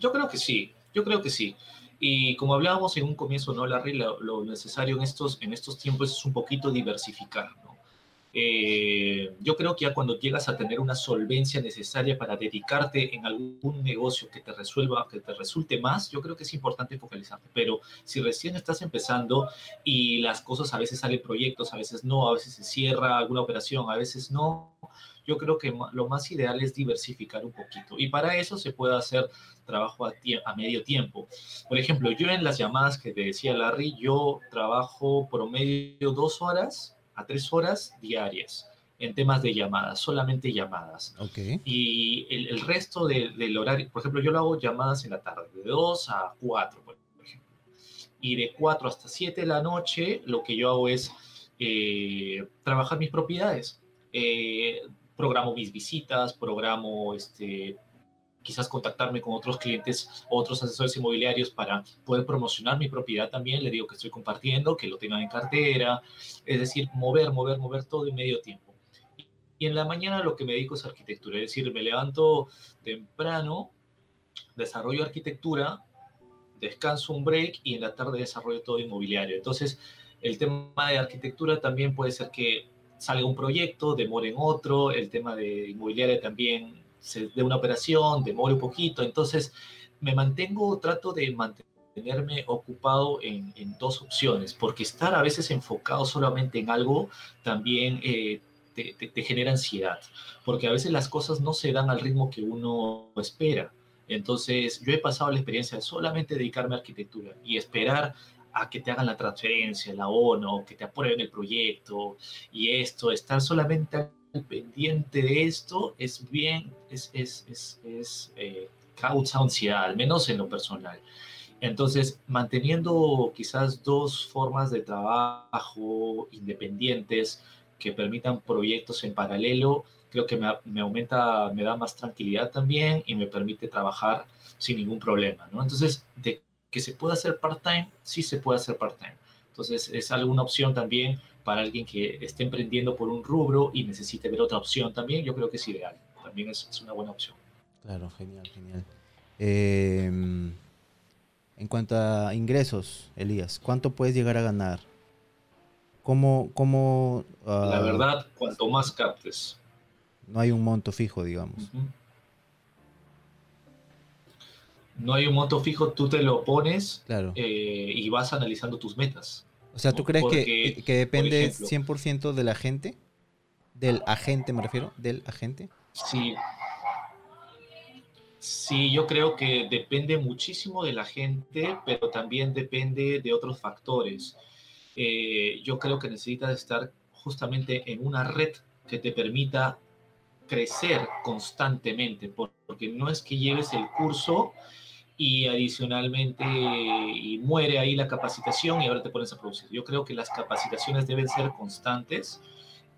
Yo creo que sí, yo creo que sí. Y como hablábamos en un comienzo, ¿no, Larry? Lo, lo necesario en estos, en estos tiempos es un poquito diversificar, ¿no? Eh, yo creo que ya cuando llegas a tener una solvencia necesaria para dedicarte en algún negocio que te resuelva, que te resulte más, yo creo que es importante focalizarte. Pero si recién estás empezando y las cosas a veces salen proyectos, a veces no, a veces se cierra alguna operación, a veces no, yo creo que lo más ideal es diversificar un poquito. Y para eso se puede hacer trabajo a, a, medio tiempo. Por ejemplo, yo en las llamadas que te decía Larry, yo trabajo promedio dos horas a tres horas diarias en temas de llamadas, solamente llamadas. Okay. Y el, el resto de, del horario, por ejemplo, yo lo hago llamadas en la tarde, de 2 a 4, por ejemplo. Y de 4 hasta 7 de la noche, lo que yo hago es eh, trabajar mis propiedades. Eh, programo mis visitas, programo este, quizás contactarme con otros clientes, otros asesores inmobiliarios para poder promocionar mi propiedad también. Le digo que estoy compartiendo, que lo tengan en cartera, es decir, mover, mover, mover todo en medio tiempo. Y en la mañana lo que me dedico es arquitectura, es decir, me levanto temprano, desarrollo arquitectura, descanso un break y en la tarde desarrollo todo inmobiliario. Entonces, el tema de arquitectura también puede ser que salga un proyecto, demore en otro, el tema de inmobiliaria también de una operación, demore un poquito, entonces me mantengo, trato de mantenerme ocupado en, en, dos opciones, porque estar a veces enfocado solamente en algo también eh, te, te, te, genera ansiedad, porque a veces las cosas no se dan al ritmo que uno espera. Entonces, yo he pasado la experiencia de solamente dedicarme a arquitectura y esperar a que te hagan la transferencia, la ONU, que te aprueben el proyecto y esto, estar solamente pendiente de esto es bien, es, es, es, es eh, causa ansiedad, al menos en lo personal. Entonces, manteniendo quizás dos formas de trabajo independientes que permitan proyectos en paralelo, creo que me, me, aumenta, me da más tranquilidad también y me permite trabajar sin ningún problema, ¿no? Entonces, de que se pueda hacer part-time, sí se puede hacer part-time. Entonces, es alguna opción también para alguien que esté emprendiendo por un rubro y necesite ver otra opción también, yo creo que es ideal. También es, es una buena opción. Claro, genial, genial. Eh, en cuanto a ingresos, Elías, ¿cuánto puedes llegar a ganar? ¿Cómo, cómo uh, La verdad, cuanto más captes. No hay un monto fijo, digamos. Uh -huh. No hay un monto fijo, tú te lo pones Claro. eh, y vas analizando tus metas. O sea, ¿tú crees que, Porque, que depende ejemplo- 100% de la gente? Del agente, me refiero, del agente. Sí. Sí, yo creo que depende muchísimo de la gente, pero también depende de otros factores. Eh, yo creo que necesitas estar justamente en una red que te permita crecer constantemente, por- porque no es que lleves el curso y adicionalmente muere ahí la capacitación y ahora te pones a producir. Yo creo que las capacitaciones deben ser constantes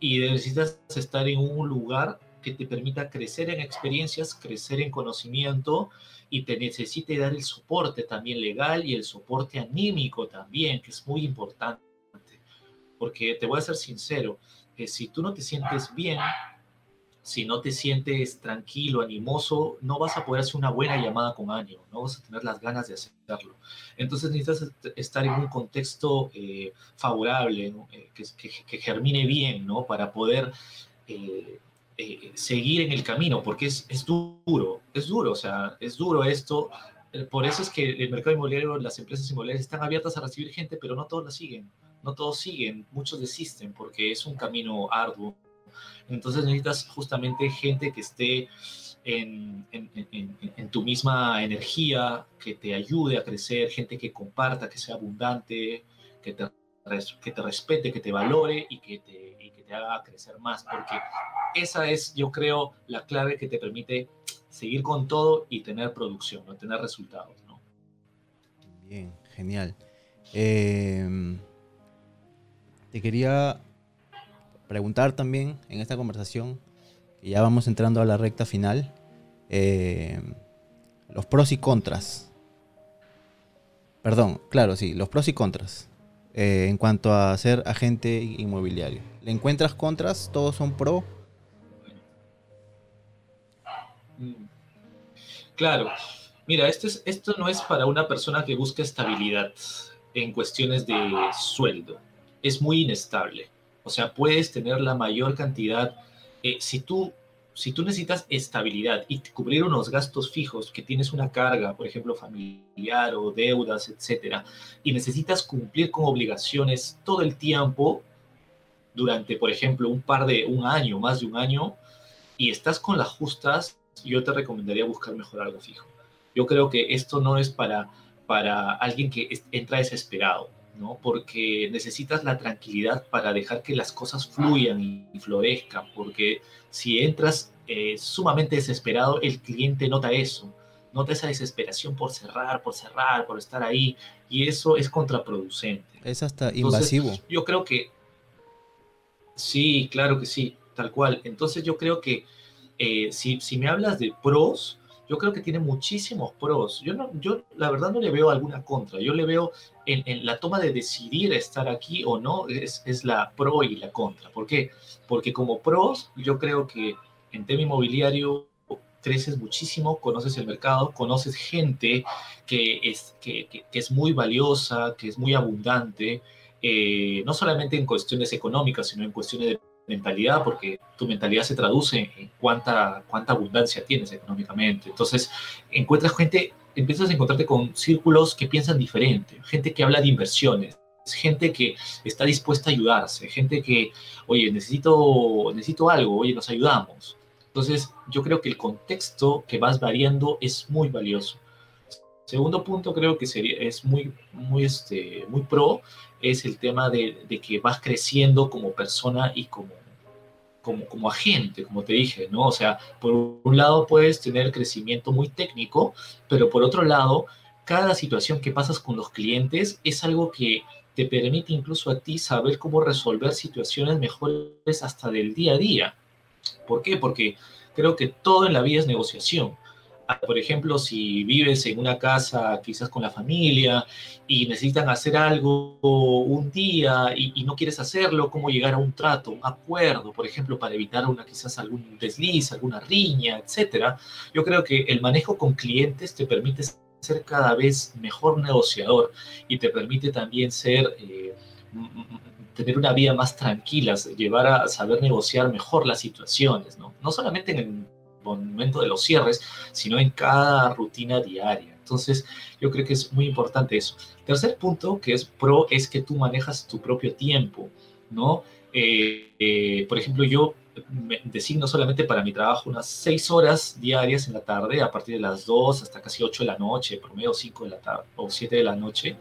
y necesitas estar en un lugar que te permita crecer en experiencias, crecer en conocimiento y te necesite dar el soporte también legal y el soporte anímico también, que es muy importante. Porque te voy a ser sincero, que si tú no te sientes bien, si no te sientes tranquilo, animoso, no vas a poder hacer una buena llamada con ánimo, no vas a tener las ganas de hacerlo. Entonces necesitas est- estar en un contexto eh, favorable, ¿no? Eh, que, que- que germine bien, ¿no? Para poder eh, eh, seguir en el camino, porque es, es duro, es duro, o sea, es duro esto. Eh, Por eso es que el mercado inmobiliario, las empresas inmobiliarias están abiertas a recibir gente, pero no todos la siguen, no todos siguen, muchos desisten porque es un camino arduo. Entonces necesitas justamente gente que esté en, tu misma energía, que te ayude a crecer, gente que comparta, que sea abundante, que te, que te respete, que te valore y que te, y que te haga crecer más, porque esa es, yo creo, la clave que te permite seguir con todo y tener producción, ¿no? tener resultados. ¿no? Bien, genial. Eh, te quería preguntar también en esta conversación, que ya vamos entrando a la recta final, eh, los pros y contras. Perdón, claro, sí, los pros y contras eh, en cuanto a ser agente inmobiliario. ¿Le encuentras contras? ¿Todos son pro? Claro, mira, esto, es, esto no es para una persona que busca estabilidad en cuestiones de sueldo. Es muy inestable. O sea, puedes tener la mayor cantidad. eh, si, tú, si tú necesitas estabilidad y cubrir unos gastos fijos, que tienes una carga, por ejemplo, familiar o deudas, etcétera, y necesitas cumplir con obligaciones todo el tiempo, durante, por ejemplo, un par de un año, más de un año, y estás con las justas, yo te recomendaría buscar mejor algo fijo. Yo creo que esto no es para, para alguien que entra desesperado, ¿no? Porque necesitas la tranquilidad para dejar que las cosas fluyan y, florezcan, porque si entras eh, sumamente desesperado, el cliente nota eso, nota esa desesperación por cerrar, por cerrar, por estar ahí, y eso es contraproducente. Es hasta Entonces, invasivo. Yo creo que sí, claro que sí, tal cual. Entonces yo creo que eh, si, si me hablas de pros, yo creo que tiene muchísimos pros. Yo, no, yo la verdad no le veo alguna contra. Yo le veo en, en la toma de decidir estar aquí o no, es, es la pro y la contra. ¿Por qué? Porque como pros, yo creo que en tema inmobiliario creces muchísimo, conoces el mercado, conoces gente que es, que, que- es muy valiosa, que es muy abundante, eh, no solamente en cuestiones económicas, sino en cuestiones de mentalidad, porque tu mentalidad se traduce en cuánta, cuánta abundancia tienes económicamente. Entonces, encuentras gente, empiezas a encontrarte con círculos que piensan diferente, gente que habla de inversiones, gente que está dispuesta a ayudarse, gente que, oye, necesito, necesito algo, oye, nos ayudamos. Entonces, yo creo que el contexto que vas variando es muy valioso. Segundo punto, creo que sería, es muy, muy, este, muy pro, es el tema de, de que vas creciendo como persona y como, como, como agente, como te dije, ¿no? O sea, por un lado puedes tener crecimiento muy técnico, pero por otro lado, cada situación que pasas con los clientes es algo que te permite incluso a ti saber cómo resolver situaciones mejores hasta del día a día. ¿Por qué? Porque creo que todo en la vida es negociación. Ah, Por ejemplo, si vives en una casa quizás con la familia y necesitan hacer algo un día y, no quieres hacerlo, cómo llegar a un trato, un acuerdo, por ejemplo, para evitar una quizás algún desliz, alguna riña, etcétera. Yo creo que el manejo con clientes te permite ser cada vez mejor negociador y te permite también ser eh, tener una vida más tranquila, llevar a saber negociar mejor las situaciones, ¿no? No solamente en el momento de los cierres, sino en cada rutina diaria. Entonces, yo creo que es muy importante eso. Tercer punto, que es pro, es que tú manejas tu propio tiempo, ¿no? Eh, eh, por ejemplo, yo me designo solamente para mi trabajo unas seis horas diarias en la tarde, a partir de las 2 hasta casi 8 de la noche, promedio 5 de la tarde o 7 de la noche.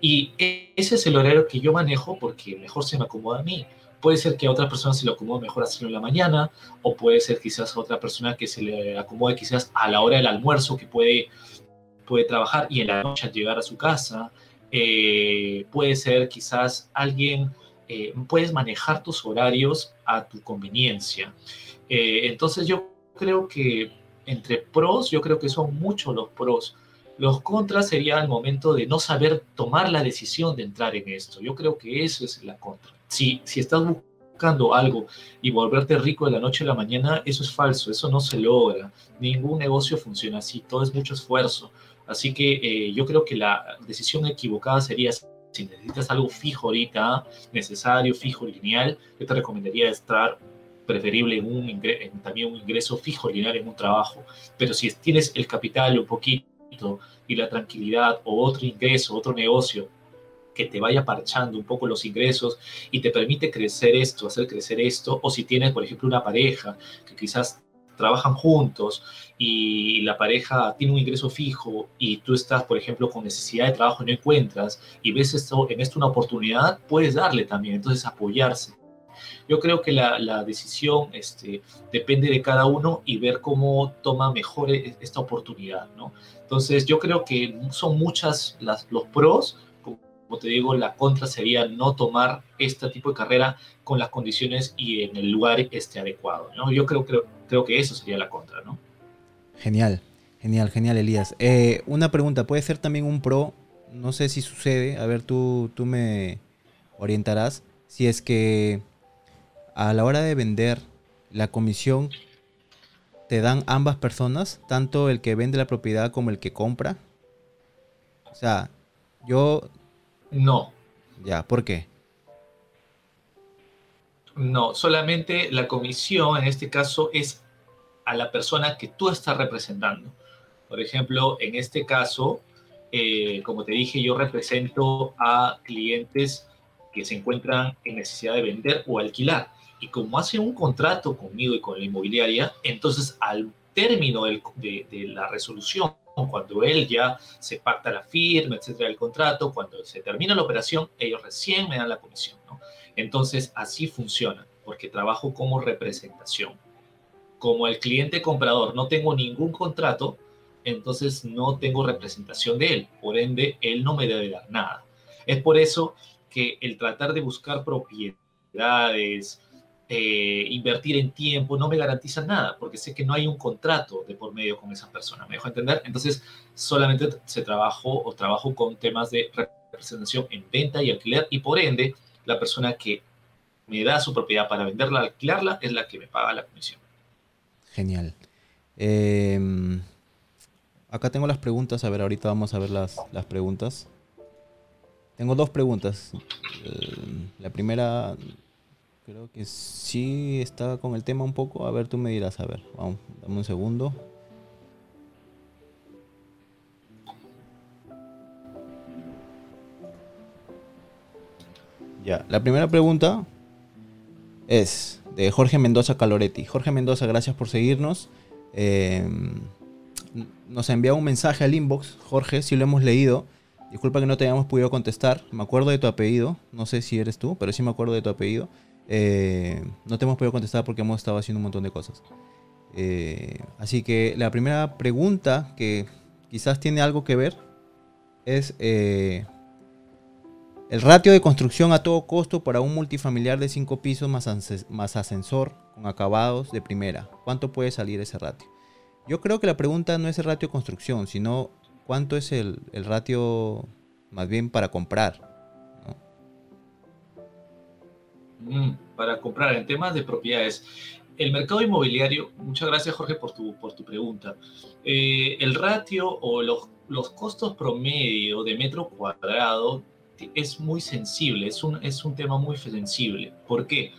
Y ese es el horario que yo manejo porque mejor se me acomoda a mí. Puede ser que a otra persona se le acomode mejor hacerlo en la mañana, o puede ser quizás a otra persona que se le acomode quizás a la hora del almuerzo, que puede, puede trabajar y en la noche llegar a su casa. Eh, puede ser quizás alguien, eh, puedes manejar tus horarios a tu conveniencia. Eh, entonces yo creo que entre pros, yo creo que son muchos los pros. Los contras sería el momento de no saber tomar la decisión de entrar en esto. Yo creo que eso es la contra. Si, si estás buscando algo y volverte rico de la noche a la mañana, eso es falso, eso no se logra. Ningún negocio funciona así, todo es mucho esfuerzo. Así que eh, yo creo que la decisión equivocada sería si necesitas algo fijo ahorita, necesario, fijo, lineal, yo te recomendaría estar preferible en, un también un ingreso fijo, lineal en un trabajo. Pero si tienes el capital un poquito y la tranquilidad o otro ingreso, otro negocio que te vaya parchando un poco los ingresos y te permite crecer esto, hacer crecer esto, o si tienes, por ejemplo, una pareja que quizás trabajan juntos y la pareja tiene un ingreso fijo y tú estás, por ejemplo, con necesidad de trabajo y no encuentras y ves esto, en esto una oportunidad, puedes darle también, entonces apoyarse. Yo creo que la, la decisión este, depende de cada uno y ver cómo toma mejor e, esta oportunidad, ¿no? Entonces yo creo que son muchas las, los pros, como te digo, la contra sería no tomar este tipo de carrera con las condiciones y en el lugar este adecuado. ¿no? Yo creo, creo, creo que eso sería la contra. ¿no? Genial, genial, genial, Elías. Eh, una pregunta, ¿puede ser también un pro? No sé si sucede, a ver, tú, tú me orientarás. Si es que a la hora de vender la comisión te dan ambas personas, tanto el que vende la propiedad como el que compra. O sea, yo no. Ya, ¿por qué? No, solamente la comisión en este caso es a la persona que tú estás representando. Por ejemplo, en este caso, eh, como te dije, yo represento a clientes que se encuentran en necesidad de vender o alquilar. Y como hacen un contrato conmigo y con la inmobiliaria, entonces al término de, de la resolución cuando él ya se pacta la firma, etcétera, el contrato, cuando se termina la operación, ellos recién me dan la comisión. Entonces, así funciona, porque trabajo como representación. Como el cliente comprador no tengo ningún contrato, entonces no tengo representación de él, por ende, él no me debe dar nada. Es por eso que el tratar de buscar propiedades, eh, invertir en tiempo no me garantiza nada, porque sé que no hay un contrato de por medio con esa persona, ¿me dejo entender? Entonces, solamente se trabajo o trabajo con temas de representación en venta y alquiler, y por ende, la persona que me da su propiedad para venderla, alquilarla, es la que me paga la comisión. Genial. Em, acá tengo las preguntas, a ver, ahorita vamos a ver las, las preguntas. Tengo dos preguntas. Em, la primera Creo que sí está con el tema un poco. A ver, tú me dirás, a ver, vamos, dame un segundo. Ya, la primera pregunta es de Jorge Mendoza Caloretti. Jorge Mendoza, gracias por seguirnos. Em, nos enviado un mensaje al inbox. Jorge, si lo hemos leído. Disculpa que no te hayamos podido contestar. Me acuerdo de tu apellido. No sé si eres tú, pero sí me acuerdo de tu apellido. Eh, no te hemos podido contestar porque hemos estado haciendo un montón de cosas. Eh, así que la primera pregunta que quizás tiene algo que ver es eh, el ratio de construcción a todo costo para un multifamiliar de 5 pisos más, ascensor con acabados de primera. ¿Cuánto puede salir ese ratio? Yo creo que la pregunta no es el ratio de construcción, sino cuánto es el, el ratio más bien para comprar. Para comprar en temas de propiedades. El mercado inmobiliario, muchas gracias Jorge por tu, por tu pregunta. Eh, el ratio o los, los costos promedio de metro cuadrado es muy sensible, es un, es un tema muy sensible. ¿Por qué?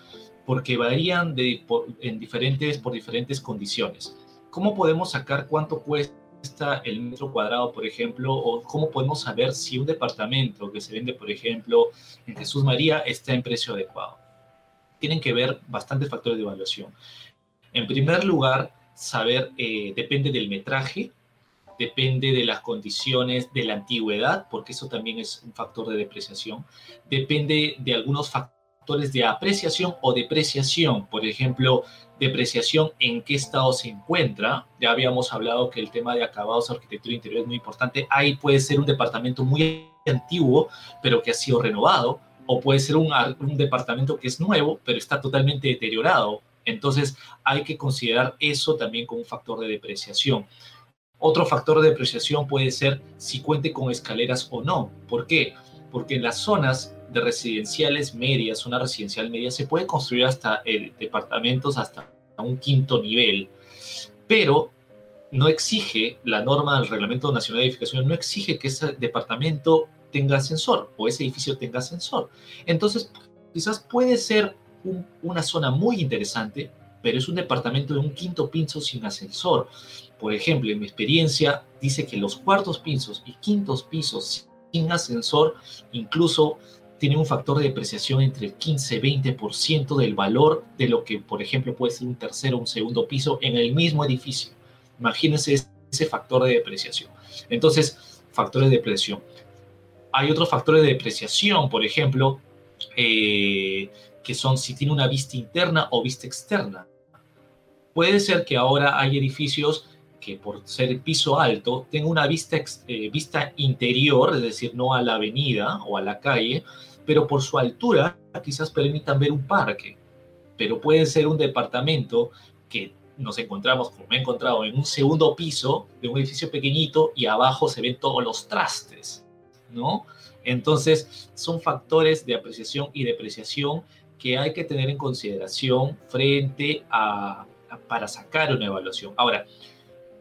Porque varían de, en diferentes, por diferentes condiciones. ¿Cómo podemos sacar cuánto cuesta el metro cuadrado, por ejemplo, o cómo podemos saber si un departamento que se vende, por ejemplo, en Jesús María está en precio adecuado? Tienen que ver bastantes factores de evaluación. En primer lugar, saber, eh, depende del metraje, depende de las condiciones de la antigüedad, porque eso también es un factor de depreciación, depende de algunos factores de apreciación o depreciación, por ejemplo, depreciación en qué estado se encuentra, ya habíamos hablado que el tema de acabados, arquitectura interior es muy importante, ahí puede ser un departamento muy antiguo, pero que ha sido renovado, o puede ser un, departamento que es nuevo, pero está totalmente deteriorado, entonces hay que considerar eso también como un factor de depreciación. Otro factor de depreciación puede ser si cuente con escaleras o no. ¿Por qué? Porque en las zonas de residenciales medias, zona residencial media, se puede construir hasta eh, departamentos hasta un quinto nivel, pero no exige, la norma del Reglamento Nacional de Edificación no exige que ese departamento tenga ascensor o ese edificio tenga ascensor. Entonces, quizás puede ser una zona muy interesante, pero es un departamento de un quinto piso sin ascensor. Por ejemplo, en mi experiencia dice que los cuartos pisos y quintos pisos sin ascensor incluso tienen un factor de depreciación entre el 15 y 20% del valor de lo que, por ejemplo, puede ser un tercero o un segundo piso en el mismo edificio. Imagínense ese factor de depreciación. Entonces, factores de depreciación. Hay otros factores de depreciación, por ejemplo, eh, que son si tiene una vista interna o vista externa. Puede ser que ahora hay edificios que por ser piso alto tengan una vista, eh, vista interior, es decir, no a la avenida o a la calle, pero por su altura quizás permitan ver un parque. Pero puede ser un departamento que nos encontramos, como me he encontrado, en un segundo piso de un edificio pequeñito y abajo se ven todos los trastes, ¿no? Entonces, son factores de apreciación y depreciación que hay que tener en consideración frente a, para sacar una evaluación. Ahora,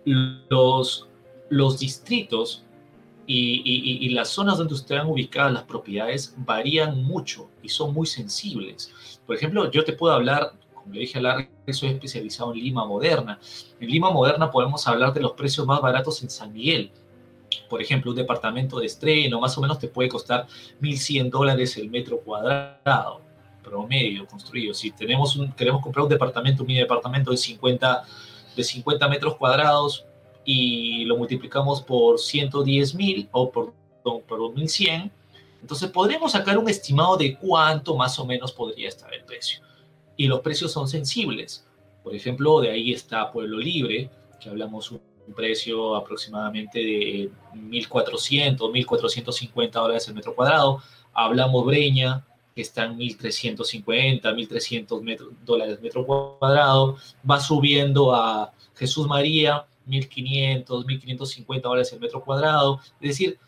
los, los distritos y, las zonas donde están ubicadas las propiedades varían mucho y son muy sensibles. Por ejemplo, yo te puedo hablar, como le dije a Larry, soy especializado en Lima Moderna. En Lima Moderna podemos hablar de los precios más baratos en San Miguel. Por ejemplo, un departamento de estreno más o menos te puede costar 1.100 dólares el metro cuadrado promedio construido. Si tenemos un, queremos comprar un departamento, un mini departamento de 50, de 50 metros cuadrados y lo multiplicamos por 110 mil o por, por 2100, entonces podremos sacar un estimado de cuánto más o menos podría estar el precio. Y los precios son sensibles. Por ejemplo, de ahí está Pueblo Libre, que hablamos un precio aproximadamente de 1.400, 1.450 dólares el metro cuadrado. Hablamos Breña, que está en 1.350, 1.300 dólares metro cuadrado, va subiendo a Jesús María, 1.500, 1.550 dólares el metro cuadrado, es decir,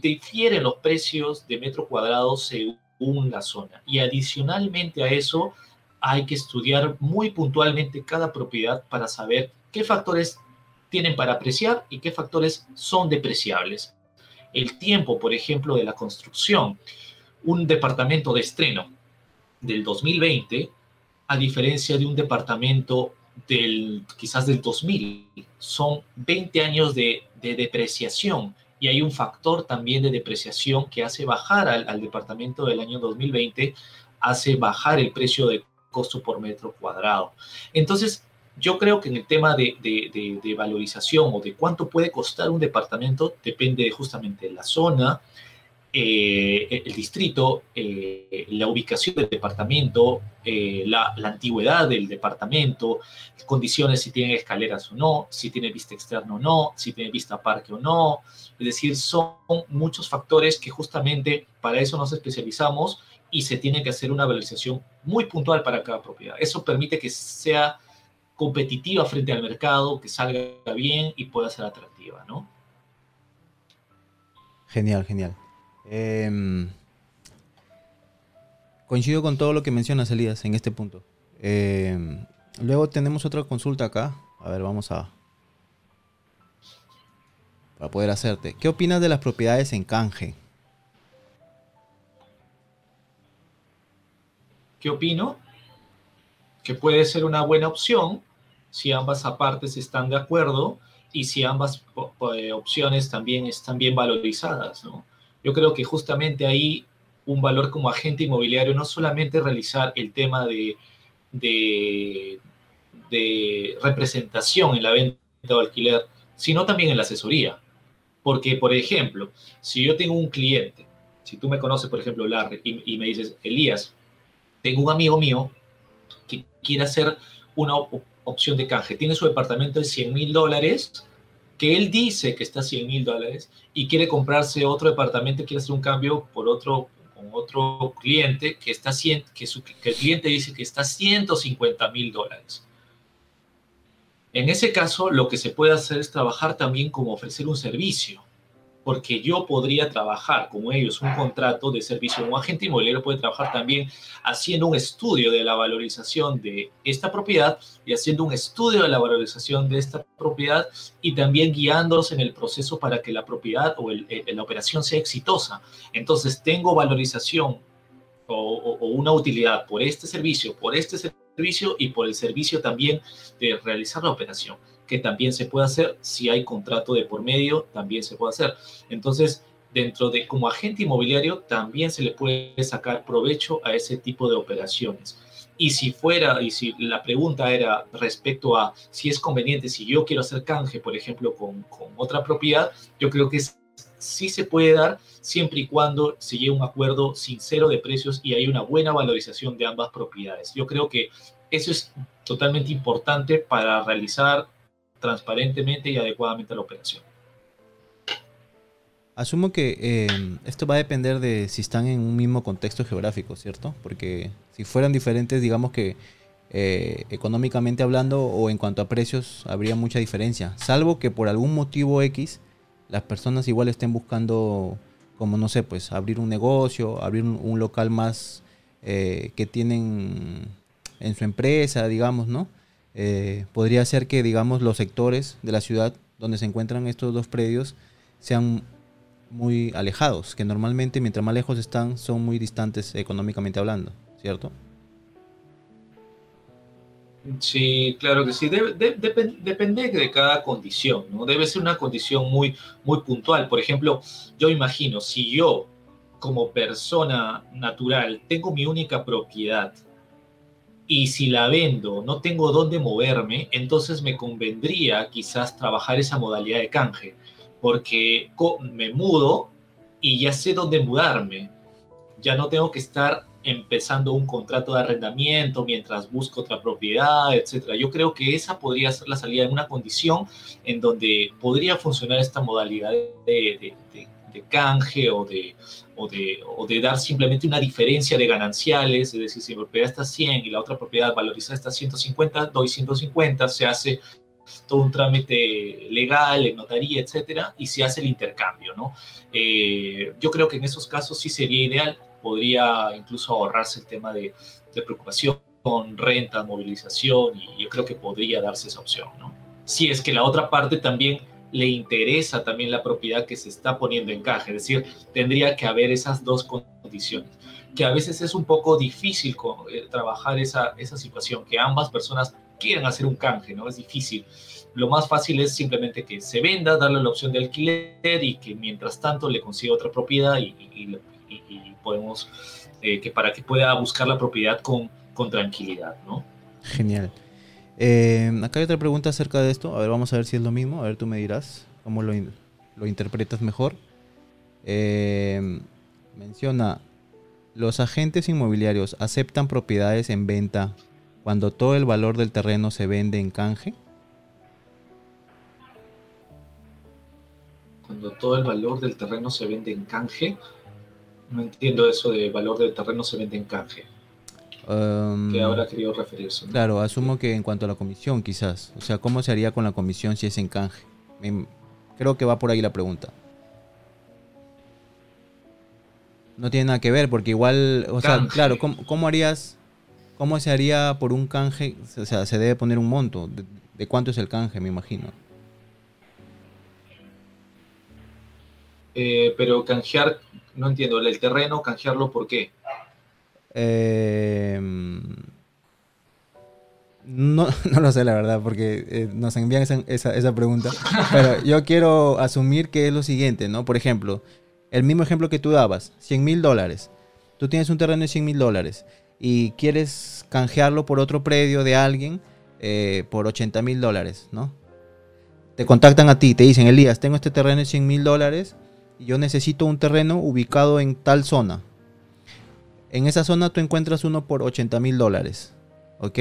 difieren los precios de metro cuadrado según la zona. Y adicionalmente a eso, hay que estudiar muy puntualmente cada propiedad para saber qué factores tienen para apreciar y qué factores son depreciables. El tiempo, por ejemplo, de la construcción un departamento de estreno del 2020 a diferencia de un departamento del quizás del 2000. Son 20 años de, depreciación y hay un factor también de depreciación que hace bajar al, departamento del año 2020, hace bajar el precio de costo por metro cuadrado. Entonces, yo creo que en el tema de, de valorización o de cuánto puede costar un departamento depende justamente de la zona, eh, el distrito, eh, la ubicación del departamento, eh, la, antigüedad del departamento, condiciones si tiene escaleras o no, si tiene vista externa o no, si tiene vista parque o no. Es decir, son muchos factores que justamente para eso nos especializamos y se tiene que hacer una valorización muy puntual para cada propiedad. Eso permite que sea competitiva frente al mercado, que salga bien y pueda ser atractiva, ¿no? Genial, genial. Em, coincido con todo lo que mencionas, Elías, en este punto. Em, luego tenemos otra consulta acá. A ver, vamos a... Para poder hacerte. ¿Qué opinas de las propiedades en canje? ¿Qué opino? Que puede ser una buena opción si ambas partes están de acuerdo y si ambas eh, opciones también están bien valorizadas. ¿no? Yo creo que justamente ahí un valor como agente inmobiliario no solamente realizar el tema de, de, representación en la venta o alquiler, sino también en la asesoría. Porque, por ejemplo, si yo tengo un cliente, si tú me conoces, por ejemplo, Larry, y, me dices, Elías, tengo un amigo mío quiere hacer una opción de canje, tiene su departamento de 100 mil dólares, que él dice que está a 100 mil dólares y quiere comprarse otro departamento, quiere hacer un cambio por otro con otro cliente que está que, que el cliente dice que está a 150 mil dólares. En ese caso, lo que se puede hacer es trabajar también como ofrecer un servicio, porque yo podría trabajar como ellos un contrato de servicio. Un agente inmobiliario puede trabajar también haciendo un estudio de la valorización de esta propiedad y haciendo un estudio de la valorización de esta propiedad y también guiándolos en el proceso para que la propiedad o la operación sea exitosa. Entonces, tengo valorización o, una utilidad por este servicio, por este servicio y por el servicio también de realizar la operación, que también se puede hacer si hay contrato de por medio, también se puede hacer. Entonces, dentro de como agente inmobiliario también se le puede sacar provecho a ese tipo de operaciones. Y si fuera, y si la pregunta era respecto a si es conveniente, si yo quiero hacer canje, por ejemplo, con, con otra propiedad, yo creo que sí se puede dar siempre y cuando se llegue un acuerdo sincero de precios y hay una buena valorización de ambas propiedades. Yo creo que eso es totalmente importante para realizar transparentemente y adecuadamente la operación. Asumo que eh, esto va a depender de si están en un mismo contexto geográfico, ¿cierto? Porque si fueran diferentes, digamos que eh, económicamente hablando o en cuanto a precios, habría mucha diferencia. Salvo que por algún motivo X, las personas igual estén buscando como no sé, pues abrir un negocio, abrir un, local más eh, que tienen en su empresa, digamos, ¿no? Eh, podría ser que, digamos, los sectores de la ciudad donde se encuentran estos dos predios sean muy alejados, que normalmente mientras más lejos están son muy distantes económicamente hablando, ¿cierto? Sí, claro que sí. depende de cada condición, ¿no? Debe ser una condición muy, muy puntual. Por ejemplo, yo imagino, si yo como persona natural tengo mi única propiedad y si la vendo no tengo dónde moverme, entonces me convendría quizás trabajar esa modalidad de canje, porque me mudo y ya sé dónde mudarme. Ya no tengo que estar empezando un contrato de arrendamiento mientras busco otra propiedad, etcétera. Yo creo que esa podría ser la salida en una condición en donde podría funcionar esta modalidad de, canje o de, o, de, dar simplemente una diferencia de gananciales, es decir, si mi propiedad está 100 y la otra propiedad valorizada está 150, doy 150, se hace todo un trámite legal, en notaría, etcétera, y se hace el intercambio, ¿no? Eh, yo creo que en esos casos sí sería ideal podría incluso ahorrarse el tema de, preocupación con renta, movilización, y yo creo que podría darse esa opción, ¿no? Si es que la otra parte también le interesa también la propiedad que se está poniendo en caja, es decir, tendría que haber esas dos condiciones, que a veces es un poco difícil eh, trabajar esa, esa situación, que ambas personas quieran hacer un canje, ¿no? Es difícil. Lo más fácil es simplemente que se venda, darle la opción de alquiler y que mientras tanto le consiga otra propiedad y, podemos, eh, que para que pueda buscar la propiedad con, con tranquilidad, ¿no? Genial. Eh, acá hay otra pregunta acerca de esto. A ver, vamos a ver si es lo mismo. A ver, tú me dirás cómo lo, lo interpretas mejor. Eh, menciona, los agentes inmobiliarios aceptan propiedades en venta cuando todo el valor del terreno se vende en canje. Cuando todo el valor del terreno se vende en canje. No entiendo eso de valor del terreno se vende en canje. Um, que ahora querido referirse. Claro, asumo que en cuanto a la comisión, quizás. O sea, ¿cómo se haría con la comisión si es en canje? creo que va por ahí la pregunta. No tiene nada que ver, porque igual, o sea, claro, ¿cómo, harías, cómo se haría por un canje? O sea, se debe poner un monto. de cuánto es el canje, me imagino? Eh, pero canjear, no entiendo, el terreno, canjearlo, ¿por qué? Eh, No, no lo sé, la verdad, porque eh, nos envían esa, pregunta. Pero yo quiero asumir que es lo siguiente, ¿no? Por ejemplo, el mismo ejemplo que tú dabas, 100 mil dólares. Tú tienes un terreno de 100 mil dólares y quieres canjearlo por otro predio de alguien eh, por 80 mil dólares, ¿no? Te contactan a ti, te dicen, Elías, tengo este terreno de 100 mil dólares y yo necesito un terreno ubicado en tal zona. En esa zona tú encuentras uno por 80 mil dólares, ¿ok?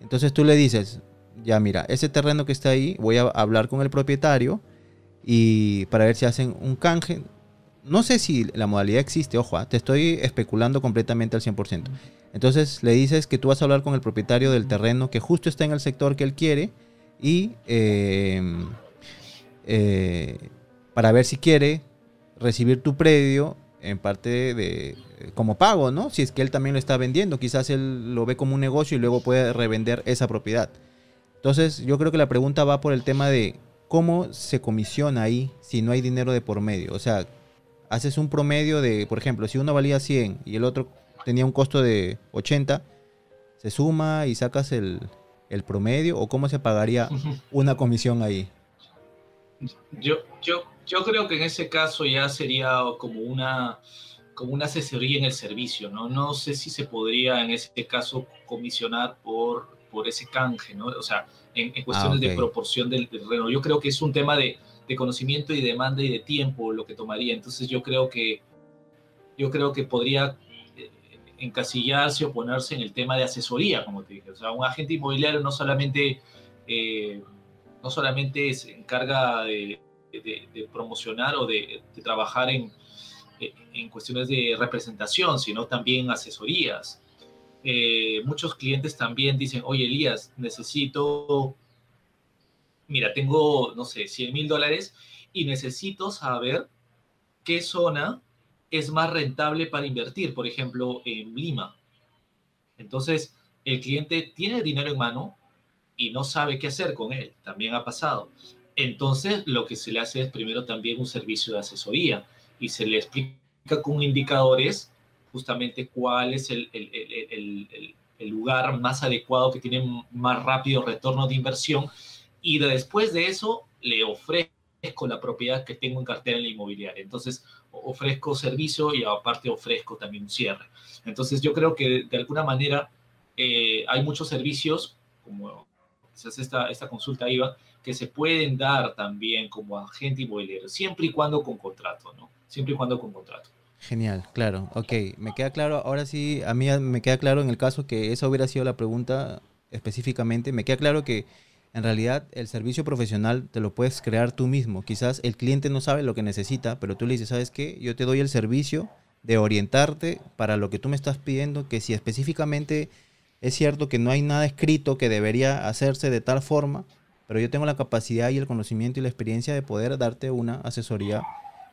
Entonces tú le dices, ya mira, ese terreno que está ahí, voy a hablar con el propietario y para ver si hacen un canje. No sé si la modalidad existe, ojo, ah, te estoy especulando completamente al 100%. Entonces le dices que tú vas a hablar con el propietario del terreno que justo está en el sector que él quiere y eh, eh, para ver si quiere recibir tu predio en parte de como pago, ¿no? Si es que él también lo está vendiendo, quizás él lo ve como un negocio y luego puede revender esa propiedad. Entonces, yo creo que la pregunta va por el tema de cómo se comisiona ahí si no hay dinero de por medio. O sea, haces un promedio de, por ejemplo, si uno valía 100 y el otro tenía un costo de 80, se suma y sacas el, el promedio o cómo se pagaría una comisión ahí. Yo, yo, yo creo que en ese caso ya sería como una, como una asesoría en el servicio, ¿no? No sé si se podría en ese caso comisionar por, por ese canje, ¿no? O sea, en, cuestiones de ah, proporción del terreno. Yo creo que es un tema de, de, conocimiento y demanda y de tiempo lo que tomaría. Entonces yo creo que, yo creo que podría eh, encasillarse o ponerse en el tema de asesoría, como te dije. O sea, un agente inmobiliario no solamente, eh, no solamente se encarga de, de, promocionar o de, trabajar en, en cuestiones de representación, sino también asesorías. Eh, muchos clientes también dicen, oye Elías, necesito, mira, tengo, no sé, 100 mil dólares y necesito saber qué zona es más rentable para invertir, por ejemplo, en Lima. Entonces, el cliente tiene dinero en mano y no sabe qué hacer con él, también ha pasado. Entonces, lo que se le hace es primero también un servicio de asesoría y se le explica con indicadores justamente cuál es el, lugar más adecuado que tiene más rápido retorno de inversión y después de eso le ofrezco la propiedad que tengo en cartera en la inmobiliaria. Entonces ofrezco servicio y aparte ofrezco también un cierre. Entonces yo creo que de alguna manera eh, hay muchos servicios, como quizás esta, esta consulta iba, que se pueden dar también como agente inmobiliario, siempre y cuando con contrato, ¿no? Siempre y cuando con contrato. Genial, claro, ok, me queda claro, ahora sí, a mí me queda claro en el caso que esa hubiera sido la pregunta específicamente, me queda claro que en realidad el servicio profesional te lo puedes crear tú mismo, quizás el cliente no sabe lo que necesita, pero tú le dices, ¿sabes qué? Yo te doy el servicio de orientarte para lo que tú me estás pidiendo, que si específicamente es cierto que no hay nada escrito que debería hacerse de tal forma, pero yo tengo la capacidad y el conocimiento y la experiencia de poder darte una asesoría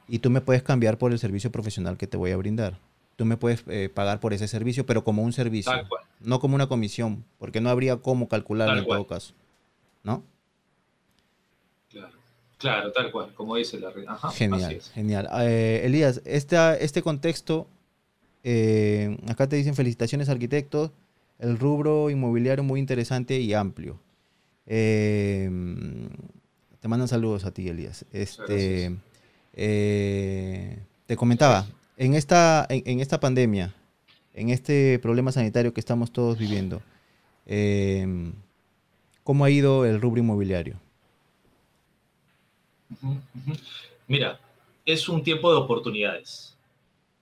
y tú me puedes cambiar por el servicio profesional que te voy a brindar. Tú me puedes eh, pagar por ese servicio, pero como un servicio, no como una comisión, porque no habría cómo calcularlo en todo caso. ¿No? Claro, claro, tal cual, como dice la red. genial, genial. Eh, Elías, este, este contexto, eh, acá te dicen felicitaciones arquitectos, el rubro inmobiliario muy interesante y amplio. Te mandan saludos a ti, Elías. Este, eh, te comentaba, en esta, en, esta pandemia, en este problema sanitario que estamos todos viviendo, eh, ¿cómo ha ido el rubro inmobiliario? Mira, es un tiempo de oportunidades.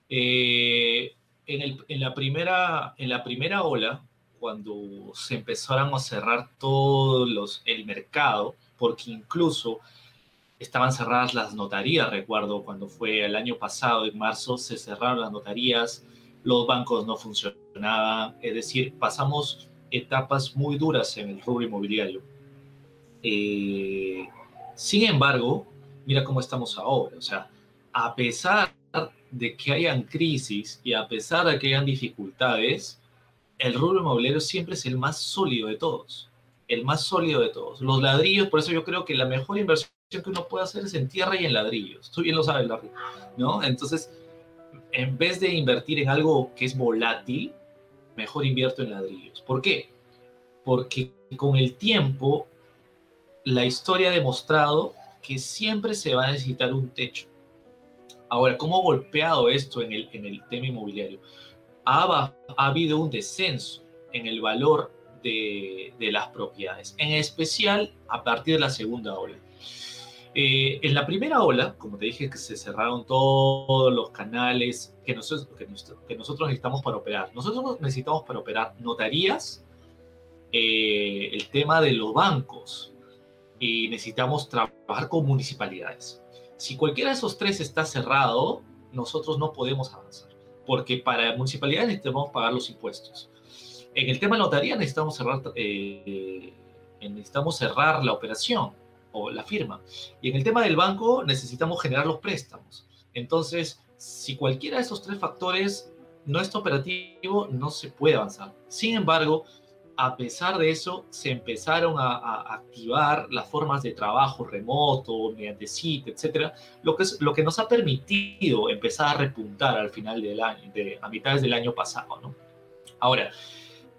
Eh, en, la primera, en la primera ola, cuando se empezaron a cerrar todos los, el mercado, porque incluso estaban cerradas las notarías, recuerdo cuando fue el año pasado, en marzo, se cerraron las notarías, los bancos no funcionaban, es decir, pasamos etapas muy duras en el rubro inmobiliario. Eh, sin embargo, mira cómo estamos ahora, o sea, a pesar de que hayan crisis y a pesar de que hayan dificultades, el rubro inmobiliario siempre es el más sólido de todos, el más sólido de todos. Los ladrillos, por eso yo creo que la mejor inversión que uno puede hacer es en tierra y en ladrillos. Tú bien lo sabes, Larry, ¿no? Entonces, en vez de invertir en algo que es volátil, mejor invierto en ladrillos. ¿Por qué? porque con el tiempo la historia ha demostrado que siempre se va a necesitar un techo. Ahora, ¿cómo ha golpeado esto en el, en el tema inmobiliario? Ha, ha habido un descenso en el valor de, de, las propiedades, en especial a partir de la segunda ola. Eh, en la primera ola, como te dije, que se cerraron todos los canales que nosotros, que, que nosotros necesitamos para operar. Nosotros necesitamos para operar notarías, eh, el tema de los bancos, y necesitamos trabajar con municipalidades. Si cualquiera de esos tres está cerrado, nosotros no podemos avanzar, porque para municipalidades necesitamos pagar los impuestos. En el tema de notaría necesitamos cerrar, eh, necesitamos cerrar la operación o la firma. Y en el tema del banco necesitamos generar los préstamos. Entonces, si cualquiera de esos tres factores no está operativo, no se puede avanzar. Sin embargo, a pesar de eso, se empezaron a, activar las formas de trabajo remoto, mediante SIT, etcétera, lo que, es, lo que nos ha permitido empezar a repuntar al final del año, de, a mitades del año pasado. ¿no? Ahora,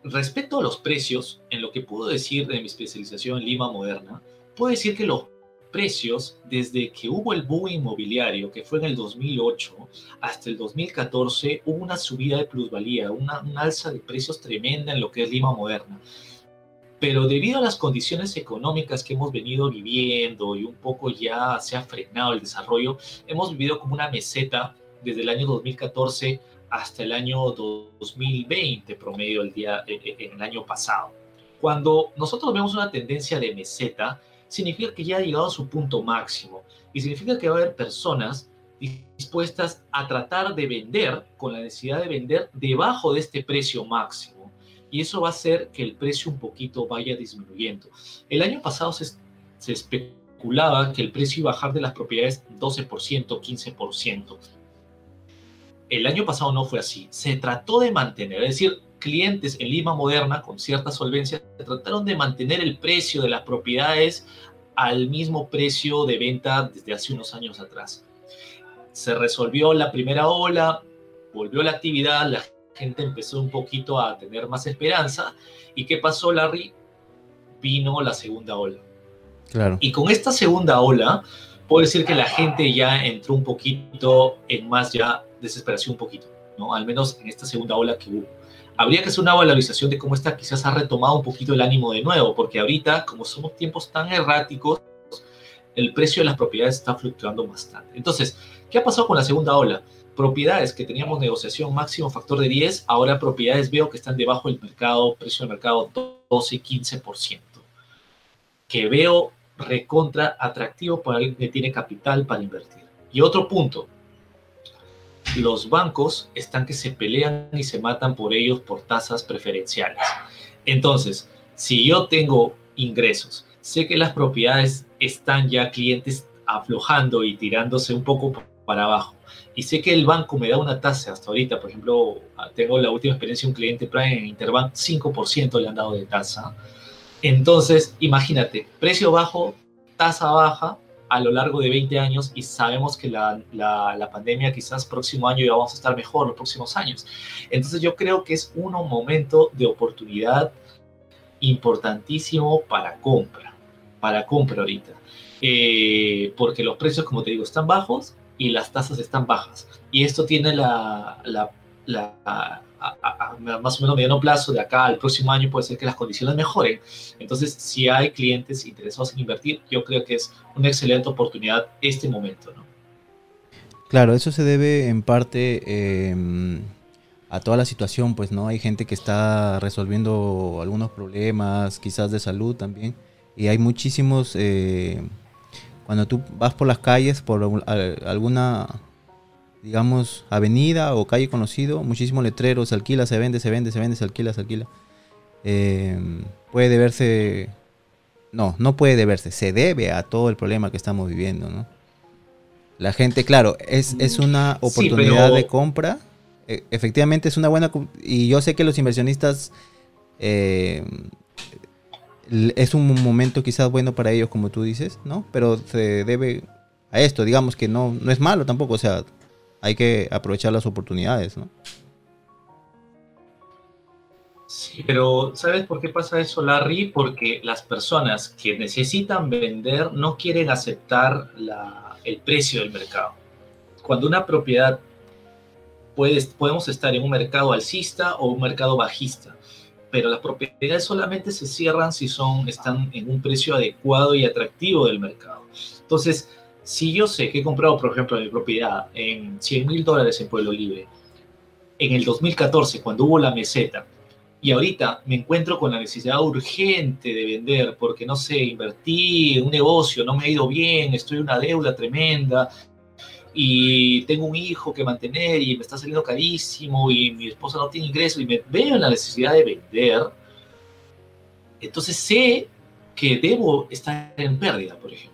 respecto a los precios, en lo que puedo decir de mi especialización en Lima Moderna, puedo decir que los precios desde que hubo el boom inmobiliario, que fue en el 2008, hasta el 2014, hubo una subida de plusvalía, una, alza de precios tremenda en lo que es Lima moderna. Pero debido a las condiciones económicas que hemos venido viviendo y un poco ya se ha frenado el desarrollo, hemos vivido como una meseta desde el año 2014 hasta el año 2020 promedio el día, eh, eh, en el año pasado. Cuando nosotros vemos una tendencia de meseta, significa que ya ha llegado a su punto máximo y significa que va a haber personas dispuestas a tratar de vender con la necesidad de vender debajo de este precio máximo y eso va a hacer que el precio un poquito vaya disminuyendo. El año pasado se, especulaba que el precio iba a bajar de las propiedades 12%, 15%. El año pasado no fue así. Se trató de mantener, es decir, clientes en Lima Moderna con cierta solvencia trataron de mantener el precio de las propiedades al mismo precio de venta desde hace unos años atrás. Se resolvió la primera ola, volvió la actividad, la gente empezó un poquito a tener más esperanza. ¿Y qué pasó, Larry? Vino la segunda ola. Claro. Y con esta segunda ola, puedo decir que la gente ya entró un poquito en más ya desesperación un poquito, ¿no? Al menos en esta segunda ola que hubo habría que hacer una valorización de cómo está, quizás ha retomado un poquito el ánimo de nuevo, porque ahorita, como somos tiempos tan erráticos, el precio de las propiedades está fluctuando bastante. Entonces, ¿qué ha pasado con la segunda ola? Propiedades que teníamos negociación máximo factor de 10, ahora propiedades veo que están debajo del mercado, precio del mercado 12, 15%, que veo recontra atractivo para alguien que tiene capital para invertir. Y otro punto, los bancos están que se pelean y se matan por ellos por tasas preferenciales. Entonces, si yo tengo ingresos, sé que las propiedades están ya clientes aflojando y tirándose un poco para abajo, y sé que el banco me da una tasa hasta ahorita, por ejemplo, tengo la última experiencia, un cliente Prime en Interbank, 5% le han dado de tasa. Entonces, imagínate, precio bajo, tasa baja, a lo largo de 20 años y sabemos que la, la, pandemia quizás próximo año ya vamos a estar mejor, los próximos años. Entonces yo creo que es un momento de oportunidad importantísimo para compra, para compra ahorita. Eh, porque los precios, como te digo, están bajos y las tasas están bajas. Y esto tiene la, la, la a, más o menos mediano plazo, de acá al próximo año, puede ser que las condiciones mejoren. Entonces, si hay clientes interesados en invertir, yo creo que es una excelente oportunidad este momento, ¿no? Claro, eso se debe en parte em, a toda la situación, pues, ¿no? Hay gente que está resolviendo algunos problemas, quizás de salud también, y hay muchísimos... Eh, cuando tú vas por las calles, por alguna digamos, avenida o calle conocido, muchísimos letreros, se alquila, se vende, se vende, se vende, se alquila, se alquila. Eh, puede deberse, no, no puede deberse, se debe a todo el problema que estamos viviendo, ¿no? La gente, claro, es, es una oportunidad de compra, e, efectivamente es una buena, y yo sé que los inversionistas, eh, es un momento quizás bueno para ellos, como tú dices, ¿no? Pero se debe a esto, digamos que no, no es malo tampoco, o sea, hay que aprovechar las oportunidades, ¿no? Sí, pero ¿sabes por qué pasa eso, Larry? Porque las personas que necesitan vender no quieren aceptar el precio del mercado. Cuando una propiedad puede, podemos estar en un mercado alcista o un mercado bajista, pero las propiedades solamente se cierran si son, están en un precio adecuado y atractivo del mercado. Entonces, si yo sé que he comprado, por ejemplo, mi propiedad en 100 mil dólares en Pueblo Libre, en el 2014, cuando hubo la meseta, y ahorita me encuentro con la necesidad urgente de vender porque, no sé, invertí en un negocio, no me ha ido bien, estoy en una deuda tremenda y tengo un hijo que mantener y me está saliendo carísimo y mi esposa no tiene ingreso y me veo en la necesidad de vender, entonces sé que debo estar en pérdida, por ejemplo.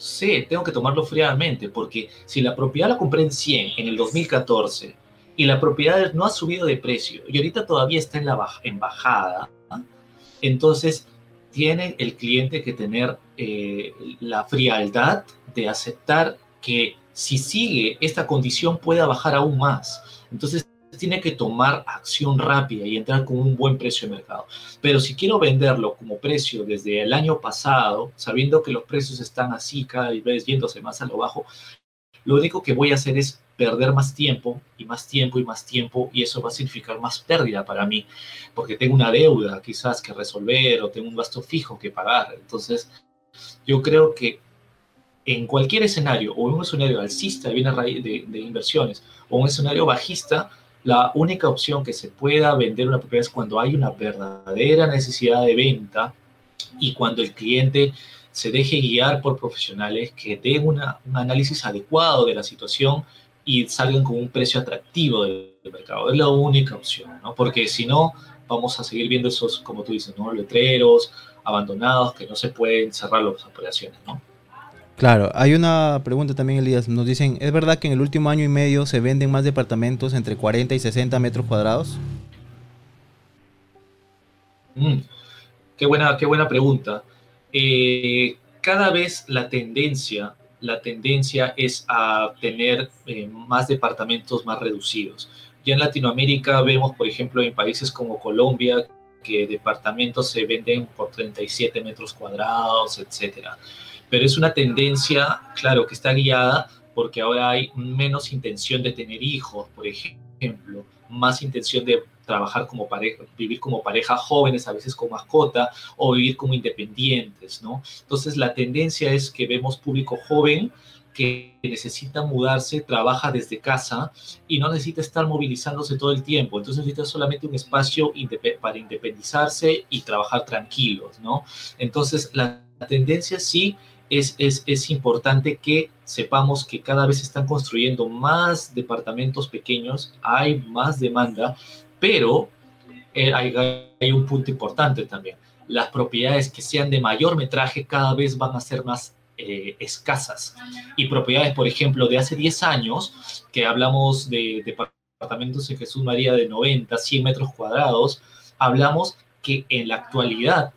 Sé, tengo que tomarlo fríamente porque si la propiedad la compré en 100 en el 2014 y la propiedad no ha subido de precio y ahorita todavía está en la bajada, entonces tiene el cliente que tener eh, la frialdad de aceptar que si sigue esta condición pueda bajar aún más. Entonces tiene que tomar acción rápida y entrar con un buen precio de mercado. Pero si quiero venderlo como precio desde el año pasado, sabiendo que los precios están así cada vez yéndose más a lo bajo, lo único que voy a hacer es perder más tiempo y más tiempo y más tiempo y eso va a significar más pérdida para mí porque tengo una deuda quizás que resolver o tengo un gasto fijo que pagar. Entonces, yo creo que en cualquier escenario o en un escenario alcista de de, de inversiones o un escenario bajista, la única opción que se pueda vender una propiedad es cuando hay una verdadera necesidad de venta y cuando el cliente se deje guiar por profesionales que den un análisis adecuado de la situación y salgan con un precio atractivo del, mercado. Es la única opción, ¿no? Porque si no, vamos a seguir viendo esos, como tú dices, ¿no? Letreros abandonados que no se pueden cerrar las operaciones, ¿no? Claro, hay una pregunta también, Elías. Nos dicen, ¿es verdad que en el último año y medio se venden más departamentos entre 40 y 60 metros cuadrados? Mm, qué, buena, qué buena pregunta. Eh, cada vez la tendencia, la tendencia es a tener eh, más departamentos más reducidos. Ya en Latinoamérica vemos, por ejemplo, en países como Colombia, que departamentos se venden por 37 metros cuadrados, etcétera. Pero es una tendencia, claro, que está guiada porque ahora hay menos intención de tener hijos, por ejemplo, más intención de trabajar como pareja, vivir como pareja jóvenes, a veces con mascota, o vivir como independientes, ¿no? Entonces la tendencia es que vemos público joven que necesita mudarse, trabaja desde casa y no necesita estar movilizándose todo el tiempo. Entonces necesita solamente un espacio para independizarse y trabajar tranquilos, ¿no? Entonces la tendencia sí es, es, es, importante que sepamos que cada vez se están construyendo más departamentos pequeños, hay más demanda, pero eh, hay, un punto importante también. Las propiedades que sean de mayor metraje cada vez van a ser más eh, escasas. Y propiedades, por ejemplo, de hace 10 años, que hablamos de departamentos en Jesús María de 90, 100 metros cuadrados, hablamos que en la actualidad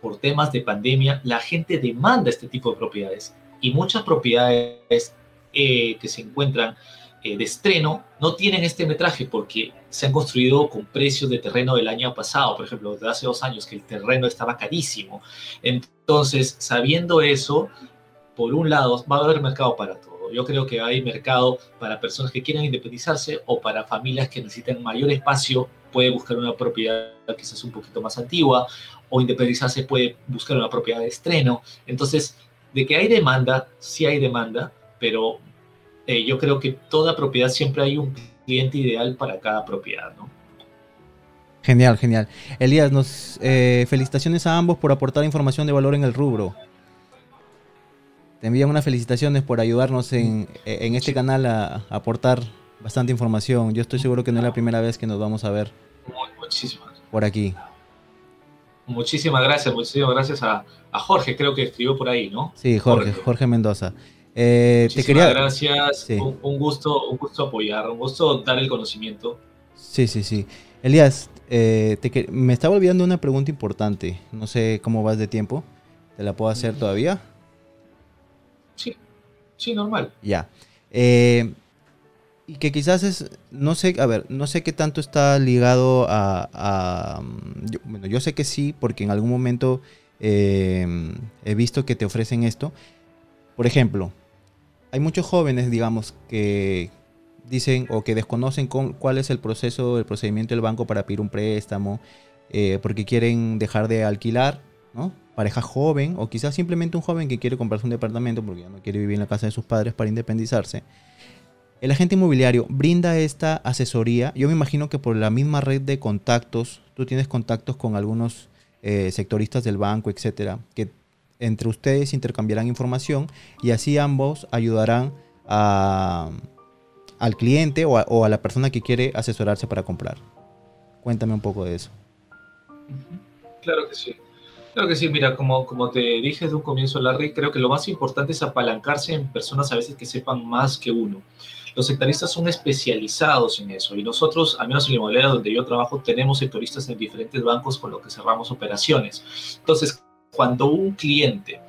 por temas de pandemia, la gente demanda este tipo de propiedades y muchas propiedades eh, que se encuentran eh, de estreno no tienen este metraje porque se han construido con precios de terreno del año pasado, por ejemplo, de hace dos años que el terreno estaba carísimo. Entonces, sabiendo eso, por un lado, va a haber mercado para todo. Yo creo que hay mercado para personas que quieran independizarse o para familias que necesitan mayor espacio, puede buscar una propiedad quizás un poquito más antigua o independizarse puede buscar una propiedad de estreno. Entonces, de que hay demanda, sí hay demanda, pero eh, yo creo que toda propiedad siempre hay un cliente ideal para cada propiedad, ¿no? Genial, genial. Elías, nos eh, felicitaciones a ambos por aportar información de valor en el rubro. Te envían unas felicitaciones por ayudarnos en, en este canal a, aportar bastante información. Yo estoy seguro que no es la primera vez que nos vamos a ver. Por aquí. Muchísimas gracias, muchísimas gracias a, Jorge, creo que escribió por ahí, ¿no? Sí, Jorge, Jorge, Mendoza. Eh, te quería... gracias, un, gusto, un gusto apoyar, un gusto dar el conocimiento. Sí, sí, sí. Elías, eh, me estaba olvidando una pregunta importante. No sé cómo vas de tiempo. ¿Te la puedo hacer todavía? Sí, sí, normal. Ya. Eh, y que quizás es, no sé, a ver, no sé qué tanto está ligado a, bueno, yo sé que sí, porque en algún momento em, he visto que te ofrecen esto. Por ejemplo, hay muchos jóvenes, digamos, que dicen o que desconocen cuál es el proceso, el procedimiento del banco para pedir un préstamo, eh, porque quieren dejar de alquilar, ¿no? Pareja joven, o quizás simplemente un joven que quiere comprarse un departamento porque ya no quiere vivir en la casa de sus padres para independizarse el agente inmobiliario brinda esta asesoría. Yo me imagino que por la misma red de contactos, tú tienes contactos con algunos eh, sectoristas del banco, etcétera, que entre ustedes intercambiarán información y así ambos ayudarán al cliente o a, la persona que quiere asesorarse para comprar. Cuéntame un poco de eso. Claro que sí. Claro que sí, mira, como, como te dije desde un comienzo, Larry, creo que lo más importante es apalancarse en personas a veces que sepan más que uno. Los sectaristas son especializados en eso y nosotros, al menos en la inmobiliaria donde yo trabajo, tenemos sectoristas en diferentes bancos con los que cerramos operaciones. Entonces, cuando un cliente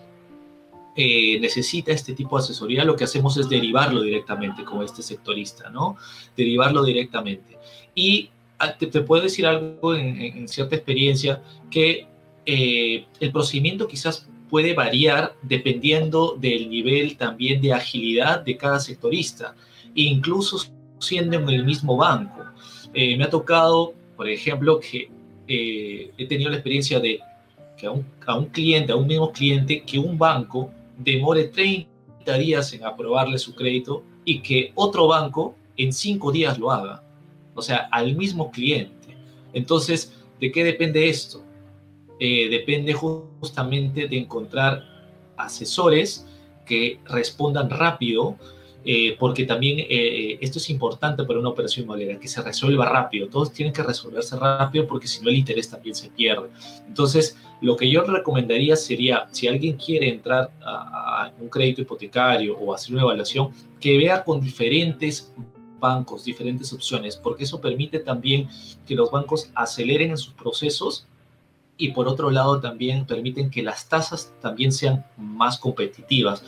eh, necesita este tipo de asesoría, lo que hacemos es derivarlo directamente con este sectorista, ¿no? Derivarlo directamente. Y ah, te, puedo decir algo en, cierta experiencia, que eh, el procedimiento quizás puede variar dependiendo del nivel también de agilidad de cada sectorista incluso siendo en el mismo banco. Eh, me ha tocado, por ejemplo, que eh, he tenido la experiencia de que a un, cliente, a un mismo cliente, que un banco demore 30 días en aprobarle su crédito y que otro banco en 5 días lo haga. O sea, al mismo cliente. Entonces, ¿de qué depende esto? Eh, depende justamente de encontrar asesores que respondan rápido, eh, porque también eh, eh, esto es importante para una operación inmobiliaria, que se resuelva rápido. Todos tienen que resolverse rápido porque si no el interés también se pierde. Entonces, lo que yo recomendaría sería, si alguien quiere entrar a, un crédito hipotecario o hacer una evaluación, que vea con diferentes bancos, diferentes opciones, porque eso permite también que los bancos aceleren en sus procesos y por otro lado también permiten que las tasas también sean más competitivas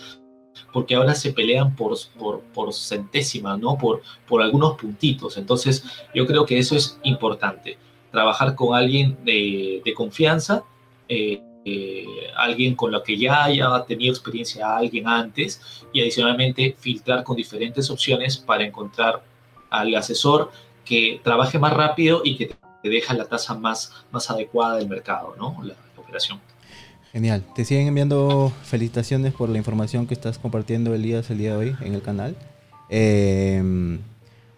porque ahora se pelean por, por, por centésima, ¿no? Por, por algunos puntitos. Entonces, yo creo que eso es importante. Trabajar con alguien de, confianza, eh, eh, alguien con lo que ya haya tenido experiencia alguien antes y adicionalmente filtrar con diferentes opciones para encontrar al asesor que trabaje más rápido y que te deja la tasa más, más adecuada del mercado, ¿no? la operación. Genial. Te siguen enviando felicitaciones por la información que estás compartiendo, Elías, el día de hoy en el canal. Em,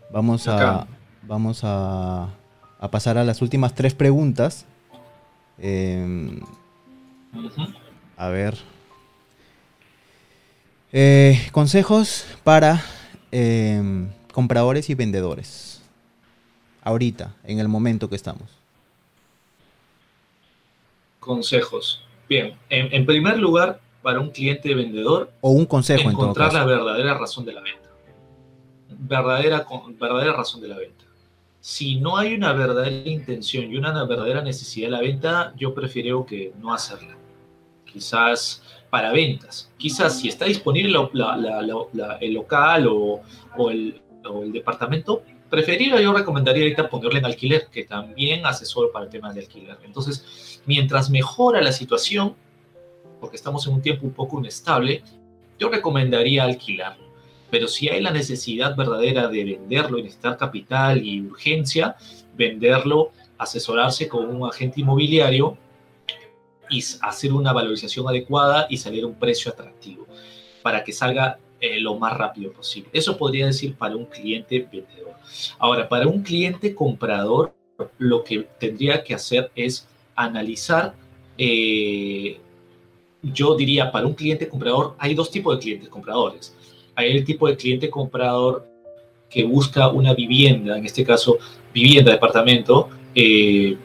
vamos a, vamos a, pasar a las últimas tres preguntas. Em, a ver. Eh, consejos para em, compradores y vendedores. Ahorita, en el momento que estamos. Consejos. Bien, en, primer lugar, para un cliente vendedor, o un consejo encontrar la verdadera razón de la venta. Verdadera, verdadera razón de la venta. Si no hay una verdadera intención y una verdadera necesidad de la venta, yo prefiero que no hacerla. Quizás para ventas. Quizás si está disponible el local o, o, el, o, el, departamento, preferiría yo recomendaría ahorita ponerle en alquiler, que también asesor para el tema de alquiler. Entonces, mientras mejora la situación, porque estamos en un tiempo un poco inestable, yo recomendaría alquilarlo. Pero si hay la necesidad verdadera de venderlo y necesitar capital y urgencia, venderlo, asesorarse con un agente inmobiliario y hacer una valorización adecuada y salir a un precio atractivo para que salga eh, lo más rápido posible. Eso podría decir para un cliente vendedor. Ahora, para un cliente comprador, lo que tendría que hacer es analizar, eh, yo diría, para un cliente comprador, hay dos tipos de clientes compradores. Hay el tipo de cliente comprador que busca una vivienda, en este caso, vivienda, departamento, eh,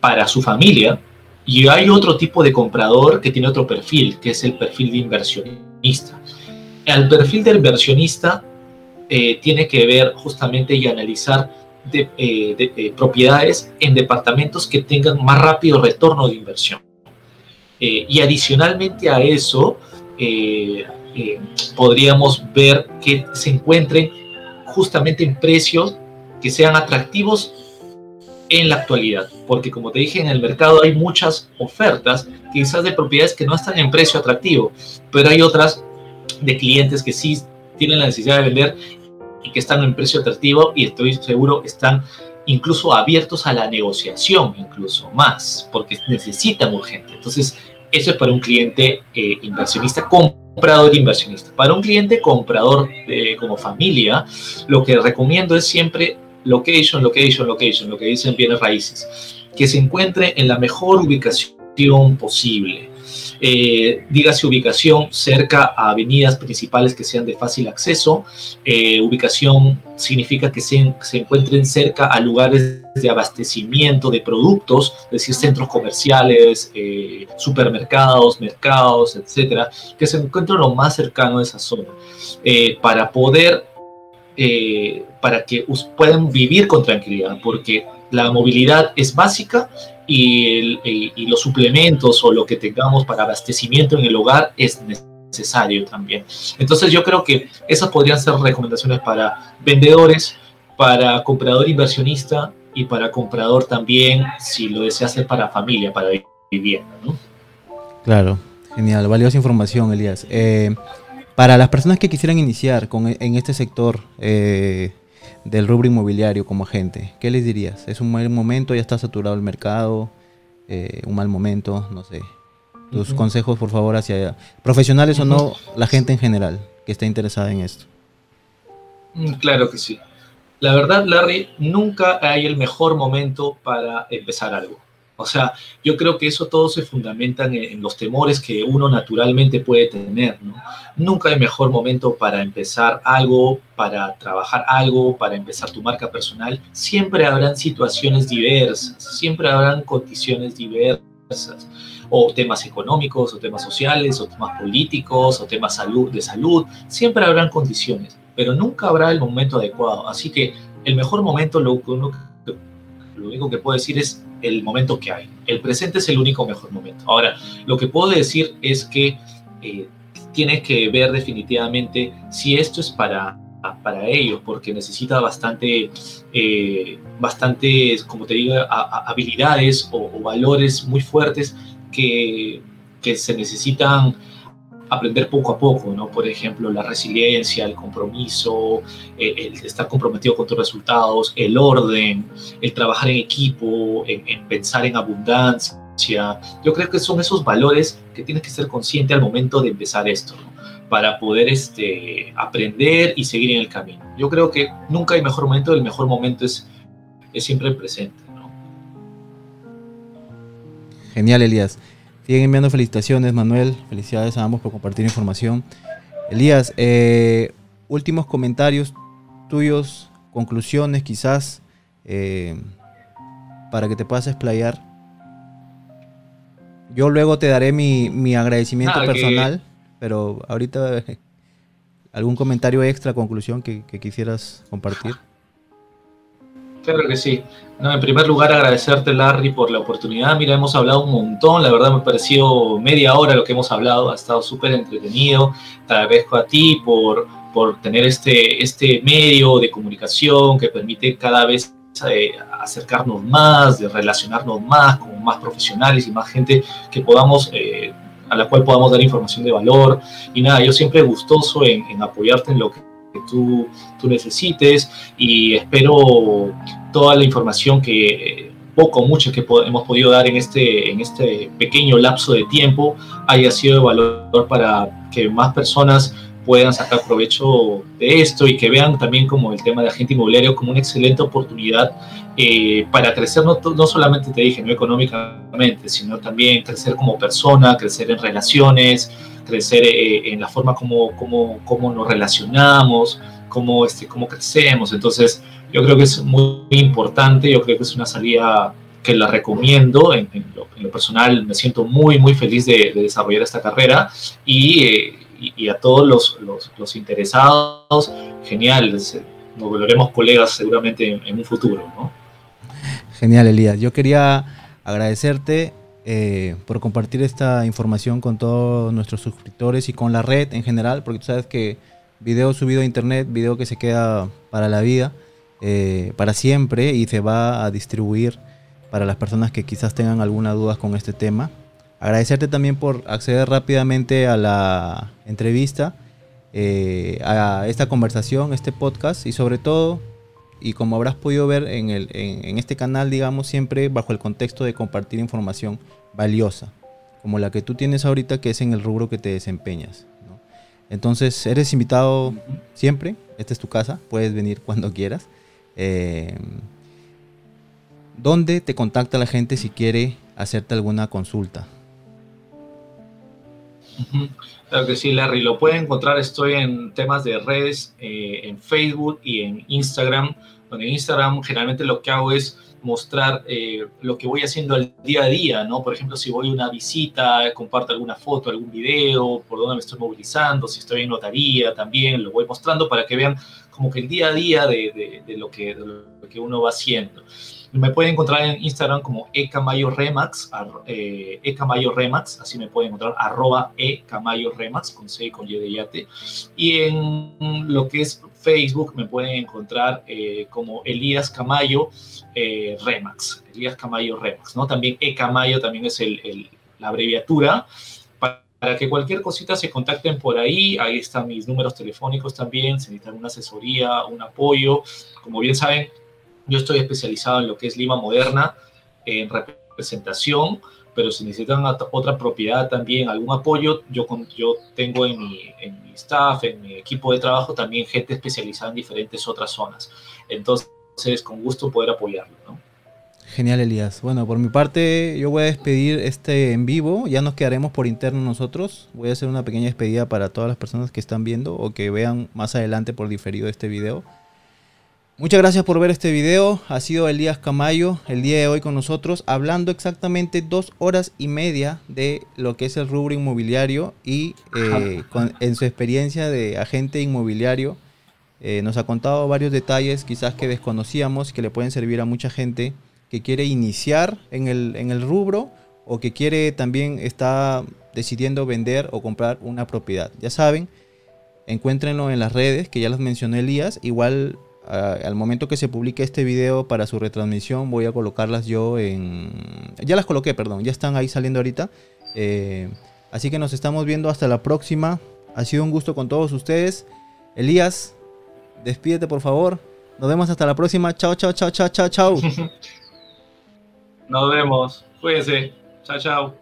para su familia, y hay otro tipo de comprador que tiene otro perfil, que es el perfil de inversionista. El perfil del inversionista eh, tiene que ver justamente y analizar de, eh, eh, propiedades en departamentos que tengan más rápido retorno de inversión. Eh, y adicionalmente a eso, podríamos ver que se encuentren justamente en precios que sean atractivos en la actualidad, porque como te dije, en el mercado hay muchas ofertas, quizás de propiedades que no están en precio atractivo, pero hay otras de clientes que sí tienen la necesidad de vender y que están en precio atractivo y estoy seguro están incluso abiertos a la negociación, incluso más, porque necesitan urgente. Entonces, eso es para un cliente eh, inversionista, comprador inversionista. Para un cliente comprador eh, como familia, lo que recomiendo es siempre location, location, location, lo que dicen bienes raíces, que se encuentre en la mejor ubicación posible. Eh, dígase ubicación cerca a avenidas principales que sean de fácil acceso. Eh, ubicación significa que se, se, encuentren cerca a lugares de abastecimiento de productos, es decir, centros comerciales, eh, supermercados, mercados, etcétera, que se encuentren lo más cercano a esa zona, eh, para poder para que puedan vivir con tranquilidad, porque la movilidad es básica y, los suplementos o lo que tengamos para abastecimiento en el hogar es necesario también. Entonces yo creo que esas podrían ser recomendaciones para vendedores, para comprador inversionista y para comprador también, si lo desea hacer para familia, para vivienda. ¿no? Claro, genial, valiosa información, Elías. Eh, para las personas que quisieran iniciar con, e, en este sector eh, del rubro inmobiliario como agente, ¿qué les dirías? ¿Es un mal momento? ¿Ya está saturado el mercado? Eh, ¿Un mal momento? No sé. Tus consejos, por favor, hacia profesionales o no, la gente en general que está interesada en esto. Mm, claro que sí. La verdad, Larry, nunca hay el mejor momento para empezar algo. O sea, yo creo que eso todo se fundamenta en, los temores que uno naturalmente puede tener. ¿no? Nunca hay mejor momento para empezar algo, para trabajar algo, para empezar tu marca personal. Siempre habrán situaciones diversas, siempre habrán condiciones diversas o temas económicos, o temas sociales, o temas políticos, o temas salud, de salud, siempre habrán condiciones, pero nunca habrá el momento adecuado. Así que el mejor momento, lo, uno, lo único que puedo decir es el momento que hay. El presente es el único mejor momento. Ahora, lo que puedo decir es que eh, tienes que ver definitivamente si esto es para, para ellos, porque necesita bastante, eh, bastante como te digo, habilidades o, o, valores muy fuertes que, que se necesitan aprender poco a poco, ¿no? Por ejemplo, la resiliencia, el compromiso, eh, el, estar comprometido con tus resultados, el orden, el trabajar en equipo, en, pensar en abundancia. Yo creo que son esos valores que tienes que ser consciente al momento de empezar esto, para poder este, aprender y seguir en el camino. Yo creo que nunca hay mejor momento, el mejor momento es, es siempre el presente. Genial, Elías. Siguen enviando felicitaciones, Manuel. Felicidades a ambos por compartir información. Elías, eh, últimos comentarios tuyos, conclusiones quizás, eh, para que te puedas explayar. Yo luego te daré mi, agradecimiento personal, pero ahorita algún comentario extra, conclusión que quisieras compartir. Claro que sí. No, en primer lugar, agradecerte, Larry, por la oportunidad. Mira, hemos hablado un montón. La verdad, me pareció media hora lo que hemos hablado. Ha estado súper entretenido. Te agradezco a ti por, por tener este, este medio de comunicación que permite cada vez eh, acercarnos más, de relacionarnos más con más profesionales y más gente que podamos. Eh, a la cual podamos dar información de valor. Y nada, yo siempre gustoso en, en apoyarte en lo que que tú, tú necesites y espero toda la información que poco o mucho que hemos podido dar en este, en este pequeño lapso de tiempo haya sido de valor para que más personas puedan sacar provecho de esto y que vean también como el tema de agente inmobiliario como una excelente oportunidad eh, para crecer, no, no, solamente te dije, no económicamente, sino también crecer como persona, crecer en relaciones, crecer eh, en la forma como, como, como nos relacionamos, cómo, este, cómo crecemos. Entonces, yo creo que es muy importante, yo creo que es una salida que la recomiendo. En, lo, personal, me siento muy, muy feliz de, desarrollar esta carrera y, eh, y, a todos los, los, interesados, genial. Nos volveremos colegas seguramente en, en un futuro, ¿no? Genial, Elías. Yo quería agradecerte eh, por compartir esta información con todos nuestros suscriptores y con la red en general, porque tú sabes que video subido a internet, video que se queda para la vida, eh, para siempre y se va a distribuir para las personas que quizás tengan alguna duda con este tema. Agradecerte también por acceder rápidamente a la entrevista, eh, a esta conversación, este podcast y sobre todo, y como habrás podido ver en, el, en, este canal, digamos, siempre bajo el contexto de compartir información valiosa, como la que tú tienes ahorita, que es en el rubro que te desempeñas. Entonces, eres invitado siempre, esta es tu casa, puedes venir cuando quieras. Eh, ¿Dónde te contacta la gente si quiere hacerte alguna consulta? Claro que sí, Larry. Lo pueden encontrar, estoy en temas de redes, eh, en Facebook y en Instagram. Bueno, en Instagram generalmente lo que hago es mostrar eh, lo que voy haciendo al día a día, ¿no? Por ejemplo, si voy a una visita, comparto alguna foto, algún video, por dónde me estoy movilizando, si estoy en notaría también, lo voy mostrando para que vean como que el día a día de lo que uno va haciendo. Me pueden encontrar en Instagram como ecamayo remax, eh, ecamayo remax, así me pueden encontrar, arroba ecamayo remax, con C y con Y de yate. Y en lo que es Facebook me pueden encontrar eh, como Elías Camayo eh, Remax, Elías Camayo Remax, ¿no? También ecamayo también es el, la abreviatura para que cualquier cosita se contacten por ahí. Ahí están mis números telefónicos también. Si necesitan una asesoría, un apoyo. Como bien saben, yo estoy especializado en lo que es Lima Moderna, en representación, pero si necesitan otra propiedad también, algún apoyo, yo, yo tengo en mi, en mi staff, en mi equipo de trabajo también gente especializada en diferentes otras zonas. Entonces, con gusto poder apoyarlo. Genial, Elías. Bueno, por mi parte, yo voy a despedir este en vivo. Ya nos quedaremos por interno nosotros. Voy a hacer una pequeña despedida para todas las personas que están viendo o que vean más adelante por diferido este video. Muchas gracias por ver este video. Ha sido Elías Camayo el día de hoy con nosotros, hablando exactamente dos horas y media de lo que es el rubro inmobiliario y eh, en su experiencia de agente inmobiliario. Eh, nos ha contado varios detalles quizás que desconocíamos que le pueden servir a mucha gente que quiere iniciar en el, en el rubro o que quiere también está decidiendo vender o comprar una propiedad. Ya saben, encuéntrenlo en las redes que ya las mencionó Elías. Igual al momento que se publique este video para su retransmisión, voy a colocarlas yo en... Ya las coloqué, perdón, ya están ahí saliendo ahorita. Eh, así que nos estamos viendo hasta la próxima. Ha sido un gusto con todos ustedes. Elías, despídete por favor. Nos vemos hasta la próxima. Chao, chao, chao, chao, chao, chao. Nos vemos. Cuídense. Chao, chao.